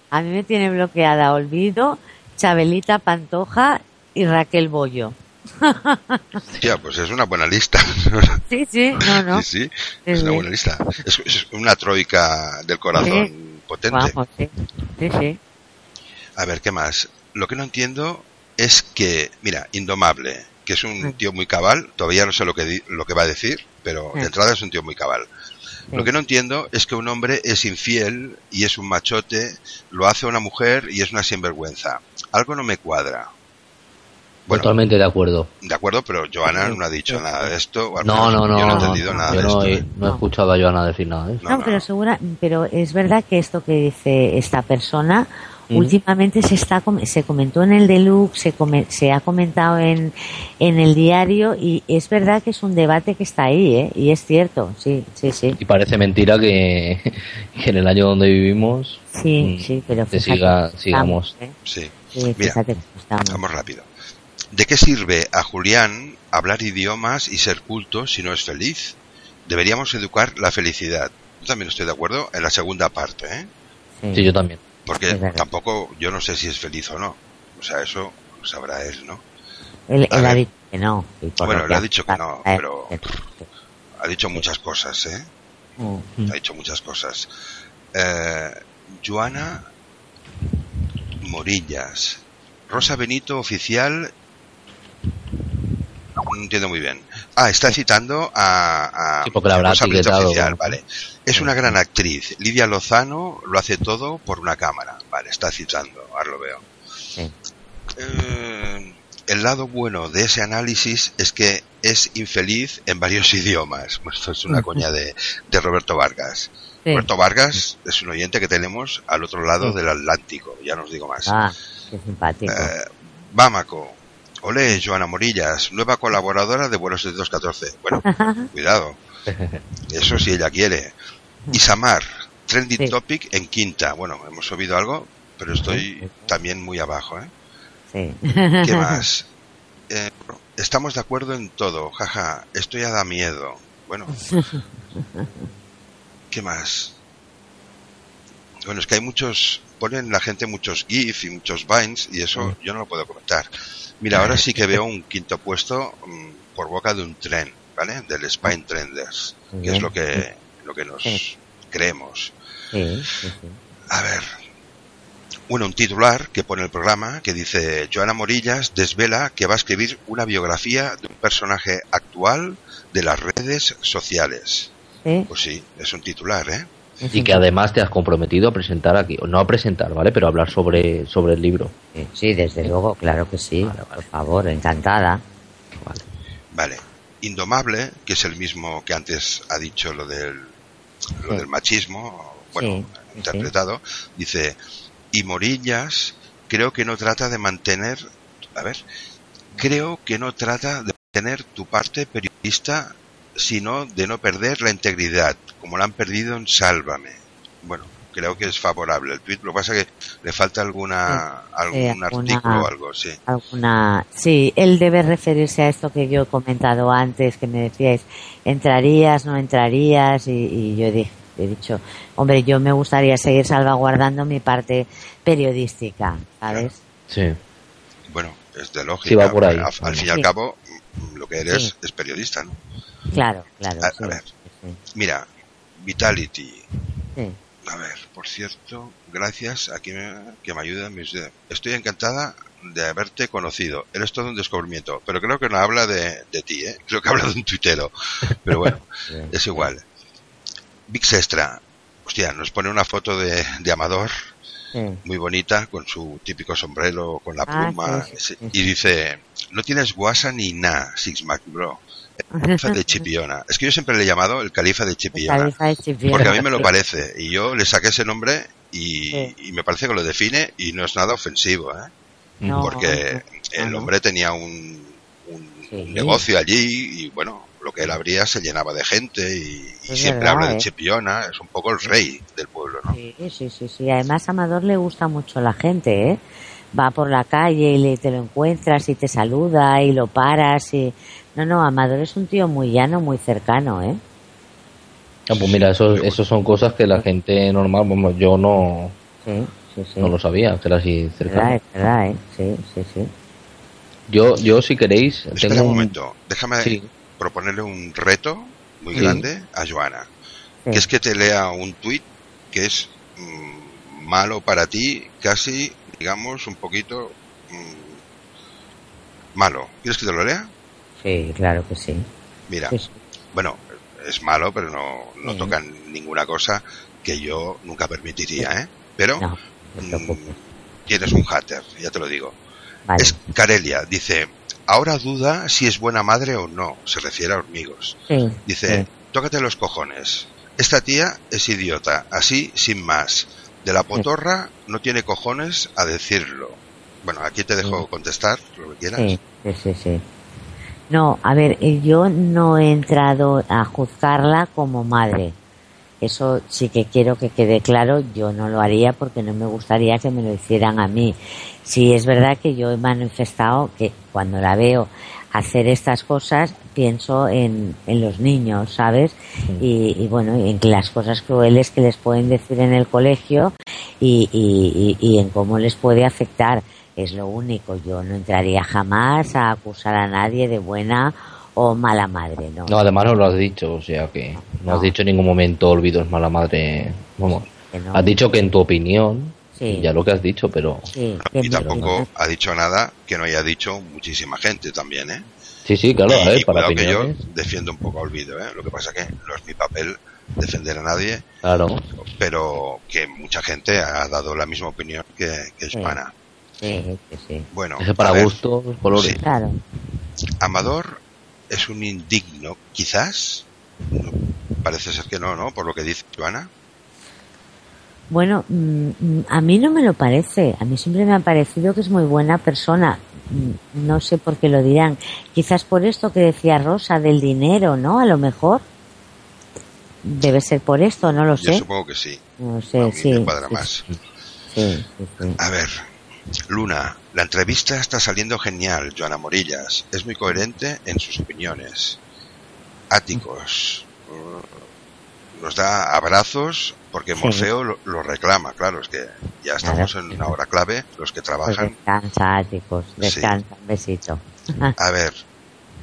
A mí me tiene bloqueada Olvido, Chabelita Pantoja y Raquel Bollo. hostia, pues es una buena lista. Sí, sí, no, no. Sí, sí, es una buena lista. Es, es una troika del corazón potente. Vamos, sí. Sí, sí. A ver, ¿qué más? Lo que no entiendo es que, mira, Indomable, que es un tío muy cabal, todavía no sé lo que, di- lo que va a decir, pero de entrada es un tío muy cabal. Lo que no entiendo es que un hombre es infiel y es un machote, lo hace una mujer y es una sinvergüenza. Algo no me cuadra. Bueno, Totalmente de acuerdo. de acuerdo, pero Joana no ha dicho nada de esto. o al No, menos no, no. Yo no he entendido no, nada yo de no, esto. ¿eh? no he escuchado a Joana decir nada. ¿eh? No, No, no. pero segura, pero es verdad que esto que dice esta persona Últimamente se está com- se comentó en el Deluxe, se come- se ha comentado en en el diario y es verdad que es un debate que está ahí, ¿eh? Y es cierto, sí, sí, sí. Y parece mentira que, que en el año donde vivimos Sí, Mm, sí, pero que siga- sigamos. estamos, ¿eh? Sí. Sí, Mira. Vamos rápido. ¿De qué sirve a Julián hablar idiomas y ser culto si no es feliz? Deberíamos educar la felicidad. Yo también estoy de acuerdo en la segunda parte, ¿eh? Sí, yo también. Porque tampoco, yo no sé si es feliz o no. O sea, eso sabrá él, ¿no? Él, él ha dicho que no. Bueno, le ha dicho que no, pero- Ha dicho muchas cosas, ¿eh? mm. Ha dicho muchas cosas. Eh, Joana Morillas. Rosa Benito, oficial. No entiendo muy bien. Ah, está citando a, a Sí, porque la. Es una gran actriz. Lidia Lozano lo hace todo por una cámara. Vale, está citando, ahora lo veo. Sí. Eh, el lado bueno de ese análisis es que es infeliz en varios idiomas. Bueno, Esto es una coña de, de Roberto Vargas. Sí. Roberto Vargas es un oyente que tenemos al otro lado Sí. del Atlántico, ya no os digo más. Ah, qué simpático. Eh. Olé, Joana Morillas, nueva colaboradora de Vuelos de 214. Bueno, cuidado. Eso si ella quiere. Isamar, trending Sí. topic en quinta. Bueno, hemos oído algo, pero estoy también muy abajo, ¿eh? sí. ¿Qué más? Eh, estamos de acuerdo en todo, jaja, esto ya da miedo. Bueno, ¿qué más? Bueno, es que hay muchos, ponen la gente muchos GIF y muchos Vines y eso yo no lo puedo comentar. Mira, ahora sí que veo un quinto puesto mm, por boca de un tren, ¿vale? Del Spine Trenders, que es lo que, lo que nos creemos. A ver. Bueno, un titular que pone el programa que dice Joana Morillas desvela que va a escribir una biografía de un personaje actual de las redes sociales. Pues sí, es un titular, ¿eh? Y que además te has comprometido a presentar aquí, o no a presentar, ¿vale? Pero a hablar sobre, sobre el libro. Sí, sí, desde luego, claro que sí. Vale, vale. Por favor, encantada. Vale. Vale. Indomable, que es el mismo que antes ha dicho lo del, lo Sí. del machismo, bueno, Sí, sí, interpretado, dice, y Morillas creo que no trata de mantener, a ver, creo que no trata de mantener tu parte periodista, sino de no perder la integridad, como la han perdido en Sálvame. Bueno, creo que es favorable el tweet, lo que pasa es que le falta alguna, algún alguna- artículo o algo, sí. Alguna, sí, él debe referirse a esto que yo he comentado antes, que me decíais, entrarías, no entrarías, y, y yo dije, he dicho, hombre, yo me gustaría seguir salvaguardando mi parte periodística, ¿sabes? Sí. Bueno, es de lógica. Sí, va por ahí. Al, al fin y al cabo, lo que eres Sí. es periodista, ¿no? Claro, claro. A- a ver. sí, Mira, Vitality. A ver, por cierto, gracias a me, que me mis dedos. Estoy encantada de haberte conocido. Eres todo un descubrimiento, pero creo que no habla de, de ti, ¿eh? Creo que habla de un tuitero. Pero bueno, Bien. es igual. Vix Extra. Hostia, nos pone una foto de, de Amador sí. muy bonita con su típico sombrero con la Ah, pluma sí, sí. y dice no tienes guasa ni nada Six Mac Bro el califa de Chipiona es que yo siempre le he llamado el califa de Chipiona Califa de Chipiona. porque a mí me lo parece y yo le saqué ese nombre y, Sí. y me parece que lo define y no es nada ofensivo ¿eh? No, porque el hombre tenía un, un- Sí. un negocio allí y bueno lo que él abría se llenaba de gente y, siempre verdad, habla de ¿eh? Chipiona es un poco el rey del pueblo ¿no? Sí, sí, sí, sí. Además, a Amador le gusta mucho la gente, ¿eh? Va por la calle y le, te lo encuentras y te saluda y lo paras y... No, no, Amador es un tío muy llano, muy cercano, ¿eh? Ah, pues mira, eso, eso son cosas que la gente normal, vamos, yo no, Sí, sí, sí. no lo sabía, que era así Es cercano. verdad, es verdad, ¿eh? Sí, sí, sí. Yo, yo si queréis, espera tengo un momento déjame Sí, proponerle un reto muy Sí. grande a Joana, Sí. que es que te lea un tuit que es mm, malo para ti, casi, digamos, un poquito mm, malo. ¿Quieres que te lo lea? Sí, claro que sí. Mira, Sí, sí. bueno, es malo, pero no, no Sí. toca ninguna cosa que yo nunca permitiría, ¿eh? Pero No, no te mm, tienes un hater, ya te lo digo. Vale. Es Carelia, dice, ahora duda si es buena madre o no, se refiere a hormigos. Dice, tócate los cojones. Esta tía es idiota, así sin más. De la potorra no tiene cojones a decirlo. Bueno, aquí te dejo contestar lo que quieras. Sí, sí, sí. No, a ver, eh, yo no he entrado a juzgarla como madre. Eso sí que quiero que quede claro, yo no lo haría porque no me gustaría que me lo hicieran a mí. Sí es verdad que yo he manifestado que cuando la veo hacer estas cosas pienso en, en los niños, ¿sabes? Y, y bueno, en las cosas crueles que les pueden decir en el colegio y, y, y, y en cómo les puede afectar. Es lo único. Yo no entraría jamás a acusar a nadie de buena o mala madre, ¿no? No, además no lo has dicho, o sea que no, has dicho en ningún momento olvido es mala madre. Vamos, Que no. has dicho que en tu opinión, Sí. ya lo que has dicho, pero Sí, Y tampoco ha dicho nada que no haya dicho muchísima gente también, ¿eh? sí, sí, claro, a y, ver, y para que yo defiendo un poco a Olvido, ¿eh? Lo que pasa que no es mi papel defender a nadie, claro. pero que mucha gente ha dado la misma opinión que, que Sí. Sí, sí, sí. Bueno, Es para gustos, colores. Sí. Claro. Amador es un indigno, quizás. No, parece ser que no, ¿no? Por lo que dice Joana. Bueno, mm, a mí no me lo parece. A mí siempre me ha parecido que es muy buena persona. Mm, No sé por qué lo dirán. Quizás por esto que decía Rosa del dinero, ¿no? A lo mejor. Debe ser por esto, no lo Yo sé. supongo que sí. No A sé, mí sí. me cuadra sí, más. Sí, sí, sí. A ver, Luna, la entrevista está saliendo genial, Joana Morillas. Es muy coherente en sus opiniones. Áticos. uh, Nos da abrazos porque Sí. Morfeo lo, lo reclama. Claro, es que ya estamos en una hora clave, los que Pues trabajan. descansa, Áticos. Descansa. Un besito. A ver,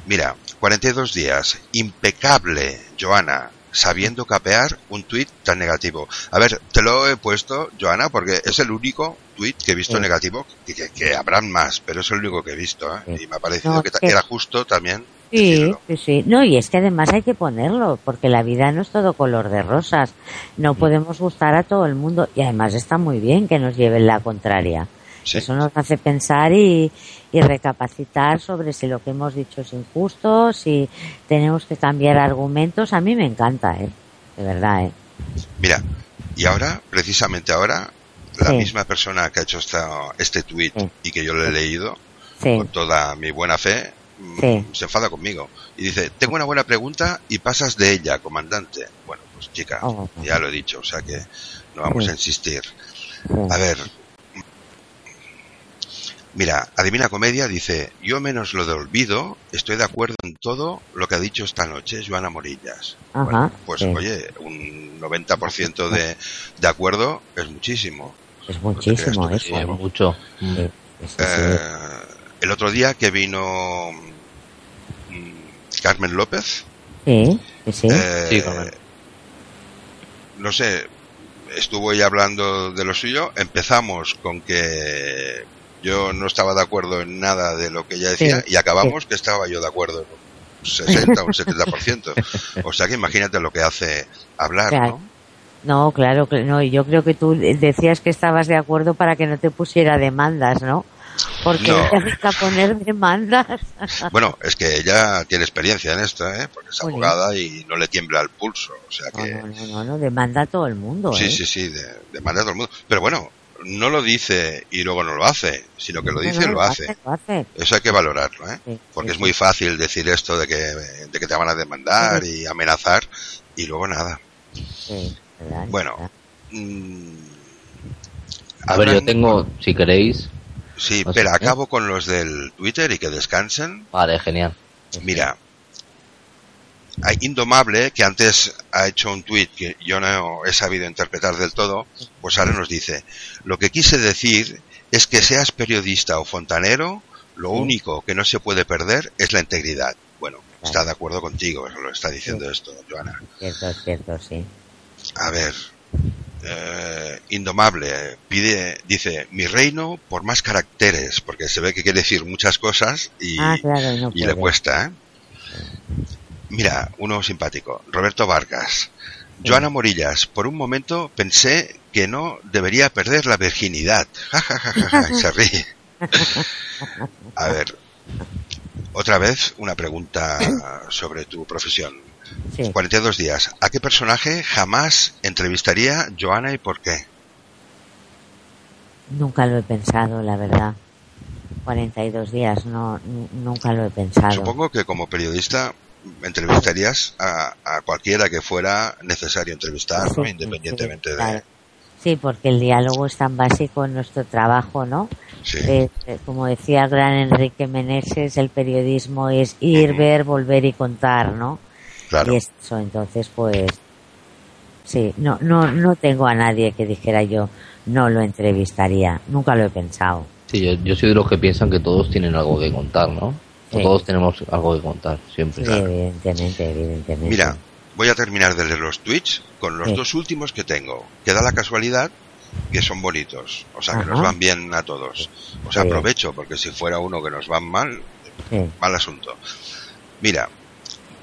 mira, 42 días. Impecable, Joana. Sabiendo capear un tuit tan negativo. A ver, te lo he puesto, Joana, porque es el único tuit que he visto Sí. negativo, que, que, que habrán más, pero es el único que he visto, ¿eh? Sí. Y me ha parecido No, que que- era justo también Sí, decirlo. sí, sí. No, y es que además hay que ponerlo, porque la vida no es todo color de rosas. No podemos gustar a todo el mundo. Y además está muy bien que nos lleven la contraria. Sí. Eso nos hace pensar y, y recapacitar sobre si lo que hemos dicho es injusto, si tenemos que cambiar argumentos. A mí me encanta, ¿eh? De verdad, ¿eh? Mira, y ahora, precisamente ahora, la Sí. misma persona que ha hecho esta, este tuit Sí. y que yo le he leído Sí, con toda mi buena fe, mm, se enfada conmigo. Y dice, tengo una buena pregunta y pasas de ella, comandante. Bueno, pues chica, Oh. ya lo he dicho, o sea que no vamos a insistir. A ver. Mira, Adivina Comedia dice, yo menos lo de olvido, estoy de acuerdo en todo lo que ha dicho esta noche Joana Morillas. Ajá, Bueno, pues oye, un 90% de, de acuerdo es muchísimo. Es muchísimo es ¿eh? mucho. Mm. Eh, sí. el otro día que vino mm, Carmen López, Sí, sí, sí. eh, Sí, Carmen. no sé, estuvo ella hablando de lo suyo, empezamos con que yo no estaba de acuerdo en nada de lo que ella decía Sí, y acabamos que estaba yo de acuerdo en un 60 o un 70%. O sea que imagínate lo que hace hablar, Claro. ¿no? No, claro que no. y Yo creo que tú decías que estabas de acuerdo para que no te pusiera demandas, ¿no? Porque No. poner demandas. Bueno, es que ella tiene experiencia en esto, ¿eh? Porque es abogada y no le tiembla el pulso. O sea que... no, no, no, no, demanda a todo el mundo. Sí, ¿eh? sí, sí, de, demanda a todo el mundo. Pero bueno, no lo dice y luego no lo hace, sino que lo No, dice y no, lo hace. Lo hace. Eso hay que valorarlo, ¿eh? Sí, Porque sí, es muy fácil decir esto de que, de que te van a demandar y amenazar y luego nada. Sí, Bueno. verdad. Mm, A ver, yo tengo, si queréis. Sí, pero acabo con los del Twitter y que descansen. Vale, genial. Mira, hay Indomable, que antes ha hecho un tweet que yo no he sabido interpretar del todo, pues ahora nos dice, lo que quise decir es que seas periodista o fontanero, lo único que no se puede perder es la integridad. Bueno, está de acuerdo contigo, lo está diciendo esto, Joana. Cierto, cierto, sí. A ver, eh, Indomable pide, dice, mi reino por más caracteres, porque se ve que quiere decir muchas cosas y, ah, claro, y no y le cuesta, ¿eh? Mira, uno simpático, Roberto Vargas. Joana Morillas, por un momento pensé que no debería perder la virginidad. Ja, ja, ja, ja, ja, y se ríe. A ver, otra vez una pregunta sobre tu profesión. Sí. 42 días. ¿A qué personaje jamás entrevistaría Joana y por qué? Nunca lo he pensado, la verdad. 42 días, no, nunca lo he pensado. Supongo que como periodista entrevistarías a, a cualquiera que fuera necesario entrevistar, Independientemente sí, de... Sí, porque el diálogo es tan básico en nuestro trabajo, ¿no? Sí. Eh, eh, como decía el gran Enrique Meneses, el periodismo es ir, ver, volver y contar, ¿no? Claro. Y eso, entonces, pues, sí, no, no, no tengo a nadie que dijera yo no lo entrevistaría, nunca lo he pensado. Sí, yo, yo soy de los que piensan que todos tienen algo que contar, ¿no? Sí. Todos tenemos algo que contar, siempre. Sí, evidentemente, evidentemente. Mira, voy a terminar de leer los tweets con los Sí. dos últimos que tengo. Que da la casualidad que son bonitos. O sea, que Ajá. nos van bien a todos. O sea, aprovecho, porque si fuera uno que nos van mal, Sí, mal asunto. Mira,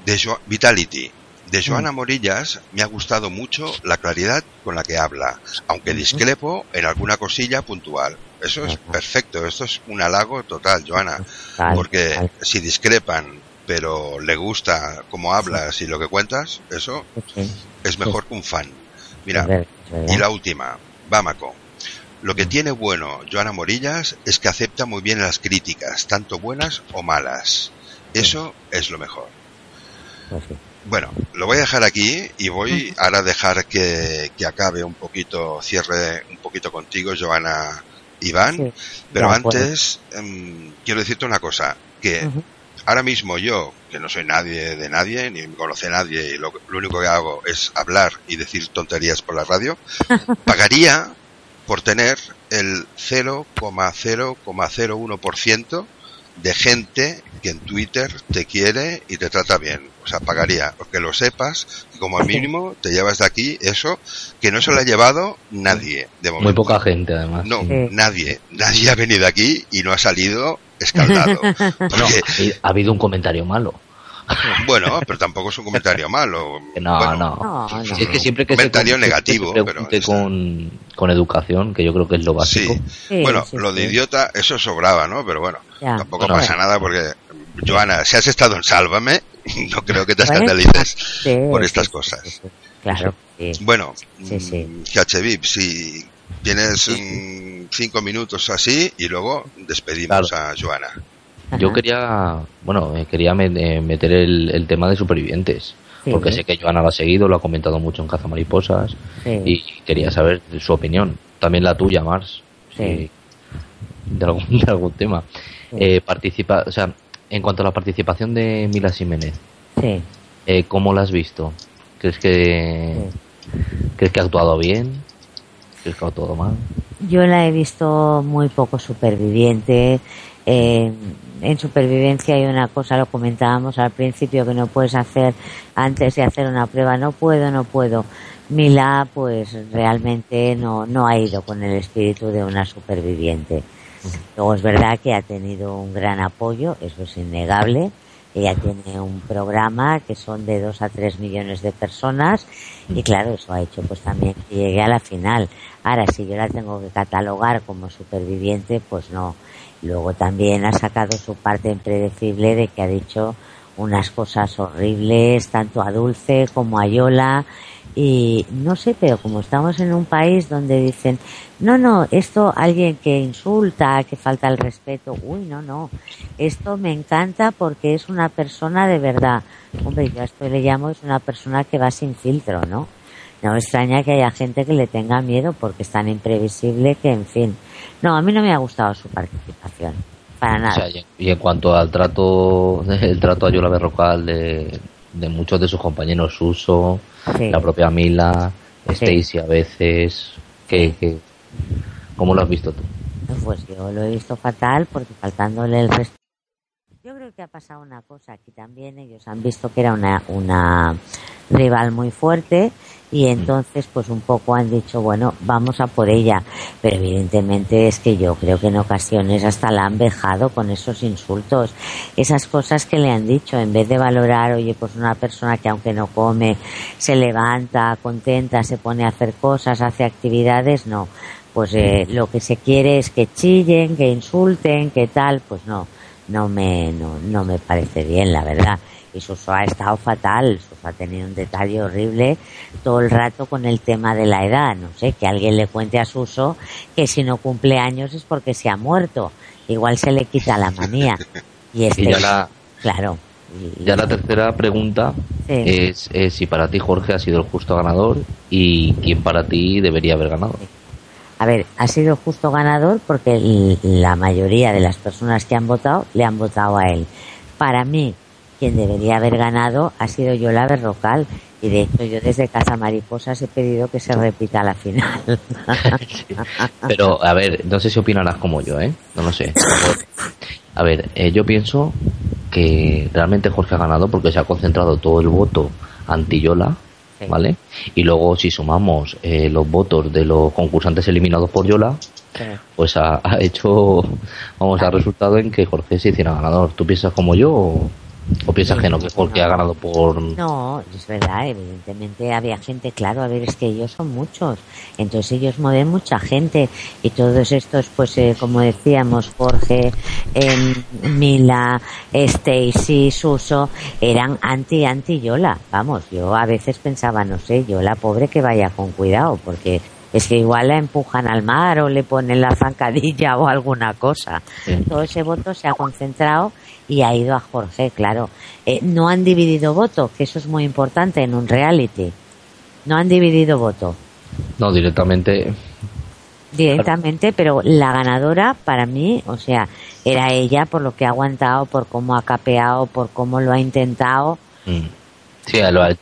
de Jo- Vitality. De Mm. Joana Morillas me ha gustado mucho la claridad con la que habla, aunque discrepo en alguna cosilla puntual. Eso es perfecto, esto es un halago total, Joana, porque si discrepan, pero le gusta cómo hablas y lo que cuentas, eso es mejor que un fan. Mira, y la última, Bámaco. Lo que tiene bueno Joana Morillas es que acepta muy bien las críticas, tanto buenas o malas. Eso es lo mejor. Bueno, lo voy a dejar aquí y voy ahora a dejar que, que acabe un poquito, cierre un poquito contigo, Joana Iván. Sí, Pero antes, em, quiero decirte una cosa, que ahora mismo yo, que no soy nadie de nadie, ni me conoce nadie, y lo, lo único que hago es hablar y decir tonterías por la radio, pagaría por tener el 0,0,01% de gente que en Twitter te quiere y te trata bien. O sea, pagaría, porque lo sepas, y como mínimo te llevas de aquí eso, que no se lo ha llevado nadie, de momento. Muy poca gente, además. No, Sí. nadie. Nadie ha venido aquí y no ha salido escaldado. Ha habido un comentario malo. bueno, pero tampoco es un comentario malo. Que No, Bueno, no. Es que siempre que Comentario se, que negativo, se pero con, con educación, que yo creo que es lo básico. Sí. Sí, bueno, sí, lo de idiota, eso sobraba, ¿no? Pero bueno, Ya. tampoco Bueno. pasa nada porque, Joana, si has estado en Sálvame, no creo que te escandalices Sí, por estas sí, cosas. Claro, sí. Bueno, Sí, sí. mm, HVIP, si tienes cinco minutos así y luego despedimos a Joana. Yo quería, bueno, quería me- eh, meter el, el tema de supervivientes. Sí. Porque sé que Joana lo ha seguido, lo ha comentado mucho en Caza Mariposas. Sí. Y quería saber su opinión. También la tuya, Mars. De, algún, de algún tema. Sí. Eh, participa, o sea, en cuanto a la participación de Mila Jiménez, Sí. eh, ¿cómo la has visto? ¿Crees que, ¿Crees que ha actuado bien? ¿Crees que ha actuado mal? Yo la he visto muy poco superviviente. Eh, en supervivencia hay una cosa, lo comentábamos al principio, que no puedes hacer antes de hacer una prueba. No puedo, no puedo. Mila, pues realmente no, no ha ido con el espíritu de una superviviente. Luego es verdad que ha tenido un gran apoyo, eso es innegable. Ella tiene un programa que son de dos a tres millones de personas y claro, eso ha hecho pues también que llegue a la final. Ahora, si yo la tengo que catalogar como superviviente, pues no. Luego también ha sacado su parte impredecible de que ha dicho unas cosas horribles, tanto a Dulce como a Yola. Y no sé, pero como estamos en un país donde dicen, no, no, esto alguien que insulta, que falta el respeto, uy, no, no, esto me encanta porque es una persona de verdad. Hombre, yo a esto le llamo, es una persona que va sin filtro, ¿no? No me extraña que haya gente que le tenga miedo porque es tan imprevisible que, en fin. No, a mí no me ha gustado su participación. Para O nada. sea, y- en cuanto al trato, el trato a Yola Berrocal de, de muchos de sus compañeros, Suso, Sí. la propia Mila, Sí. Stacy a veces, que, que, ¿cómo lo has visto tú? Pues yo lo he visto fatal porque faltándole el respeto. Yo creo que ha pasado una cosa aquí también. Ellos han visto que era una, una rival muy fuerte y entonces pues un poco han dicho, bueno, vamos a por ella. Pero evidentemente es que yo creo que en ocasiones hasta la han vejado con esos insultos. Esas cosas que le han dicho, en vez de valorar, oye, pues una persona que aunque no come, se levanta, contenta, se pone a hacer cosas, hace actividades, no pues eh, lo que se quiere es que chillen, que insulten, que tal, pues no, no me, no, no me parece bien, la verdad. Y Suso ha estado fatal, Suso ha tenido un detalle horrible todo el rato con el tema de la edad, no sé, que alguien le cuente a Suso que si no cumple años es porque se ha muerto, igual se le quita la manía. Y este, Y ya la, claro, Y- Ya la tercera pregunta Sí. es, es si para ti Jorge ha sido el justo ganador y quién para ti debería haber ganado. A ver, ha sido justo ganador porque la mayoría de las personas que han votado le han votado a él. Para mí, quien debería haber ganado ha sido Yola Berrocal. Y de hecho, yo desde Casa Mariposas he pedido que se repita la final. Pero, a ver, no sé si opinarás como yo, ¿eh? No lo sé. A ver, eh, yo pienso que realmente Jorge ha ganado porque se ha concentrado todo el voto anti-Yola, Sí. ¿vale? Y luego, si sumamos eh, los votos de los concursantes eliminados por Yola, pues ha, ha hecho, vamos, ha resultado en que Jorge se hiciera ganador. ¿Tú piensas como yo o, o piensas que no, que Jorge ha ganado por... No, es verdad, evidentemente había gente, claro, a ver, es que ellos son muchos, entonces ellos mueven mucha gente y todos estos, pues eh, como decíamos, Jorge, em, Mila, Stacy, Suso, eran anti, anti Yola, vamos, yo a veces pensaba, no sé, Yola, pobre que vaya con cuidado, porque es que igual la empujan al mar o le ponen la zancadilla o alguna cosa. Sí. Todo ese voto se ha concentrado y ha ido a Jorge, claro. Eh, no han dividido voto, que eso es muy importante en un reality. No han dividido voto No, directamente... directamente, pero la ganadora para mí, o sea, era ella por lo que ha aguantado, por cómo ha capeado, por cómo lo ha intentado. mm. Sí, lo ha-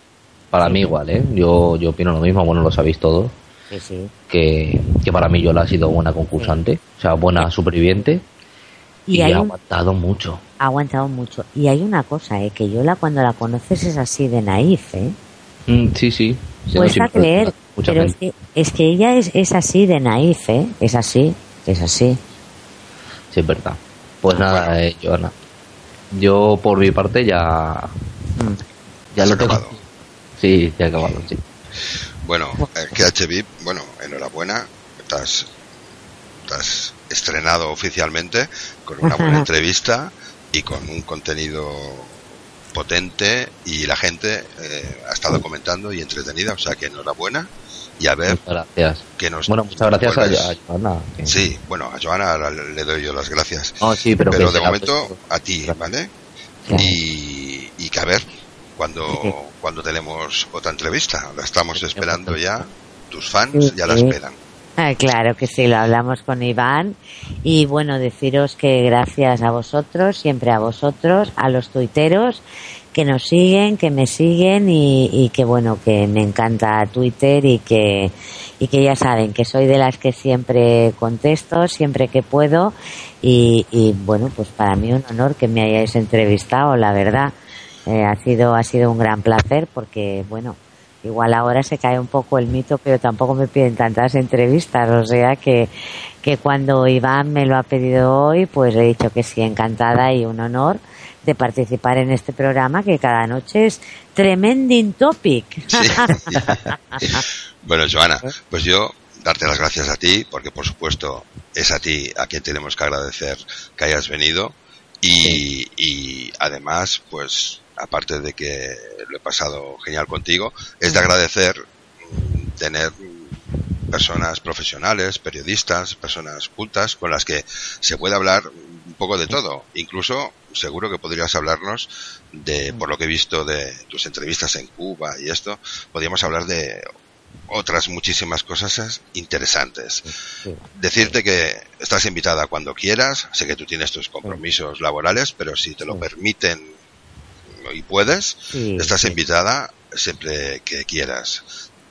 para mí igual, ¿eh? Yo, yo opino lo mismo, bueno, lo sabéis todos. Sí, sí. que, que para mí Yola ha sido buena concursante, o sea, buena superviviente y, Y hay ha un- aguantado mucho. ha aguantado mucho. Y hay una cosa, eh, que Yola cuando la conoces es así de naif, ¿eh? Mm, sí, sí. Cuesta siempre creer, mucha pero es que, es que ella es, es así de naif, ¿eh? Es así, es así. Sí, es verdad. Pues nada, eh, Joana. Yo por mi parte ya. Mm. Ya lo tengo. acabado. Sí, ya he acabado, sí. Bueno, eh, que HB, bueno, enhorabuena, te has estrenado oficialmente con una buena entrevista y con un contenido potente y la gente eh, ha estado comentando y entretenida, o sea que enhorabuena y a ver Muchas gracias. qué nos Bueno, muchas gracias a, vuelves. a Joana. que- Sí, bueno, a Joana le doy yo las gracias. No, sí, pero, Pero que de momento pues, a ti, ¿vale? Y, y que a ver cuando, cuando tenemos otra entrevista. La estamos esperando ya. Tus fans Sí, ya la sí. esperan. Ah, claro que sí, lo hablamos con Iván. Y bueno, deciros que gracias a vosotros, siempre a vosotros, a los tuiteros que nos siguen, que me siguen y, y que bueno, que me encanta Twitter y que, y que ya saben que soy de las que siempre contesto, siempre que puedo. Y, y bueno, pues para mí un honor que me hayáis entrevistado, la verdad. Eh, ha sido, ha sido un gran placer porque bueno, Igual ahora se cae un poco el mito, pero tampoco me piden tantas entrevistas. O sea que, que cuando Iván me lo ha pedido hoy, pues he dicho que sí, encantada y un honor de participar en este programa que cada noche es tremending topic. Sí. bueno, Joana, pues yo darte las gracias a ti, porque por supuesto es a ti a quien tenemos que agradecer que hayas venido y, y además, pues aparte de que lo he pasado genial contigo, es de agradecer mm, tener mm, personas profesionales, periodistas, personas cultas con las que se puede hablar un poco de todo. Incluso seguro que podrías hablarnos de, por lo que he visto de tus entrevistas en Cuba y esto, podríamos hablar de otras muchísimas cosas interesantes. Decirte que estás invitada cuando quieras, sé que tú tienes tus compromisos laborales, pero si te lo permiten y puedes, Sí, estás sí. invitada siempre que quieras.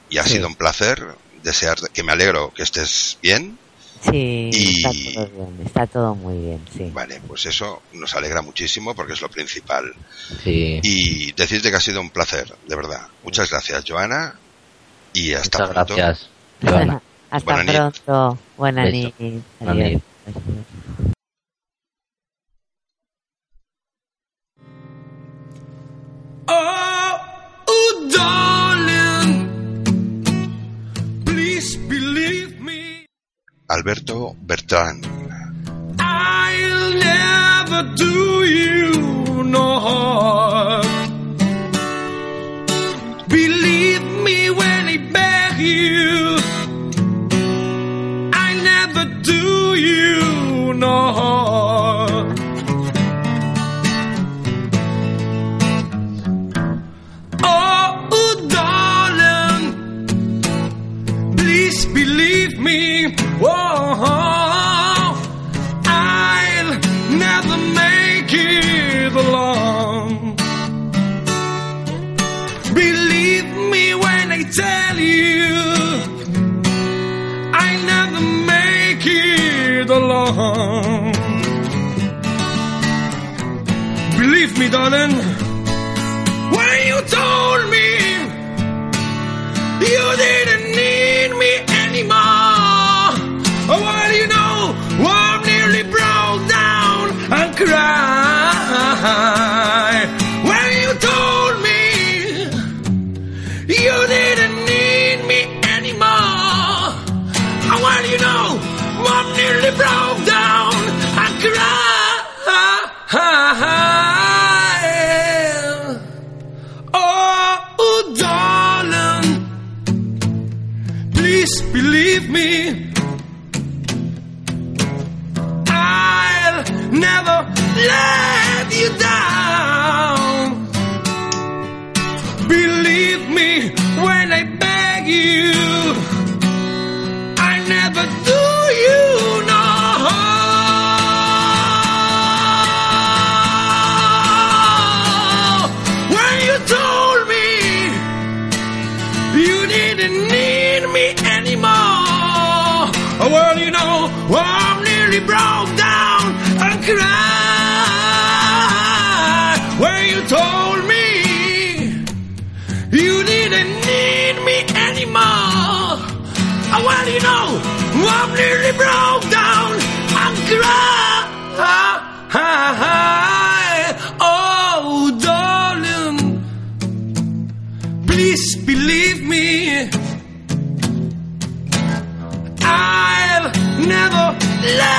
Y ha Sí. sido un placer desear que me alegro que estés bien. Sí, Y- está todo bien, está todo muy bien, sí. Vale, pues eso nos alegra muchísimo porque es lo principal. Sí. Y decirte que ha sido un placer, de verdad. Muchas gracias, Joana. Y hasta Muchas pronto. gracias. Joana. Hasta Buena pronto. Buena Beso. Oh, oh, Alberto Bertrán. I'll never do you no harm. Believe me when I beg you. I never do you no harm. I'll never make it alone. Believe me when I tell you, I'll never make it alone. Believe me, darling, when you told me you didn't need me anymore. Cry. When you told me you didn't need me anymore. Oh, well, you know, I'm nearly broke down and cry. Oh, darling, please believe me. Never let you down. Believe me when I beg you. Nearly broke down and cried. Oh, darling, please believe me. I'll never let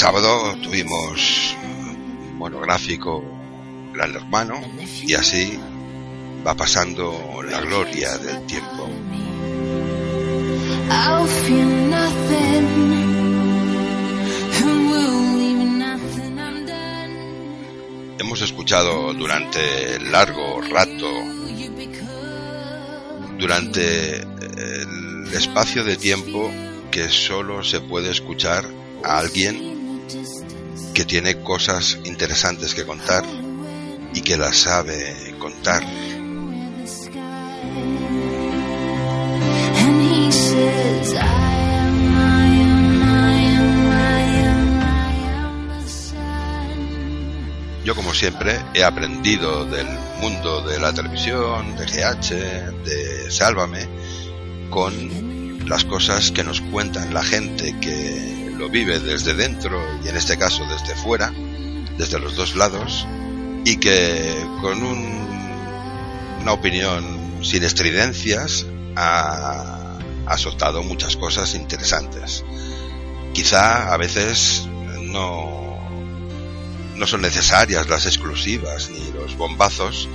sábado tuvimos monográfico Gran Hermano y así va pasando la gloria del tiempo. Hemos escuchado durante largo rato, durante el espacio de tiempo que solo se puede escuchar a alguien que tiene cosas interesantes que contar y que las sabe contar. Yo como siempre he aprendido del mundo de la televisión, de GH, de Sálvame, con las cosas que nos cuentan la gente que lo vive desde dentro y en este caso desde fuera, desde los dos lados, y que con un- una opinión sin estridencias ha, ha soltado muchas cosas interesantes. Quizá a veces no, no son necesarias las exclusivas ni los bombazos,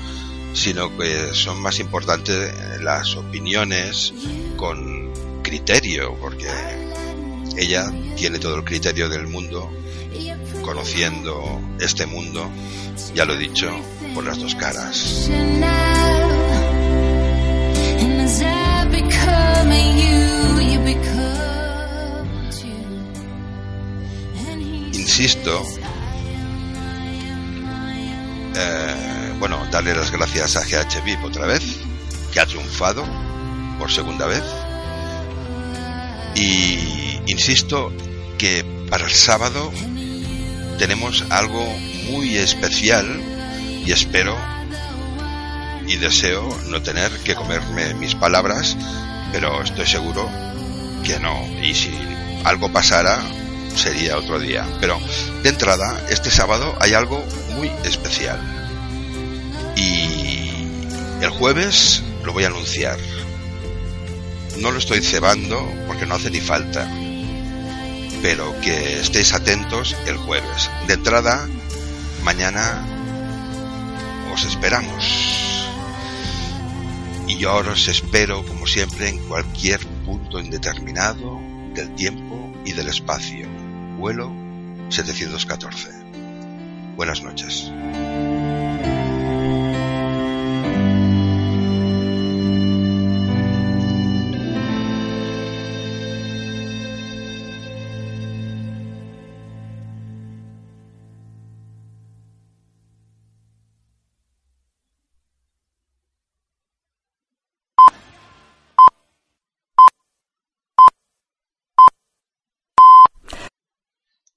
sino que son más importantes las opiniones con criterio, porque ella tiene todo el criterio del mundo, conociendo este mundo, ya lo he dicho, por las dos caras. Insisto, eh, bueno, darle las gracias a GH VIP otra vez, que ha triunfado por segunda vez. Y insisto que para el sábado tenemos algo muy especial y espero y deseo no tener que comerme mis palabras, pero estoy seguro que no. Y si algo pasara, sería otro día. Pero de entrada, este sábado hay algo muy especial. Y el jueves lo voy a anunciar. No lo estoy cebando porque no hace ni falta. Pero que estéis atentos el jueves. De entrada, mañana os esperamos. Y yo ahora os espero, como siempre, en cualquier punto indeterminado del tiempo y del espacio. Vuelo 714. Buenas noches.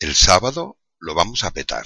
El sábado lo vamos a petar.